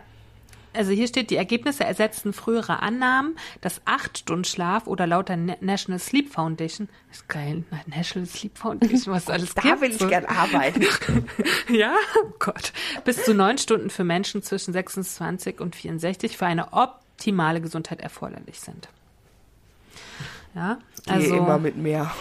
Also hier steht, die Ergebnisse ersetzten frühere Annahmen, dass acht Stunden Schlaf oder laut der Na- National Sleep Foundation, das ist geil, National Sleep Foundation, was es alles Da gibt. will ich so. gern arbeiten. Ja, oh Gott. Bis zu neun Stunden für Menschen zwischen 26 und 64 für eine optimale Gesundheit erforderlich sind. Ja, Gehe also immer mit mehr.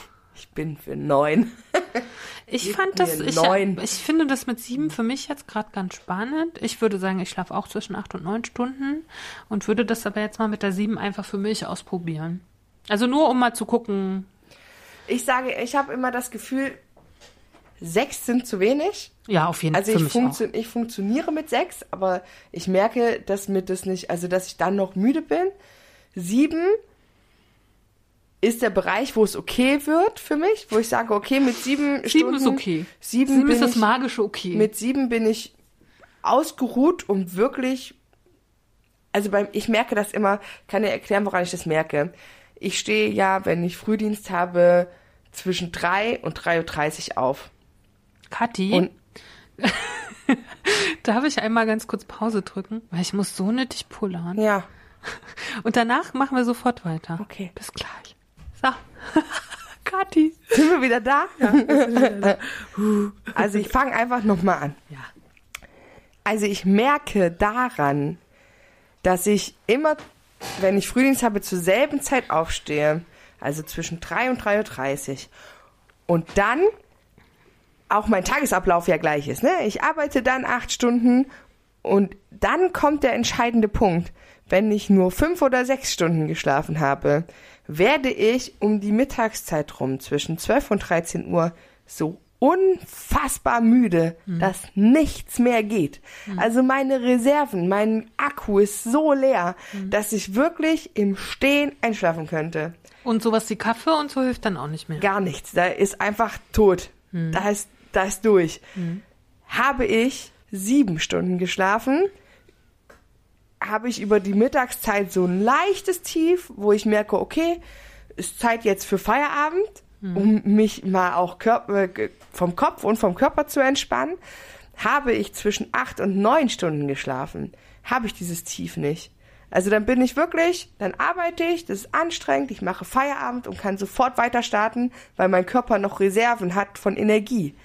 Ich bin für neun. ich gib fand das, ich, ich finde das mit sieben für mich jetzt gerade ganz spannend. Ich würde sagen, ich schlafe auch zwischen acht und neun Stunden und würde das aber jetzt mal mit der sieben einfach für mich ausprobieren. Also nur um mal zu gucken. Ich sage, ich habe immer das Gefühl, sechs sind zu wenig. Ja, auf jeden Fall Also für ich, funktio ich funktioniere mit sechs, aber ich merke, dass mir das nicht, also dass ich dann noch müde bin. Sieben ist der Bereich, wo es okay wird für mich, wo ich sage, okay, mit sieben. Sieben Stunden, ist okay. Sieben, Sieben ist das ich, magische okay. mit sieben bin ich ausgeruht und wirklich, also beim, ich merke das immer, kann dir erklären, woran ich das merke. Ich stehe ja, wenn ich Frühdienst habe, zwischen drei und 3.30 Uhr auf. Kathi, Und darf ich einmal ganz kurz Pause drücken? Weil ich muss so nötig pullern. ja, Und danach machen wir sofort weiter. Okay. Bis gleich. So. Kathi. sind wir wieder da? also ich fange einfach nochmal an. Ja. Also ich merke daran, dass ich immer, wenn ich Frühdienst habe, zur selben Zeit aufstehe, also zwischen 3 und 3.30 Uhr. Und dann auch mein Tagesablauf ja gleich ist. Ne? Ich arbeite dann acht Stunden und dann kommt der entscheidende Punkt. Wenn ich nur fünf oder sechs Stunden geschlafen habe, werde ich um die Mittagszeit rum zwischen 12 und 13 Uhr so unfassbar müde, dass nichts mehr geht. Also meine Reserven, mein Akku ist so leer, dass ich wirklich im Stehen einschlafen könnte. Und sowas wie Kaffee und so hilft dann auch nicht mehr. Gar nichts. Da ist einfach tot. Da ist, da ist durch. Habe ich sieben Stunden geschlafen, habe ich über die Mittagszeit so ein leichtes Tief, wo ich merke, okay, ist Zeit jetzt für Feierabend, um mich mal auch äh, vom Kopf und vom Körper zu entspannen. Habe ich zwischen acht und neun Stunden geschlafen, habe ich dieses Tief nicht. Also dann bin ich wirklich, dann arbeite ich, das ist anstrengend, ich mache Feierabend und kann sofort weiter starten, weil mein Körper noch Reserven hat von Energie.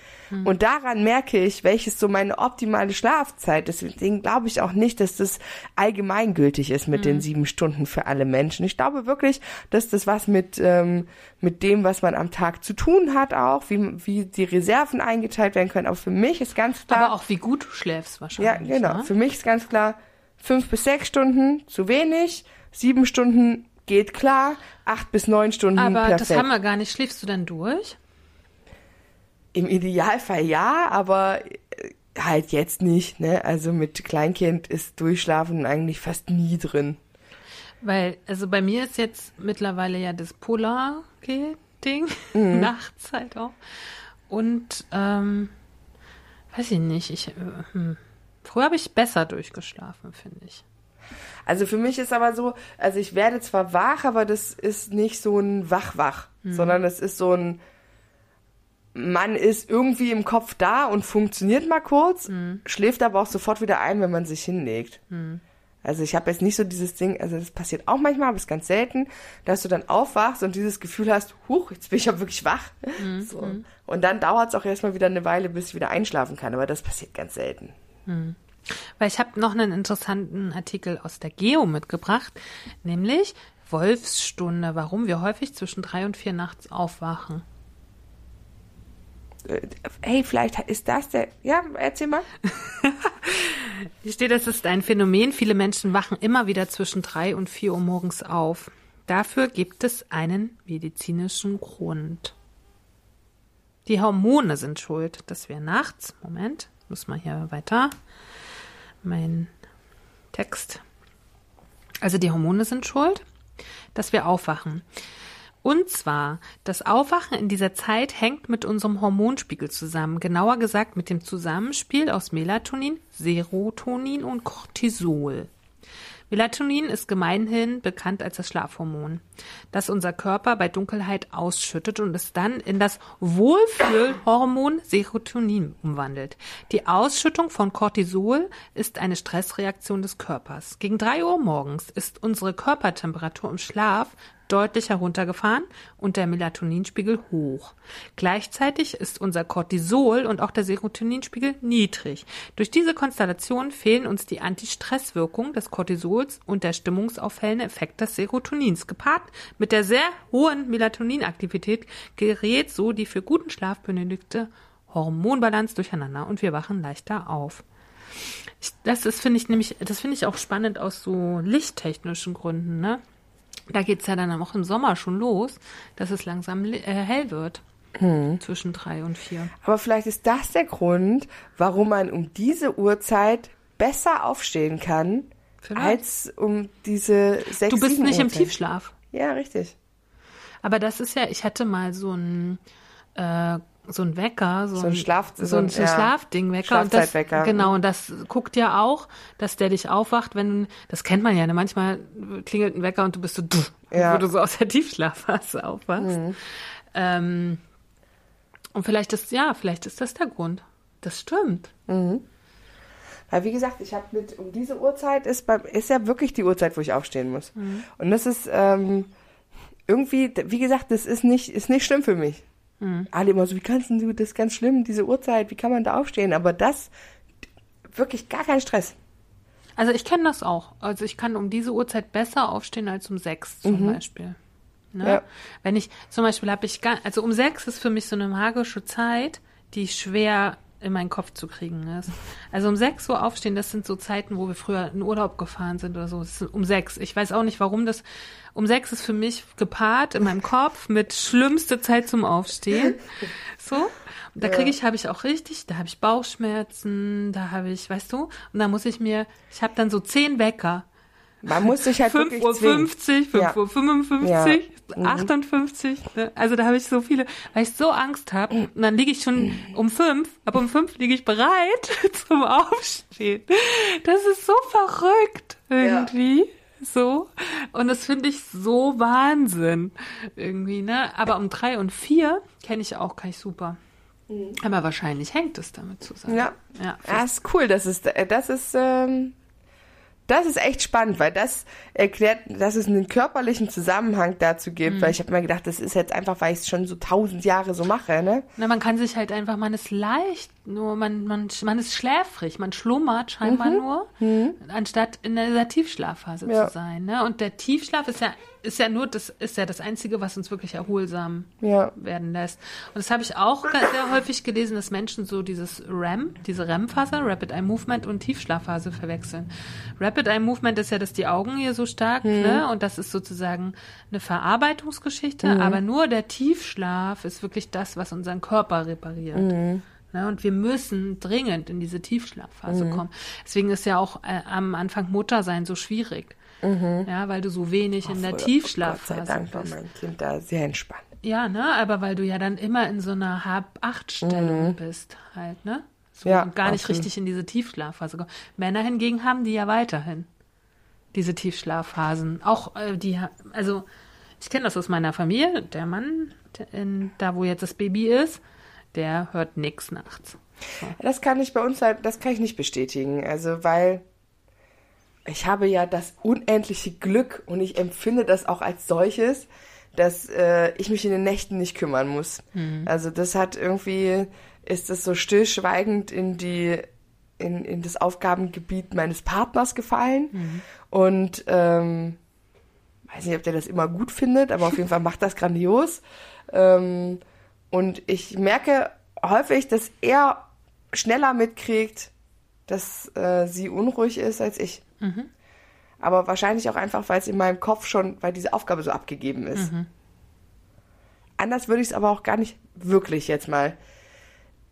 Und daran merke ich, welches so meine optimale Schlafzeit ist. Deswegen glaube ich auch nicht, dass das allgemeingültig ist mit den sieben Stunden für alle Menschen. Ich glaube wirklich, dass das was mit, ähm, mit dem, was man am Tag zu tun hat, auch, wie, wie die Reserven eingeteilt werden können. Aber für mich ist ganz klar. Aber auch wie gut du schläfst Ja, wahrscheinlich. genau. Ne? Für mich ist ganz klar, fünf bis sechs Stunden zu wenig, sieben Stunden geht klar, acht bis neun Stunden Aber perfekt. das haben wir gar nicht. Schläfst du dann durch? Im Idealfall ja, aber äh, halt jetzt nicht. Ne? Also mit Kleinkind ist Durchschlafen eigentlich fast nie drin. Weil, also bei mir ist jetzt mittlerweile ja das Polar-Ding, nachts halt auch. Und, ähm, weiß ich nicht, ich, äh, hm. Früher habe ich besser durchgeschlafen, finde ich. Also für mich ist aber so, also ich werde zwar wach, aber das ist nicht so ein Wach-Wach, sondern es ist so ein, man ist irgendwie im Kopf da und funktioniert mal kurz, schläft aber auch sofort wieder ein, wenn man sich hinlegt. Also ich habe jetzt nicht so dieses Ding, also das passiert auch manchmal, aber es ist ganz selten, dass du dann aufwachst und dieses Gefühl hast, huch, jetzt bin ich ja wirklich wach. So. Und dann dauert es auch erstmal wieder eine Weile, bis ich wieder einschlafen kann, aber das passiert ganz selten. Weil ich habe noch einen interessanten Artikel aus der Geo mitgebracht, nämlich Wolfsstunde, warum wir häufig zwischen drei und vier nachts aufwachen. Äh, Hey, vielleicht ist das der. Ja, erzähl mal. Hier steht, es ist ein Phänomen. Viele Menschen wachen immer wieder zwischen drei und vier Uhr morgens auf. Dafür gibt es einen medizinischen Grund. Die Hormone sind schuld, dass wir nachts, Moment, muss mal hier weiter, mein Text. Also die Hormone sind schuld, dass wir aufwachen. Und zwar, das Aufwachen in dieser Zeit hängt mit unserem Hormonspiegel zusammen. Genauer gesagt mit dem Zusammenspiel aus Melatonin, Serotonin und Cortisol. Melatonin ist gemeinhin bekannt als das Schlafhormon, das unser Körper bei Dunkelheit ausschüttet und es dann in das Wohlfühlhormon Serotonin umwandelt. Die Ausschüttung von Cortisol ist eine Stressreaktion des Körpers. Gegen drei Uhr morgens ist unsere Körpertemperatur im Schlaf deutlich heruntergefahren und der Melatoninspiegel hoch. Gleichzeitig ist unser Cortisol und auch der Serotoninspiegel niedrig. Durch diese Konstellation fehlen uns die Antistresswirkung des Cortisols und der stimmungsaufhellende Effekt des Serotonins. Gepaart mit der sehr hohen Melatoninaktivität gerät so die für guten Schlaf benötigte Hormonbalance durcheinander und wir wachen leichter auf. Ich, das finde ich, nämlich, das finde ich auch spannend aus so lichttechnischen Gründen, ne? Da geht's ja dann auch im Sommer schon los, dass es langsam äh, hell wird. Zwischen drei und vier. Aber vielleicht ist das der Grund, warum man um diese Uhrzeit besser aufstehen kann, Vielleicht. als um diese sechs Du bist nicht im Uhrzeit. Tiefschlaf. Ja, richtig. Aber das ist ja, ich hatte mal so ein, äh, so ein Wecker, so, So ein Schlaf- so ein, so ein ja. Schlafding-Wecker. Und das, genau, und das guckt ja auch, dass der dich aufwacht, wenn, das kennt man ja, ne? manchmal klingelt ein Wecker und du bist so, Ja. Mhm. wo du so aus der Tiefschlafphase aufwachst. Ähm, und vielleicht ist, ja, vielleicht ist das der Grund. Das stimmt. Weil wie gesagt, ich habe mit um diese Uhrzeit ist beim ist ja wirklich die Uhrzeit, wo ich aufstehen muss. Mhm. Und das ist ähm, irgendwie, wie gesagt, das ist nicht ist nicht schlimm für mich. Mhm. Alle immer so, wie kannst du das ist ganz schlimm, diese Uhrzeit, wie kann man da aufstehen? Aber das wirklich gar kein Stress. Also ich kenne das auch. Also ich kann um diese Uhrzeit besser aufstehen als um sechs zum Beispiel. Ne? Ja. Wenn ich zum Beispiel habe ich gar, also um sechs ist für mich so eine magische Zeit, die schwer in meinen Kopf zu kriegen ist. Also um sechs Uhr aufstehen, das sind so Zeiten, wo wir früher in Urlaub gefahren sind oder so. Ist um sechs. Ich weiß auch nicht, warum das. Um sechs ist für mich gepaart in meinem Kopf mit schlimmste Zeit zum Aufstehen. So. Und da kriege ich, habe ich auch richtig, da habe ich Bauchschmerzen, da habe ich, weißt du, und da muss ich mir, ich habe dann so zehn Wecker. Man muss sich halt 5 wirklich Uhr zwingen. 50, 5 Ja. Uhr 55, Ja. Mhm. 58. Ne? Also da habe ich so viele, weil ich so Angst habe. Und dann liege ich schon um 5, ab um 5 liege ich bereit zum Aufstehen. Das ist so verrückt irgendwie. So. Und das finde ich so Wahnsinn. Irgendwie, ne? Aber um 3 und 4 kenne ich auch, kann ich super. Aber wahrscheinlich hängt es damit zusammen. Mhm. Ja. Ja. Ja, ist cool. Das ist, äh, das ist, ähm, das ist echt spannend, weil das erklärt, dass es einen körperlichen Zusammenhang dazu gibt. Mhm. Weil ich habe mir gedacht, das ist jetzt einfach, weil ich es schon so tausend Jahre so mache, ne? Na, man kann sich halt einfach, man ist leicht, nur man, man, man ist schläfrig, man schlummert scheinbar nur, anstatt in der Tiefschlafphase Ja. zu sein. Ne? Und der Tiefschlaf ist ja, ist ja nur, das ist ja das Einzige, was uns wirklich erholsam Ja. werden lässt. Und das habe ich auch sehr häufig gelesen, dass Menschen so dieses REM, diese REM-Phase, Rapid Eye Movement und Tiefschlafphase verwechseln. Rapid Eye Movement ist ja, dass die Augen hier so stark, ne? Und das ist sozusagen eine Verarbeitungsgeschichte, aber nur der Tiefschlaf ist wirklich das, was unseren Körper repariert. Ne, und wir müssen dringend in diese Tiefschlafphase Mhm. kommen. Deswegen ist ja auch äh, am Anfang Muttersein so schwierig. Ja, weil du so wenig in der Mhm. Gott sei Tiefschlafphase Dank war bist. mein Kind da sehr entspannt. Ja, ne, aber weil du ja dann immer in so einer Hab-Acht-Stellung bist, halt, ne? So Mhm. Ja, und gar nicht richtig in diese Tiefschlafphase kommen. Männer hingegen haben die ja weiterhin, diese Tiefschlafphasen. Auch äh, die, also ich kenne das aus meiner Familie, der Mann, der in, da wo jetzt das Baby ist, der hört nix nachts. Das kann ich bei uns halt, das kann ich nicht bestätigen. Also, weil ich habe ja das unendliche Glück und ich empfinde das auch als solches, dass äh, ich mich in den Nächten nicht kümmern muss. Also das hat irgendwie, ist das so stillschweigend in die, in, in das Aufgabengebiet meines Partners gefallen. Und ähm, weiß nicht, ob der das immer gut findet, aber auf jeden Fall macht das grandios. Ähm, und ich merke häufig, dass er schneller mitkriegt, dass äh, sie unruhig ist als ich. Mhm. Aber wahrscheinlich auch einfach, weil es in meinem Kopf schon, weil diese Aufgabe so abgegeben ist. Mhm. Anders würde ich es aber auch gar nicht wirklich jetzt mal.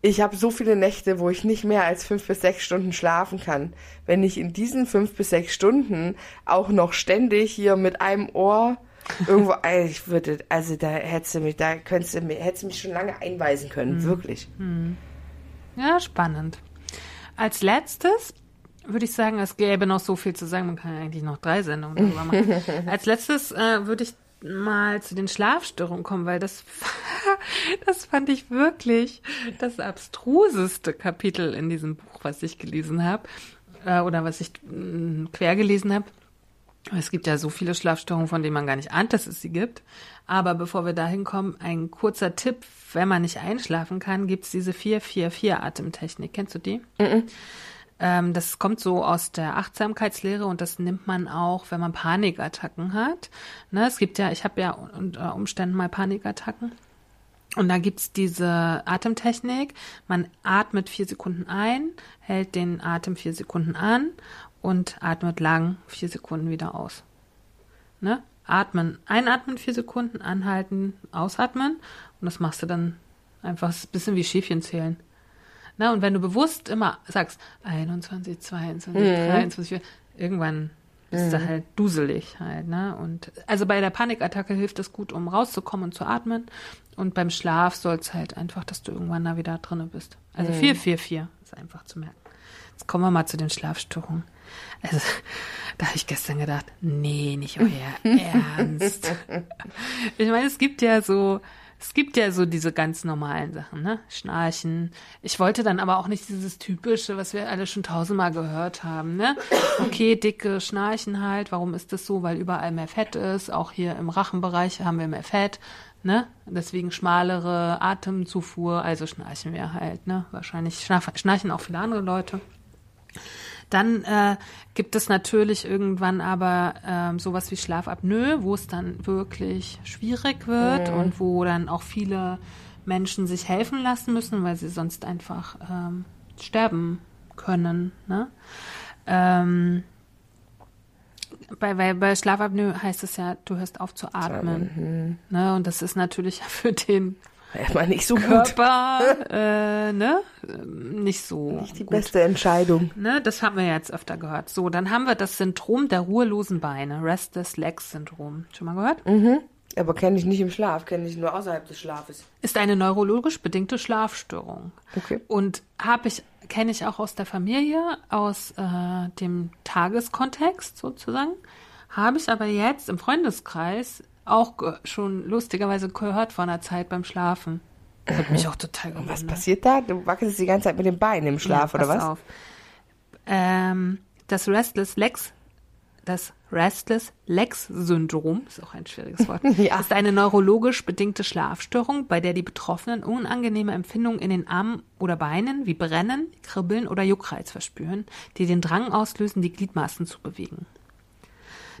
Ich habe so viele Nächte, wo ich nicht mehr als fünf bis sechs Stunden schlafen kann. Wenn ich in diesen fünf bis sechs Stunden auch noch ständig hier mit einem Ohr irgendwo, ich würde, also da hättest du mich, da könntest du mich, hättest du mich schon lange einweisen können, mhm. wirklich. Mhm. Ja, spannend. Als letztes würde ich sagen, es gäbe noch so viel zu sagen, man kann ja eigentlich noch drei Sendungen darüber machen. Als letztes äh, würde ich mal zu den Schlafstörungen kommen, weil das, das fand ich wirklich das abstruseste Kapitel in diesem Buch, was ich gelesen habe äh, oder was ich äh, quer gelesen habe. Es gibt ja so viele Schlafstörungen, von denen man gar nicht ahnt, dass es sie gibt. Aber bevor wir dahin kommen, ein kurzer Tipp, wenn man nicht einschlafen kann, gibt es diese 4-4-4-Atemtechnik. Kennst du die? Mm -mm. Ähm, das kommt so aus der Achtsamkeitslehre und das nimmt man auch, wenn man Panikattacken hat. Ne, es gibt ja, ich habe ja unter Umständen mal Panikattacken. Und da gibt's diese Atemtechnik. Man atmet vier Sekunden ein, hält den Atem vier Sekunden an und atmet lang vier Sekunden wieder aus. Ne? Atmen, einatmen vier Sekunden, anhalten, ausatmen und das machst du dann einfach ein bisschen wie Schäfchen zählen. Na, und wenn du bewusst immer sagst 21, 22, mhm. 23, irgendwann bist mhm. du halt duselig halt, ne? Und also bei der Panikattacke hilft es gut, um rauszukommen und zu atmen. Und beim Schlaf soll es halt einfach, dass du irgendwann da wieder drinne bist. Also mhm. 4, 4, 4 ist einfach zu merken. Jetzt kommen wir mal zu den Schlafstörungen. Also, da habe ich gestern gedacht, nee, nicht euer Ernst. ich meine, es gibt ja so, es gibt ja so diese ganz normalen Sachen, ne? Schnarchen. Ich wollte dann aber auch nicht dieses typische, was wir alle schon tausendmal gehört haben, ne? Okay, dicke Schnarchen halt. Warum ist das so? Weil überall mehr Fett ist. Auch hier im Rachenbereich haben wir mehr Fett, ne? Deswegen schmalere Atemzufuhr. Also schnarchen wir halt, ne? Wahrscheinlich schnarchen auch viele andere Leute. Dann äh, gibt es natürlich irgendwann aber ähm, sowas wie Schlafapnoe, wo es dann wirklich schwierig wird mhm. und wo dann auch viele Menschen sich helfen lassen müssen, weil sie sonst einfach ähm, sterben können. Ne? Ähm, bei, weil bei Schlafapnoe heißt es ja, du hörst auf zu atmen. Mhm. Ne? Und das ist natürlich für den Immer nicht so Körper, äh, ne? Nicht so. Nicht die gut. beste Entscheidung. Ne? Das haben wir jetzt öfter gehört. So, dann haben wir das Syndrom der ruhelosen Beine, Restless Legs Syndrom. Schon mal gehört? Mhm. Aber kenne ich nicht im Schlaf, kenne ich nur außerhalb des Schlafes. Ist eine neurologisch bedingte Schlafstörung. Okay. Und habe ich, kenne ich auch aus der Familie, aus äh, dem Tageskontext sozusagen. Habe ich aber jetzt im Freundeskreis auch schon lustigerweise gehört vor einer Zeit beim Schlafen. Das hat mich auch total gewundert. Was passiert da? Du wackelst die ganze Zeit mit den Beinen im Schlaf, ja, oder was? Auf. Ähm, das Restless Legs, das Restless Legs Syndrom, ist auch ein schwieriges Wort, ja. ist eine neurologisch bedingte Schlafstörung, bei der die Betroffenen unangenehme Empfindungen in den Armen oder Beinen wie Brennen, Kribbeln oder Juckreiz verspüren, die den Drang auslösen, die Gliedmaßen zu bewegen.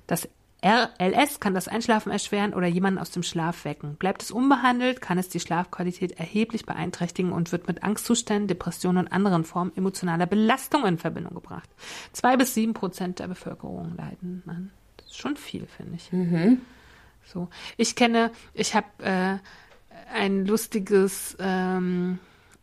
Das RLS kann das Einschlafen erschweren oder jemanden aus dem Schlaf wecken. Bleibt es unbehandelt, kann es die Schlafqualität erheblich beeinträchtigen und wird mit Angstzuständen, Depressionen und anderen Formen emotionaler Belastung in Verbindung gebracht. Zwei bis sieben Prozent der Bevölkerung leiden. an. Das ist schon viel, finde ich. Mhm. So, ich kenne, ich habe äh, ein lustiges ähm,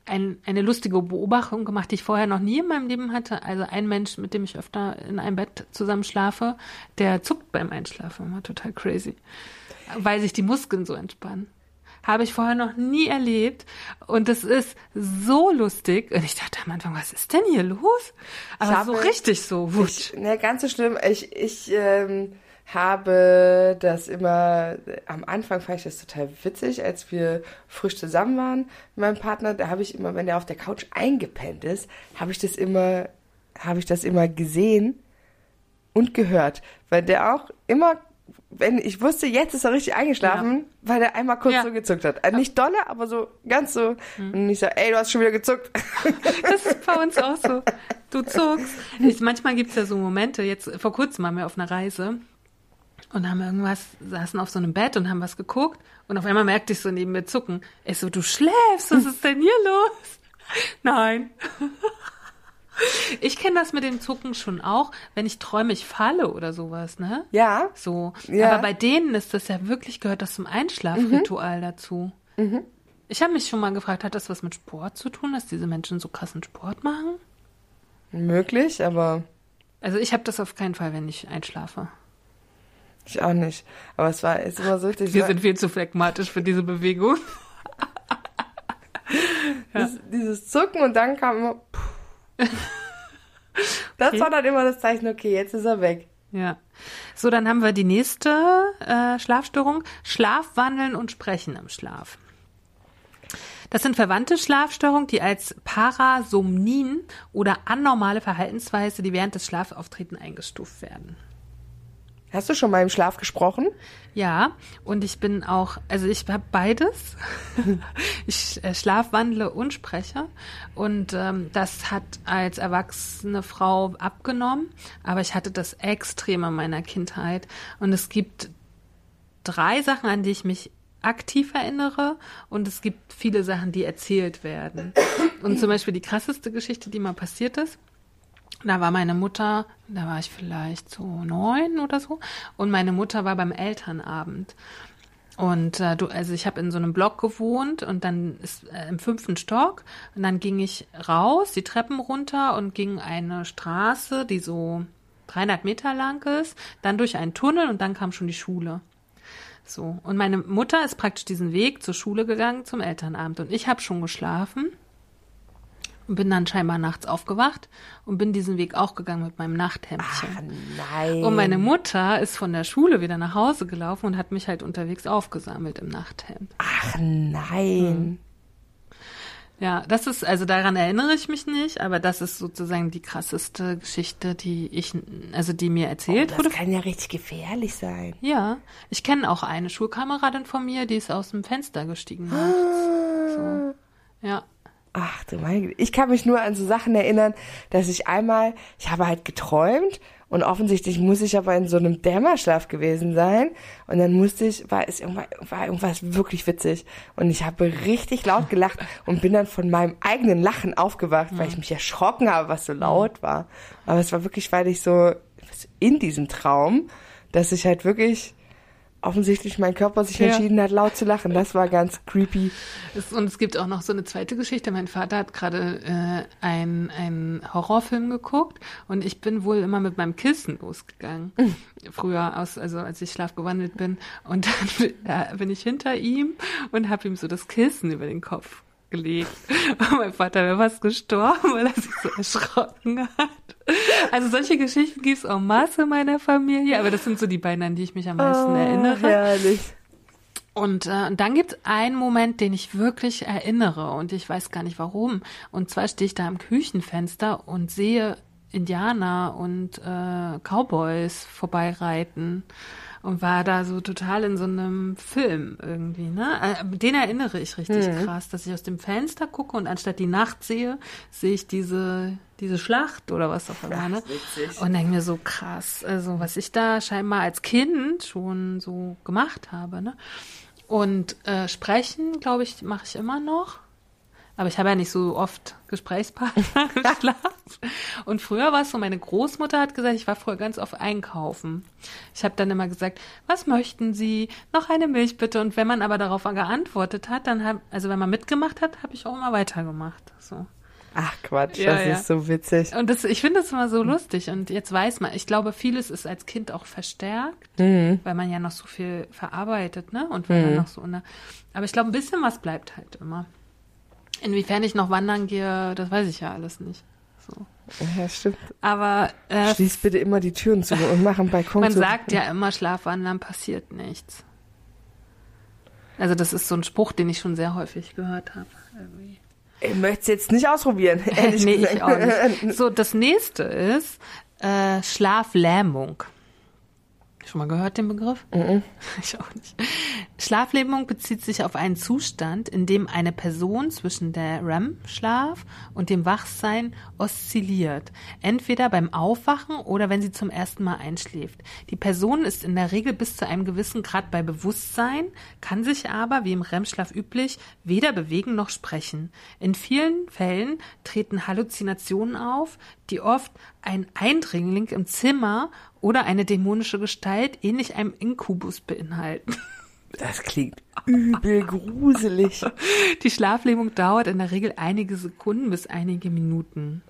ein, eine lustige Beobachtung gemacht, die ich vorher noch nie in meinem Leben hatte. Also ein Mensch, mit dem ich öfter in einem Bett zusammen schlafe, der zuckt beim Einschlafen. War total crazy. Weil sich die Muskeln so entspannen. Habe ich vorher noch nie erlebt. Und das ist so lustig. Und ich dachte am Anfang, was ist denn hier los? Aber so richtig so. Wusch. ne, ganz so schlimm. Ich, ich, ähm, habe das immer, am Anfang fand ich das total witzig, als wir frisch zusammen waren mit meinem Partner, da habe ich immer, wenn er auf der Couch eingepennt ist, habe ich das immer, habe ich das immer gesehen und gehört, weil der auch immer wenn ich wusste, jetzt ist er richtig eingeschlafen, ja. weil er einmal kurz ja. so gezuckt hat. Also nicht dolle, aber so ganz so. Mhm. Und ich so, ey, du hast schon wieder gezuckt. Das ist bei uns auch so. Du zuckst. Ich, manchmal gibt es ja so Momente, jetzt vor kurzem waren wir auf einer Reise und haben irgendwas, saßen auf so einem Bett und haben was geguckt und auf einmal merkte ich so neben mir zucken. Ich so, du schläfst, was ist denn hier los? Nein. Ich kenne das mit dem Zucken schon auch, wenn ich träume, ich falle oder sowas, ne? Ja. So. Ja. Aber bei denen ist das ja wirklich, gehört das zum Einschlafritual dazu. Ich habe mich schon mal gefragt, hat das was mit Sport zu tun, dass diese Menschen so krassen Sport machen? Möglich, aber Also ich habe das auf keinen Fall, wenn ich einschlafe. Ich auch nicht. Aber es war ist immer so richtig. Wir sind viel zu phlegmatisch für diese Bewegung. dieses, dieses Zucken und dann kam immer. Das Okay. war dann immer das Zeichen, okay, jetzt ist er weg. Ja. So, dann haben wir die nächste äh, Schlafstörung. Schlafwandeln und Sprechen im Schlaf. Das sind verwandte Schlafstörungen, die als Parasomnien oder anormale Verhaltensweise, die während des Schlafauftreten eingestuft werden. Hast du schon mal im Schlaf gesprochen? Ja, und ich bin auch, also ich habe beides. ich äh, schlafwandle und spreche. Und ähm, das hat als erwachsene Frau abgenommen. Aber ich hatte das extrem in meiner Kindheit. Und es gibt drei Sachen, an die ich mich aktiv erinnere. Und es gibt viele Sachen, die erzählt werden. Und zum Beispiel die krasseste Geschichte, die mal passiert ist. Da war meine Mutter, da war ich vielleicht so neun oder so, und meine Mutter war beim Elternabend. Und äh, du, also ich habe in so einem Block gewohnt und dann ist äh, im fünften Stock. Und dann ging ich raus, die Treppen runter und ging eine Straße, die so 300 Meter lang ist, dann durch einen Tunnel und dann kam schon die Schule. So. Und meine Mutter ist praktisch diesen Weg zur Schule gegangen zum Elternabend. Und ich habe schon geschlafen bin dann scheinbar nachts aufgewacht und bin diesen Weg auch gegangen mit meinem Nachthemdchen. Ach nein. Und meine Mutter ist von der Schule wieder nach Hause gelaufen und hat mich halt unterwegs aufgesammelt im Nachthemd. Ach nein. Ja, das ist, also daran erinnere ich mich nicht, aber das ist sozusagen die krasseste Geschichte, die ich, also die mir erzählt Das wurde. kann ja richtig gefährlich sein. Ja, ich kenne auch eine Schulkameradin von mir, die ist aus dem Fenster gestiegen nachts. So. Ja. Ach du meine Güte. Ich kann mich nur an so Sachen erinnern, dass ich einmal, ich habe halt geträumt und offensichtlich muss ich aber in so einem Dämmerschlaf gewesen sein und dann musste ich, war es irgendwas, war irgendwas wirklich witzig und ich habe richtig laut gelacht und bin dann von meinem eigenen Lachen aufgewacht, weil ich mich erschrocken habe, was so laut war. Aber es war wirklich, weil ich so in diesem Traum, dass ich halt wirklich offensichtlich mein Körper sich Ja. entschieden hat, laut zu lachen. Das war ganz creepy. Es, und es gibt auch noch so eine zweite Geschichte. Mein Vater hat gerade äh, ein- einen Horrorfilm geguckt und ich bin wohl immer mit meinem Kissen losgegangen. Früher, aus, also als ich schlafgewandelt bin. Und dann äh, bin ich hinter ihm und habe ihm so das Kissen über den Kopf gelegt. Und mein Vater wäre fast gestorben, weil er sich so erschrocken hat. Also solche Geschichten gibt's en masse in meiner Familie, aber das sind so die beiden, an die ich mich am meisten erinnere. Herrlich. Und äh, dann gibt es einen Moment, den ich wirklich erinnere und ich weiß gar nicht warum. Und zwar stehe ich da am Küchenfenster und sehe Indianer und äh, Cowboys vorbeireiten und war da so total in so einem Film irgendwie. Ne? Äh, Den erinnere ich richtig krass, dass ich aus dem Fenster gucke und anstatt die Nacht sehe, sehe ich diese diese Schlacht oder was auch immer. Ne? witzig. Und denke mir so krass, also was ich da scheinbar als Kind schon so gemacht habe. Ne? Und äh, sprechen, glaube ich, mache ich immer noch. Aber ich habe ja nicht so oft Gesprächspartner. Und früher war es so, meine Großmutter hat gesagt, ich war früher ganz oft einkaufen. Ich habe dann immer gesagt, was möchten Sie? Noch eine Milch bitte. Und wenn man aber darauf geantwortet hat, dann hab, also wenn man mitgemacht hat, habe ich auch immer weitergemacht. So. Ach Quatsch, Ja, das ja. ist so witzig. Und das, ich finde das immer so lustig. Und jetzt weiß man, ich glaube, vieles ist als Kind auch verstärkt, Mhm. weil man ja noch so viel verarbeitet, ne? Und weil man noch so unter. Aber ich glaube, ein bisschen was bleibt halt immer. Inwiefern ich noch wandern gehe, das weiß ich ja alles nicht. So. Ja, stimmt. Aber äh, Schließ bitte immer die Türen zu und mach einen Balkon man zu. sagt ja immer, Schlafwandern passiert nichts. Also das ist so ein Spruch, den ich schon sehr häufig gehört habe. Irgendwie. Ich möchte es jetzt nicht ausprobieren, ehrlich nee, gesagt. ich auch nicht. So, das nächste ist äh, Schlaflähmung. Schon mal gehört den Begriff? Ich auch nicht. Schlaflähmung bezieht sich auf einen Zustand, in dem eine Person zwischen der REM-Schlaf und dem Wachsein oszilliert, entweder beim Aufwachen oder wenn sie zum ersten Mal einschläft. Die Person ist in der Regel bis zu einem gewissen Grad bei Bewusstsein, kann sich aber, wie im REM-Schlaf üblich, weder bewegen noch sprechen. In vielen Fällen treten Halluzinationen auf, die oft ein Eindringling im Zimmer oder eine dämonische Gestalt ähnlich einem Inkubus beinhalten. Das klingt übel gruselig. Die Schlaflähmung dauert in der Regel einige Sekunden bis einige Minuten.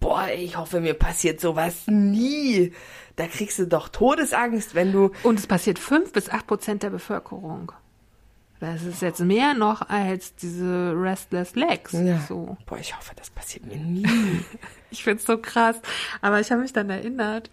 Boah, ich hoffe, mir passiert sowas nie. Da kriegst du doch Todesangst, wenn du. Und es passiert fünf bis acht Prozent der Bevölkerung. Das ist jetzt mehr noch als diese Restless Legs. Ja. So. Boah, ich hoffe, das passiert mir nie. Ich find's so krass. Aber ich habe mich dann erinnert.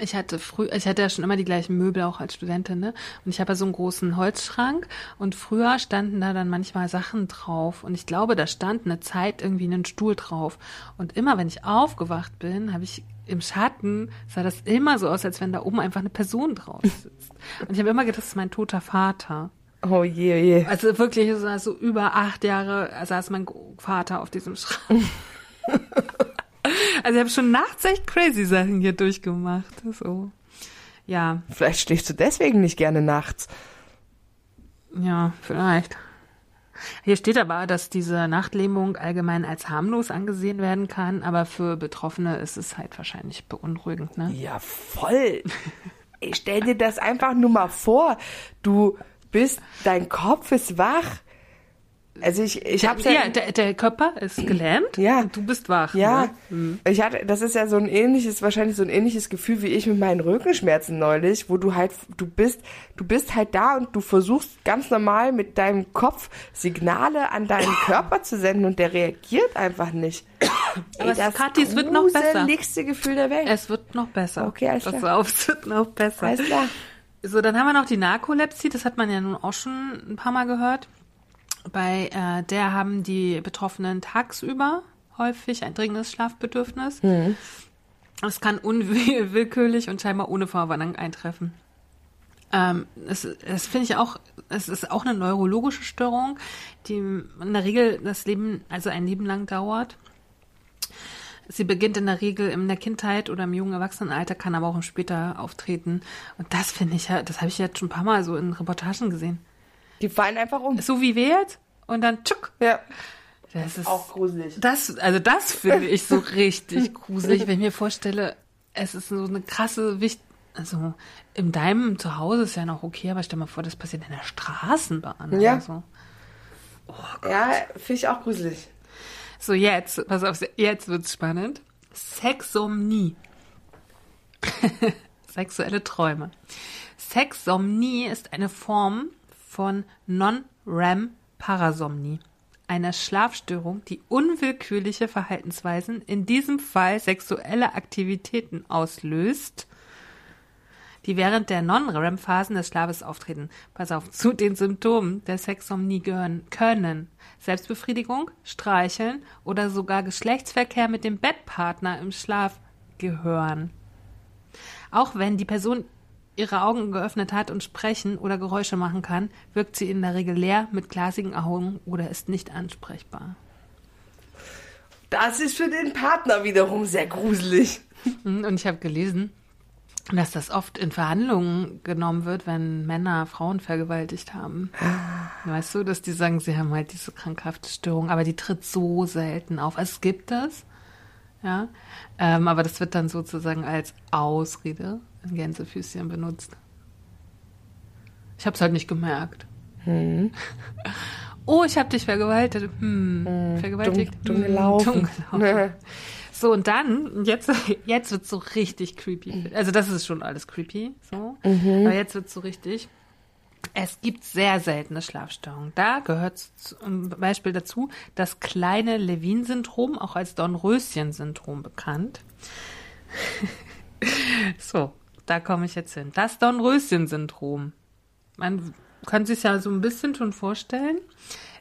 Ich hatte früh, ich hatte ja schon immer die gleichen Möbel auch als Studentin, ne? Und ich habe ja so einen großen Holzschrank und früher standen da dann manchmal Sachen drauf und ich glaube, da stand eine Zeit irgendwie ein Stuhl drauf. Und immer wenn ich aufgewacht bin, habe ich im Schatten sah das immer so aus, als wenn da oben einfach eine Person drauf sitzt. Und ich habe immer gedacht, das ist mein toter Vater. Oh je, oh je. Also wirklich, so also über acht Jahre saß mein Vater auf diesem Schrank. also ich habe schon nachts echt crazy Sachen hier durchgemacht. So. Ja, Vielleicht schläfst du deswegen nicht gerne nachts. ja, vielleicht. Hier steht aber, dass diese Nachtlähmung allgemein als harmlos angesehen werden kann, aber für Betroffene ist es halt wahrscheinlich beunruhigend, ne? Ja, voll. Ich stell dir das einfach nur mal vor. Du bist, dein Kopf ist wach. Also ich, ich hab's ja, ja der, der Körper ist gelähmt Ja. du bist wach. ja, Ne? ich hatte, das ist ja so ein ähnliches, wahrscheinlich so ein ähnliches Gefühl wie ich mit meinen Rückenschmerzen neulich, wo du halt, du bist, du bist halt da und du versuchst ganz normal mit deinem Kopf Signale an deinen Körper zu senden und der reagiert einfach nicht. Aber es- Kathi, es wird noch besser. gruseligste Gefühl der Welt. Es wird noch besser. Okay, alles Pass klar. auf, es wird noch besser. Alles klar. So, dann haben wir noch die Narkolepsie, das hat man ja nun auch schon ein paar Mal gehört. Bei äh, der haben die Betroffenen tagsüber häufig ein dringendes Schlafbedürfnis. Es kann unwillkürlich und scheinbar ohne Vorwarnung eintreffen. Ähm, es, es finde ich auch, es ist auch eine neurologische Störung, die in der Regel das Leben, also ein Leben lang dauert. Sie beginnt in der Regel in der Kindheit oder im jungen Erwachsenenalter, kann aber auch im später auftreten. Und das finde ich ja, das habe ich jetzt schon ein paar Mal so in Reportagen gesehen. Die fallen einfach um. So wie wir jetzt und dann tschuck. Ja. Das ist Auch gruselig. das, also das finde ich so richtig gruselig, wenn ich mir vorstelle, es ist so eine krasse Wicht, also in deinem Zuhause ist ja noch okay, aber stell mal vor, das passiert in der Straßenbahn Ja. oder so. Ja, finde ich auch gruselig. So, jetzt, pass auf, jetzt wird's spannend. Sexomnie. Sexuelle Träume. Sexomnie ist eine Form von Non-REM-Parasomnie. Eine Schlafstörung, die unwillkürliche Verhaltensweisen, in diesem Fall sexuelle Aktivitäten auslöst, die während der Non-REM-Phasen des Schlafes auftreten. Pass auf, zu den Symptomen der Sexomnie gehören können Selbstbefriedigung, Streicheln oder sogar Geschlechtsverkehr mit dem Bettpartner im Schlaf gehören. Auch wenn die Person ihre Augen geöffnet hat und sprechen oder Geräusche machen kann, wirkt sie in der Regel leer mit glasigen Augen oder ist nicht ansprechbar. Das ist für den Partner wiederum sehr gruselig. Mhm, Und ich habe gelesen, dass das oft in Verhandlungen genommen wird, wenn Männer Frauen vergewaltigt haben. Weißt du, dass die sagen, sie haben halt diese krankhafte Störung, aber die tritt so selten auf. Also es gibt das, ja, ähm, aber das wird dann sozusagen als Ausrede in Gänsefüßchen benutzt. Ich habe es halt nicht gemerkt. Oh, ich habe dich vergewaltigt. Hm, vergewaltigt. Dumm, dumm Hm, gelaufen. dumm gelaufen. So, und dann, jetzt, jetzt wird's so richtig creepy. Also, das ist schon alles creepy, so. Aber jetzt wird's so richtig. Es gibt sehr seltene Schlafstörungen. Da gehört zum Beispiel dazu das kleine Levin-Syndrom, auch als Dornröschen-Syndrom bekannt. so, da komme ich jetzt hin. Das Dornröschen-Syndrom. Man kann sich ja so ein bisschen schon vorstellen,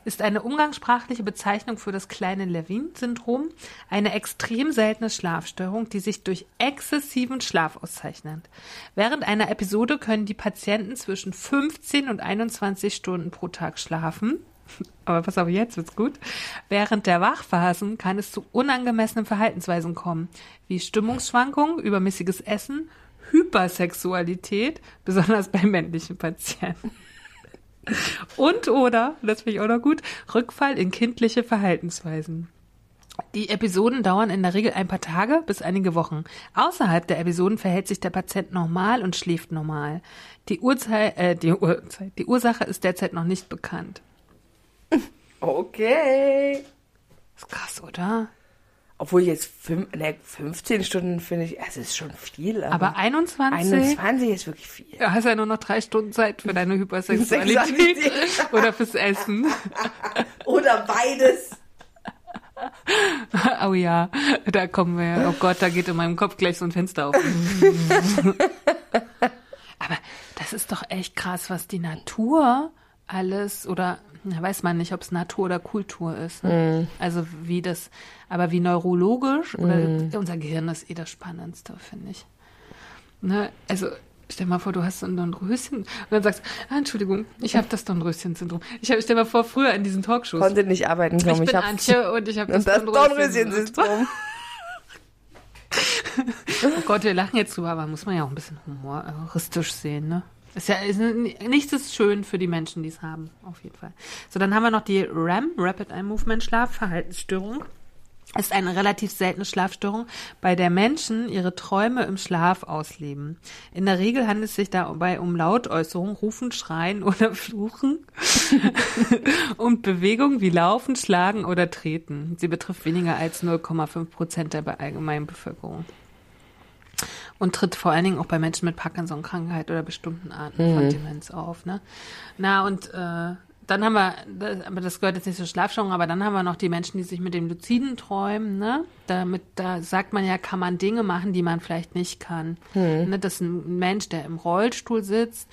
ist eine umgangssprachliche Bezeichnung für das kleine Levin-Syndrom, eine extrem seltene Schlafstörung, die sich durch exzessiven Schlaf auszeichnet. Während einer Episode können die Patienten zwischen 15 und 21 Stunden pro Tag schlafen. Aber pass auf, jetzt wird's gut. Während der Wachphasen kann es zu unangemessenen Verhaltensweisen kommen, wie Stimmungsschwankungen, übermäßiges Essen, Hypersexualität, besonders bei männlichen Patienten. Und oder, das finde ich auch noch gut, Rückfall in kindliche Verhaltensweisen. Die Episoden dauern in der Regel ein paar Tage bis einige Wochen. Außerhalb der Episoden verhält sich der Patient normal und schläft normal. Die, Uhrzeit, äh, die, Uhrzeit, die Ursache ist derzeit noch nicht bekannt. Okay. Ist krass, oder? Obwohl jetzt fünf, ne, 15 Stunden finde ich, es ist schon viel. Aber 21? 21 ist wirklich viel. Du hast ja nur noch drei Stunden Zeit für deine Hypersexualität Sexualität. oder fürs Essen. Oder beides. Oh ja, da kommen wir. Oh Gott, da geht in meinem Kopf gleich so ein Fenster auf. Aber das ist doch echt krass, was die Natur alles oder na, weiß man nicht, ob es Natur oder Kultur ist. Ne? Also wie das, aber wie neurologisch oder unser Gehirn ist eh das Spannendste, finde ich. Ne? Also stell mal vor, du hast so ein Dornröschen und dann sagst, ah, Entschuldigung, ich habe das Dornröschen-Syndrom. Ich hab, stell mal vor, früher in diesen Talkshows. Konnte nicht arbeiten, komm. ich bin hab- Antje und ich habe das, das. Dornröschen-Syndrom. Oh Gott, wir lachen jetzt drüber, aber muss man ja auch ein bisschen humoristisch sehen, ne? Ist ja, ist, nichts ist schön für die Menschen, die es haben, auf jeden Fall. So, dann haben wir noch die RAM, Rapid Eye Movement Schlaf, Verhaltensstörung. Ist eine relativ seltene Schlafstörung, bei der Menschen ihre Träume im Schlaf ausleben. In der Regel handelt es sich dabei um Lautäußerungen, Rufen, Schreien oder Fluchen und Bewegungen wie Laufen, Schlagen oder Treten. Sie betrifft weniger als 0,5 Prozent der allgemeinen Bevölkerung und tritt vor allen Dingen auch bei Menschen mit Parkinson-Krankheit oder bestimmten Arten von Demenz auf. Ne? Na, und äh, dann haben wir, das, aber das gehört jetzt nicht zur Schlafstörung, aber dann haben wir noch die Menschen, die sich mit dem Luziden träumen. Ne? Damit, da sagt man ja, kann man Dinge machen, die man vielleicht nicht kann. Ne? Das ist ein Mensch, der im Rollstuhl sitzt,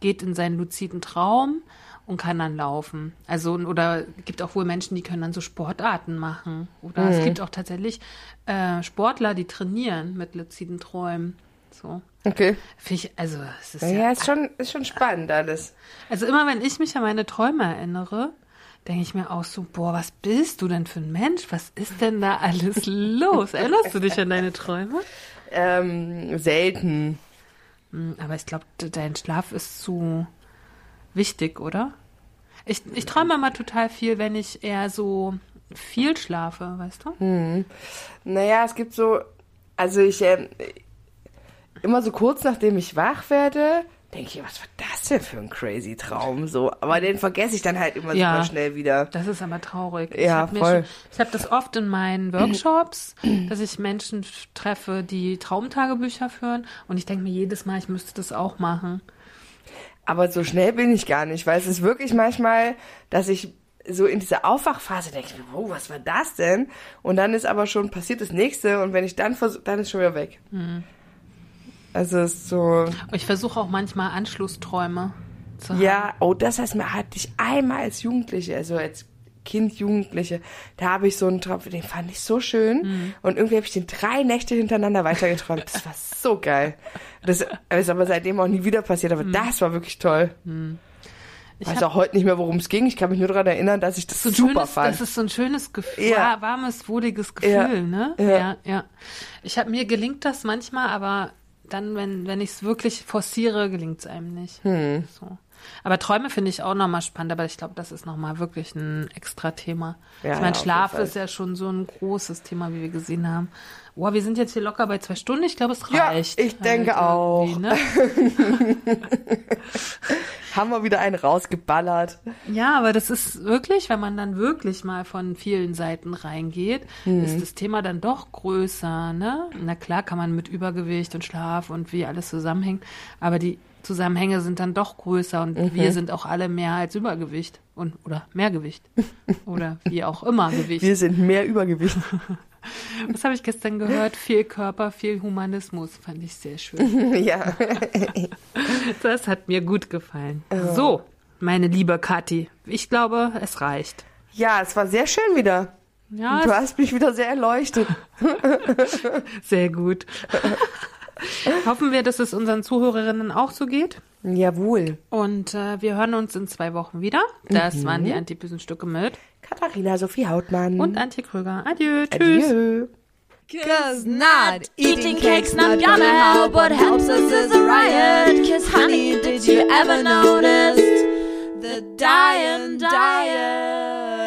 geht in seinen luziden Traum und kann dann laufen. Also oder gibt auch wohl Menschen, die können dann so Sportarten machen. Oder es gibt auch tatsächlich äh, Sportler, die trainieren mit luziden Träumen. So. Okay. Finde ich, also es ist Ja, ja, ist schon, ist schon spannend alles. also immer wenn ich mich an meine Träume erinnere, denke ich mir auch so, boah, was bist du denn für ein Mensch? Was ist denn da alles los? Erinnerst du dich an deine Träume? Ähm, selten. Hm, Aber ich glaube, dein Schlaf ist zu wichtig, oder? Ich, ich träume immer total viel, wenn ich eher so viel schlafe, weißt du? Naja, es gibt so, also ich, ähm, immer so kurz nachdem ich wach werde, denke ich, was war das denn für ein crazy Traum? So, aber den vergesse ich dann halt immer Ja. super schnell wieder. Das ist aber traurig. ich Ja, hab mir voll. Schon, ich habe das oft in meinen Workshops, dass ich Menschen treffe, die Traumtagebücher führen. Und ich denke mir jedes Mal, ich müsste das auch machen. Aber so schnell bin ich gar nicht, weil es ist wirklich manchmal, dass ich so in dieser Aufwachphase denke, wow, was war das denn? Und dann ist aber schon passiert das nächste und wenn ich dann versuche, dann ist schon wieder weg. Hm. Also es ist so, Ich versuche auch manchmal Anschlussträume zu haben. ja, oh, das heißt mir, hatte ich einmal als Jugendliche, also als Kind, Jugendliche, da habe ich so einen Traum, den fand ich so schön Hm. und irgendwie habe ich den drei Nächte hintereinander weitergeträumt. Das war so geil. Das ist aber seitdem auch nie wieder passiert, aber das war wirklich toll. Hm. Ich weiß auch heute nicht mehr, worum es ging. Ich kann mich nur daran erinnern, dass ich das so super schönes, fand. Das ist so ein schönes Gefühl, Ja. warmes, wohliges Gefühl, Ja. ne? Ja. Ja, ja. Ich habe mir gelingt das manchmal, aber dann, wenn wenn ich es wirklich forciere, gelingt es einem nicht. Hm. So. Aber Träume finde ich auch nochmal spannend, aber ich glaube, das ist nochmal wirklich ein extra Thema. Ja, ich ja, meine, auf Schlaf ist ja schon so ein großes Thema, wie wir gesehen haben. Boah, wir sind jetzt hier locker bei zwei Stunden. Ich glaube, es Ja, reicht. ich denke auch. Ne? Haben wir wieder einen rausgeballert. Ja, aber das ist wirklich, wenn man dann wirklich mal von vielen Seiten reingeht, Mhm. ist das Thema dann doch größer, ne? Na klar kann man mit Übergewicht und Schlaf und wie alles zusammenhängt, aber die Zusammenhänge sind dann doch größer und Mhm. wir sind auch alle mehr als Übergewicht und oder Mehrgewicht oder wie auch immer Gewicht. Wir sind mehr Übergewicht. Was habe ich gestern gehört? Viel Körper, viel Humanismus, fand ich sehr schön. ja. Das hat mir gut gefallen. So, meine liebe Kathi. Ich glaube, es reicht. Ja, es war sehr schön wieder. Ja, Du hast mich wieder sehr erleuchtet. sehr gut. Hoffen wir, dass es unseren Zuhörerinnen auch so geht. Jawohl. Und äh, wir hören uns in zwei Wochen wieder. Das waren die Antibösenstücke mit Katharina Sophie Hautmann. und Antje Krüger. Adieu. Tschüss. Adieu. Cause not eating cake's not gonna help. What helps us is a riot. Cause honey, did you ever notice the dying diet?